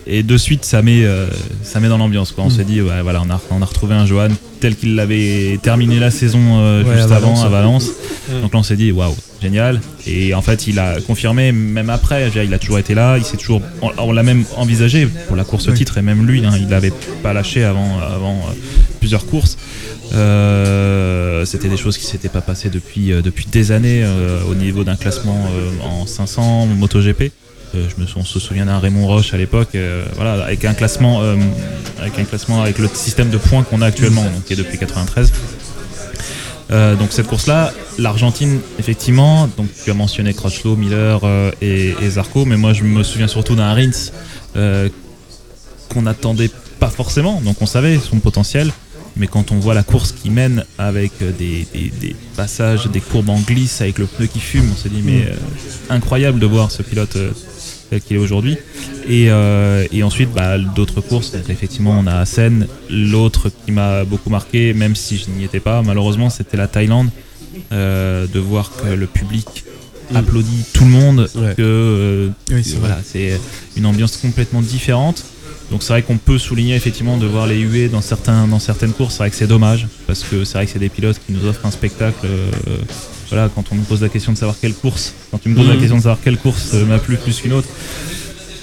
Et de suite, ça met, euh, ça met dans l'ambiance. quoi. On s'est dit, ouais, voilà, on a, on a retrouvé un Johan tel qu'il l'avait terminé la saison euh, Ouais, juste à avant Valence, à. Valence. Donc là, on s'est dit, waouh, génial. Et en fait, il a confirmé, même après, il a toujours été là, il s'est toujours, on, on l'a même envisagé pour la course au titre, et même lui, hein, il n'avait pas lâché avant, avant euh, plusieurs courses. Euh, C'était des choses qui s'étaient pas passées depuis, euh, depuis des années euh, au niveau d'un classement en 500 MotoGP. Euh, je me on se souvient d'un Raymond Roche à l'époque, euh, voilà, avec un classement, euh, avec un classement avec le système de points qu'on a actuellement, donc qui est depuis 93. Euh, donc cette course-là, l'Argentine, effectivement, donc tu as mentionné Crutchlow, Miller et, et Zarco, mais moi je me souviens surtout d'un Rins qu'on n'attendait pas forcément, donc on savait son potentiel, mais quand on voit la course qui mène avec des, des- des passages, des courbes en glisse, avec le pneu qui fume, on s'est dit mais euh, incroyable de voir ce pilote euh, qu'il est aujourd'hui. Et, euh, et ensuite, bah, d'autres courses. Donc, effectivement, on a Assen. L'autre qui m'a beaucoup marqué, même si je n'y étais pas, malheureusement, c'était la Thaïlande. Euh, de voir que le public applaudit tout le monde, Ouais. que euh, Oui, c'est voilà, c'est une ambiance complètement différente. Donc c'est vrai qu'on peut souligner effectivement de voir les huées dans, certains, dans certaines courses. C'est vrai que c'est dommage parce que c'est vrai que c'est des pilotes qui nous offrent un spectacle. Voilà, quand on nous pose la question de savoir quelle course, quand tu me poses la Mhm. question de savoir quelle course euh, m'a plu plus qu'une autre,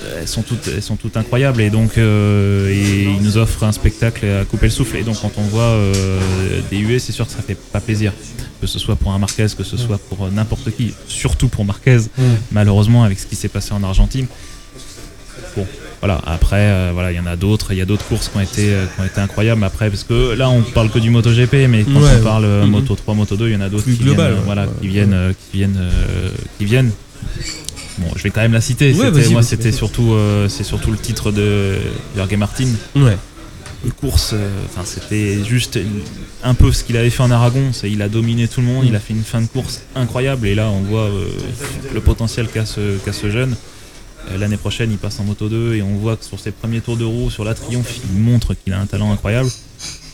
euh, elles sont toutes, elles sont toutes incroyables et donc euh, et ils nous offrent un spectacle à couper le souffle. Et donc quand on voit euh, des huées, c'est sûr que ça fait pas plaisir. Que ce soit pour un Marquez, que ce soit pour n'importe qui, surtout pour Marquez, malheureusement avec ce qui s'est passé en Argentine. Bon, voilà. Après, euh, voilà, il y en a d'autres. Il y a d'autres courses qui ont été, euh, qui ont été incroyables. Après, parce que là, on parle que du MotoGP, mais quand on parle euh, Mhm. Moto 3, Moto 2, il y en a d'autres qui global, viennent, voilà, qui viennent, qui viennent, qui viennent. Bon, je vais quand même la citer. Ouais, moi, c'était surtout, euh, c'est surtout le titre de Jorge Martin. Ouais. Une course, euh, c'était juste un peu ce qu'il avait fait en Aragon. Il a dominé tout le monde. Il a fait une fin de course incroyable. Et là, on voit euh, le potentiel qu'a ce, qu'a ce jeune. Euh, L'année prochaine, il passe en Moto 2 et on voit que sur ses premiers tours de roue, sur la Triomphe, il montre qu'il a un talent incroyable.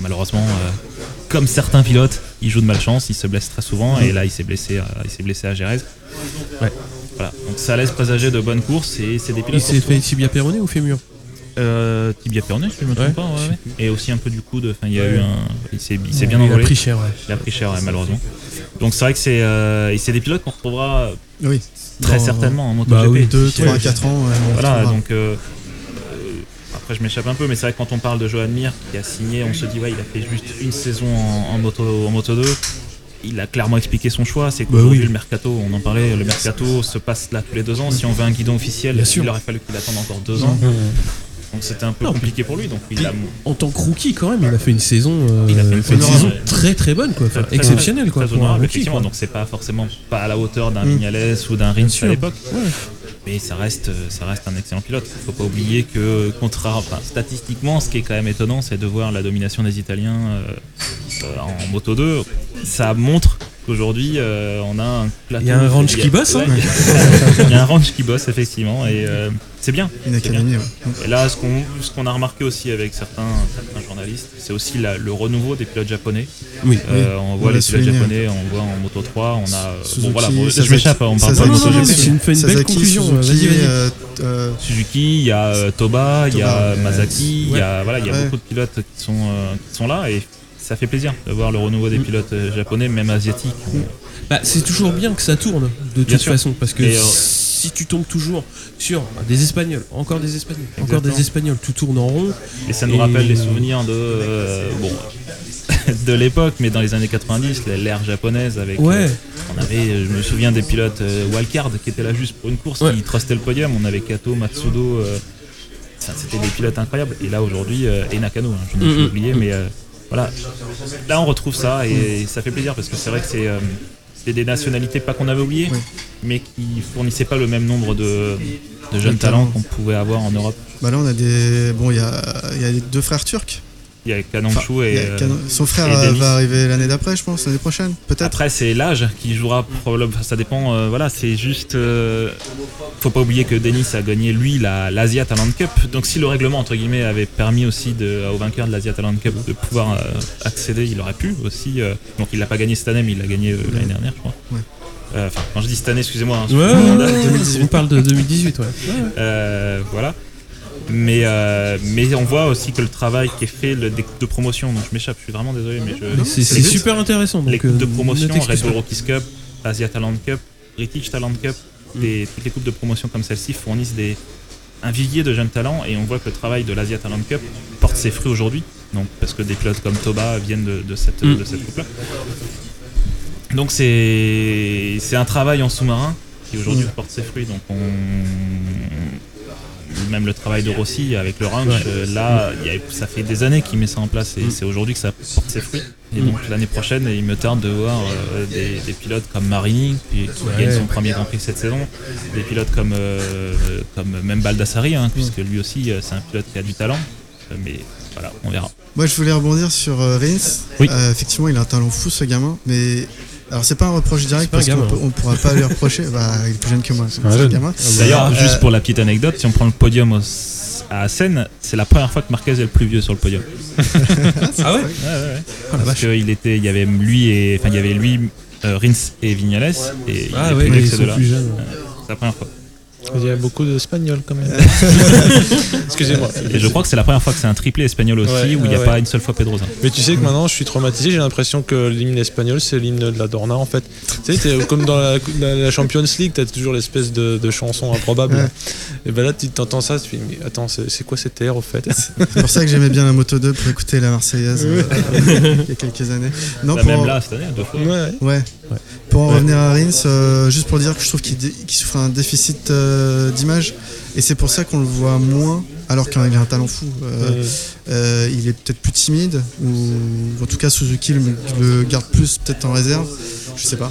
Malheureusement, euh, comme certains pilotes, il joue de malchance, il se blesse très souvent et là, il s'est blessé, à- il s'est blessé à Jerez. Ouais. Voilà. Donc ça laisse présager de bonnes courses et c'est des Il pilotes. s'est fait tibia péroné ou fémur? Euh, tibia péroné, si je me trompe Ouais. pas. ouais. Et aussi un peu du coude. Enfin, il y a eu un, il s'est, il s'est bien Il a envolé. pris cher, ouais. Il a pris cher, ouais, malheureusement. Donc c'est vrai que c'est, euh, et c'est des pilotes qu'on retrouvera Oui. Très certainement en MotoGP. Bah oui, 2, Si 3, c'est- 4 ans. ouais, Voilà, donc euh, euh, après je m'échappe un peu, mais c'est vrai que quand on parle de Johan Mir qui a signé, on se dit ouais, il a fait juste une saison en, en moto, en moto 2. Il a clairement expliqué son choix, c'est Bah qu'aujourd'hui oui. le mercato, on en parlait, le mercato se passe là tous les deux ans. Si on veut un guidon officiel, Bien sûr. il aurait fallu qu'il attende encore deux ans. Donc c'était un peu Non, compliqué pour lui. Donc il a En tant que rookie, quand même, il a fait une saison, euh, Il a fait une fait une honorable. saison très très bonne, quoi. Enfin, Très, très exceptionnelle, quoi. très honorable, rookie, effectivement. quoi. Donc c'est pas forcément pas à la hauteur d'un Mm. Vignales ou d'un Rins à l'époque. Ouais. Mais ça reste, ça reste un excellent pilote. Faut pas oublier que, contraire, enfin, statistiquement, ce qui est quand même étonnant, c'est de voir la domination des Italiens euh, euh, en Moto 2. Ça montre qu'aujourd'hui, euh, on a un plateau. Il y a un ranch qui bosse, hein. Il y a un ranch qui bosse, effectivement, et euh, c'est bien. Une académie, ouais. Et là, ce qu'on ce qu'on a remarqué aussi avec certains, certains journalistes, c'est aussi la- le renouveau des pilotes japonais. Oui. Euh, on voit on les pilotes souligné. japonais, on voit en Moto 3, on a. euh, Suzuki, bon, voilà, bon, je m'échappe, on parle pas de Sasaki, non, non, MotoGP. c'est une- belle conclusion, Suzuki, vas-y, vas-y. euh, euh, Suzuki, il y a euh, Toba, il y a. Mazaki, il y a voilà, il y a beaucoup de pilotes qui sont qui sont là et ça fait plaisir de voir le renouveau des Mm. pilotes euh, japonais, même asiatiques. Bah, c'est toujours bien que ça tourne, de Bien toute sûr. façon, parce que euh, si tu tombes toujours sur des Espagnols, encore des Espagnols, encore des Espagnols, tout tourne en rond. Et ça nous Et- rappelle les souvenirs de euh, bon de l'époque, mais dans les années 90, l'ère japonaise avec. Ouais. euh, on avait, je me souviens des pilotes wildcard qui étaient là juste pour une course, Ouais. qui trustaient le podium. On avait Kato, Matsudo. c'était des pilotes incroyables. Et là aujourd'hui, euh, et Nakano, hein, je ne Mhm. l'ai oublié, mais euh, voilà. Là, on retrouve ça et ça fait plaisir parce que c'est vrai que c'est euh, c'est des nationalités pas qu'on avait oubliées, Oui. mais qui fournissaient pas le même nombre de, de jeunes talents qu'on pouvait avoir en Europe. Bah là, on a des. Bon, il y a, y a deux frères turcs. Il y a Kanonchu Enfin, et. a euh, Son frère et euh, va arriver l'année d'après, je pense, l'année prochaine, peut-être. Après, c'est l'âge qui jouera probablement. Ça dépend. euh, voilà, c'est juste. euh, faut pas oublier que Denis a gagné lui la l'Asia Talent Cup. Donc, si le règlement entre guillemets avait permis aussi de, au vainqueur de l'Asia Talent Cup de pouvoir euh, accéder, il aurait pu aussi. euh, donc, il l'a pas gagné cette année, mais il l'a gagné euh, l'année dernière, je crois. Ouais. Euh, Enfin, quand je dis cette année, excusez-moi. hein, Ouais, ouais, je- ouais, ouais, 2018. on parle de 2018, ouais. euh, voilà. Mais, euh, mais on voit aussi que le travail qui est fait le, des coupes de promotion, donc je m'échappe, je suis vraiment désolé, mais je. Mais C'est c'est c'est juste- super intéressant. Donc, les coupes de euh, promotion, Red Bull. Rockies Cup, Asia Talent Cup, British Talent Cup, des, toutes les coupes de promotion comme celle-ci fournissent des, un vivier de jeunes talents et on voit que le travail de l'Asia Talent Cup porte ses fruits aujourd'hui. Donc parce que des pilotes comme Toba viennent de, de cette, Mm. de cette coupe-là. Donc c'est c'est un travail en sous-marin qui aujourd'hui Mm. porte ses fruits. Donc on même le travail de Rossi avec le ranch, Ouais. euh, là, il y a- ça fait des années qu'il met ça en place et Mm. c'est aujourd'hui que ça porte ses fruits. Et Mm. donc l'année prochaine, il me tarde de voir euh, des, des pilotes comme Marini qui, qui Ouais. gagne son premier Grand Prix cette saison, des pilotes comme euh, comme même Baldassari, hein, puisque lui aussi c'est un pilote qui a du talent. Mais voilà, on verra. Moi, je voulais rebondir sur Rins. Oui. Effectivement, il a un talent fou, ce gamin. Mais alors, c'est pas un reproche direct parce qu'on on pourra pas lui reprocher. Bah, il est plus jeune que moi. Gamin. D'ailleurs, Euh, juste pour la petite anecdote, si on prend le podium au- à Seine, c'est la première fois que Marquez est le plus vieux sur le podium. Ah ouais? Ouais, ouais, ouais. Oh Parce qu'il était, il y avait lui et, enfin, il y avait lui, euh, Rins et Vignales, et il Ah est ouais, plus ils sont jeunes. C'est la première fois. Il y a beaucoup d'espagnols quand même. Excusez-moi. Et je crois que c'est la première fois que c'est un triplé espagnol aussi, Ouais, où il n'y a ouais, pas une seule fois Pedrosa. Mais tu sais que maintenant je suis traumatisé, j'ai l'impression que l'hymne espagnol c'est l'hymne de la Dorna en fait. Tu sais, comme dans la, la- la Champions League, t'as toujours l'espèce de, de chanson improbable. Ouais. Et ben là tu t'entends ça, tu te dis mais attends, c'est quoi cet air au fait? C'est pour ça que j'aimais bien la Moto 2 pour écouter la Marseillaise euh, il y a quelques années. Non, Bah, pour même en- là, cette année, deux fois. Ouais. Ouais. Pour en revenir à Rins, euh, juste pour dire que je trouve qu'il dé- qu'il souffre un déficit euh, d'image et c'est pour ça qu'on le voit moins alors qu'il a un talent fou. Euh, il est peut-être plus timide ou en tout cas Suzuki le, le garde plus peut-être en réserve. Je sais pas.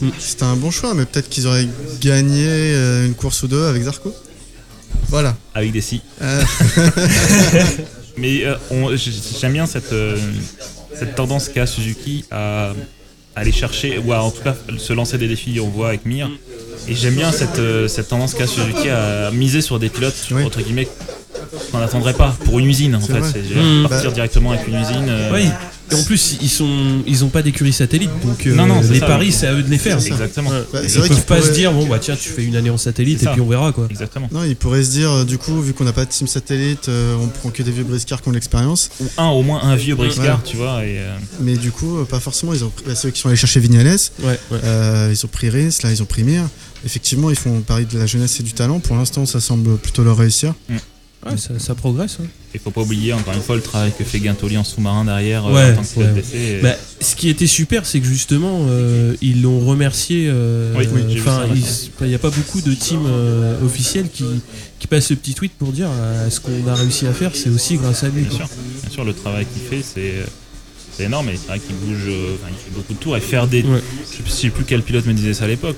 Mm. C'était un bon choix, mais peut-être qu'ils auraient gagné une course ou deux avec Zarco. Voilà. Avec des si. Euh, Mais on- j'aime bien cette, cette tendance qu'a Suzuki à aller chercher, ou à en tout cas se lancer des défis, on voit avec Mir. Et j'aime bien cette, euh, cette tendance qu'a Suzuki à miser sur des pilotes, Oui. entre guillemets, qu'on n'attendrait pas pour une usine en fait. Mmh. partir Bah- directement avec une usine. euh, Ouais, et en plus, ils sont, ils ont pas d'écurie satellite, donc euh, Non, non, les ça, paris, c'est à eux de les faire. Exactement. Bah, Ils vrai peuvent pas se pourraient- dire, bon bah tiens, tu fais une année en satellite et ça. puis on verra quoi. Exactement. Non, il pourrait se dire, euh, du coup, vu qu'on n'a pas de team satellite, euh, on prend que des vieux briscards qui ont de l'expérience. Ou un, au moins un vieux briscard, Ouais. tu vois. Et, euh, Mais du coup, pas forcément. Ils ont pris- bah, ceux qui sont allés chercher Vignales, Ouais, ouais. euh, ils ont pris Rins, là, ils ont pris Mir. Effectivement, ils font pari de la jeunesse et du talent. Pour l'instant, ça semble plutôt leur réussir. Ouais, ça, ça progresse. hein. Il faut pas oublier encore une fois le travail que fait Guintoli en sous-marin derrière euh, en tant que ouais. Et- Bah, ce qui était super, c'est que justement, euh, ils l'ont remercié. euh, Oui, oui, il n'y a pas beaucoup de teams euh, officiels qui, qui passent ce petit tweet pour dire euh, ce qu'on a réussi à faire, c'est aussi grâce à lui. Bien sûr, bien sûr, le travail qu'il fait, c'est c'est énorme. Et c'est vrai qu'il bouge, euh, enfin, il fait beaucoup de tours et faire des. Ouais. Je sais plus quel pilote me disait ça à l'époque.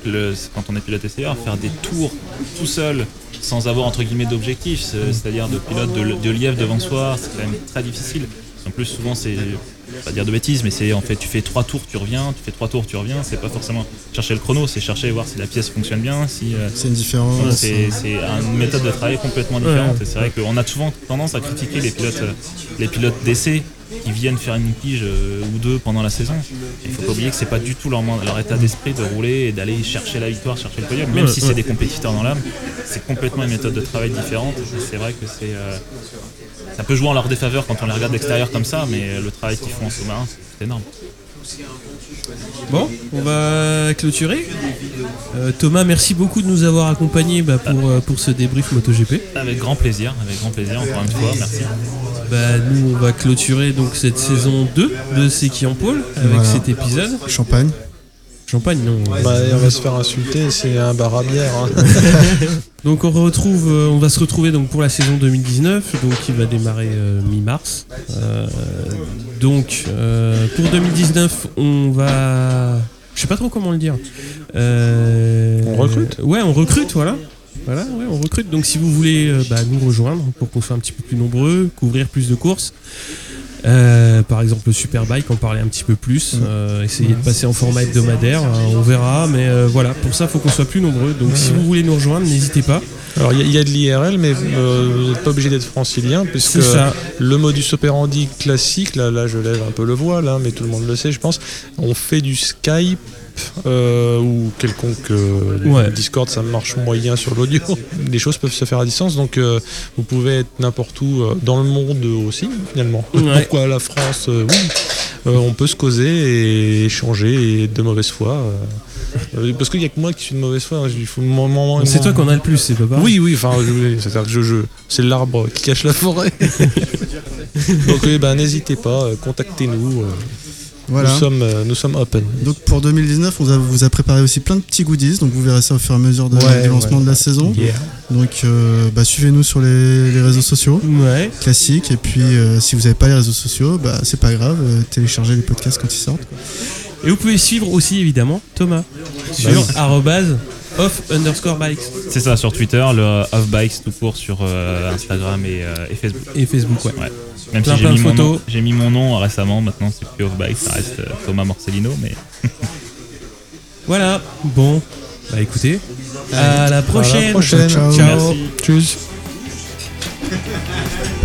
Quand on est pilote essayeur, faire des tours tout seul, sans avoir entre guillemets d'objectif, c'est- c'est-à-dire de pilote de, de lièvre devant soi, c'est quand même très difficile. En plus, souvent, c'est pas dire de bêtises, mais c'est en fait, tu fais trois tours, tu reviens, tu fais trois tours, tu reviens. C'est pas forcément chercher le chrono, c'est chercher voir si la pièce fonctionne bien, si euh, C'est une différence. C'est c'est une méthode de travail complètement différente. Et c'est vrai qu'on a souvent tendance à critiquer les pilotes, euh, les pilotes d'essai qui viennent faire une pige euh, ou deux pendant la saison. Il faut pas oublier que c'est pas du tout leur, leur état d'esprit de rouler et d'aller chercher la victoire, chercher le podium. Même Ouais, si ouais. c'est des compétiteurs dans l'âme, c'est complètement une méthode de travail différente. C'est vrai que c'est euh, ça peut jouer en leur défaveur quand on les regarde d'extérieur comme ça, mais le travail qu'ils font en sous-marin, c'est énorme. Bon, on va clôturer. Euh, Thomas, merci beaucoup de nous avoir accompagnés bah, pour, euh, pour ce débrief MotoGP. Avec grand plaisir, avec grand plaisir, encore une fois, merci. Bah, nous, on va clôturer donc cette saison 2 de C'est qui en pôle avec Voilà. cet épisode. Champagne. Champagne, non. bah, on va se faire insulter, c'est un bar à bière. hein. Donc on retrouve, euh, on va se retrouver donc pour la saison 2019, donc qui va démarrer euh, mi-mars. Euh, donc euh, pour 2019, on va, je sais pas trop comment le dire. Euh, On recrute Ouais, on recrute, voilà. Voilà, ouais, on recrute. Donc si vous voulez euh, bah, nous rejoindre pour qu'on soit un petit peu plus nombreux, couvrir plus de courses. Euh, par exemple le Superbike, en parler un petit peu plus, euh, essayer de passer en format hebdomadaire, hein, on verra, mais euh, voilà, pour ça il faut qu'on soit plus nombreux. Donc si vous voulez nous rejoindre, n'hésitez pas. Alors il y, a- il y a de l'IRL, mais euh, vous n'êtes pas obligé d'être francilien, puisque ça. le modus operandi classique, là, là je lève un peu le voile, hein, mais tout le monde le sait, je pense, on fait du Skype. Euh, ou quelconque euh, Ouais. Discord, ça marche moyen sur l'audio. Les choses peuvent se faire à distance, donc euh, vous pouvez être n'importe où dans le monde aussi, finalement. Ouais. Pourquoi la France Oui, on peut se causer et échanger et de mauvaise foi. Parce qu'il y a que moi qui suis de mauvaise foi. hein. C'est toi qu'on a le plus, c'est pas. Oui, oui, enfin, c'est-à-dire que je, je- c'est l'arbre qui cache la forêt. Donc, oui, ben, n'hésitez pas, contactez-nous. Voilà. Nous, sommes, euh, nous sommes open. Donc pour 2019, on vous a, vous a préparé aussi plein de petits goodies, donc vous verrez ça au fur et à mesure de- Ouais, du lancement ouais. de la saison. Yeah. Donc euh, bah, suivez-nous sur les, les réseaux sociaux Ouais. classiques, et puis euh, si vous n'avez pas les réseaux sociaux, bah, c'est pas grave, euh, téléchargez les podcasts quand ils sortent. Et vous pouvez suivre aussi évidemment Thomas sur arrobase off underscore bikes C'est ça sur Twitter, le Off Bikes tout court sur euh, Instagram et, euh, et Facebook. et Facebook. Ouais. Ouais. Même Plein, si j'ai mis, mon nom- j'ai mis mon nom récemment, maintenant c'est plus Off Bikes, ça reste euh, Thomas Morcellino, mais Voilà. Bon. Bah écoutez. À la prochaine. prochaine. Ciao. Ciao. merci. Tchuss.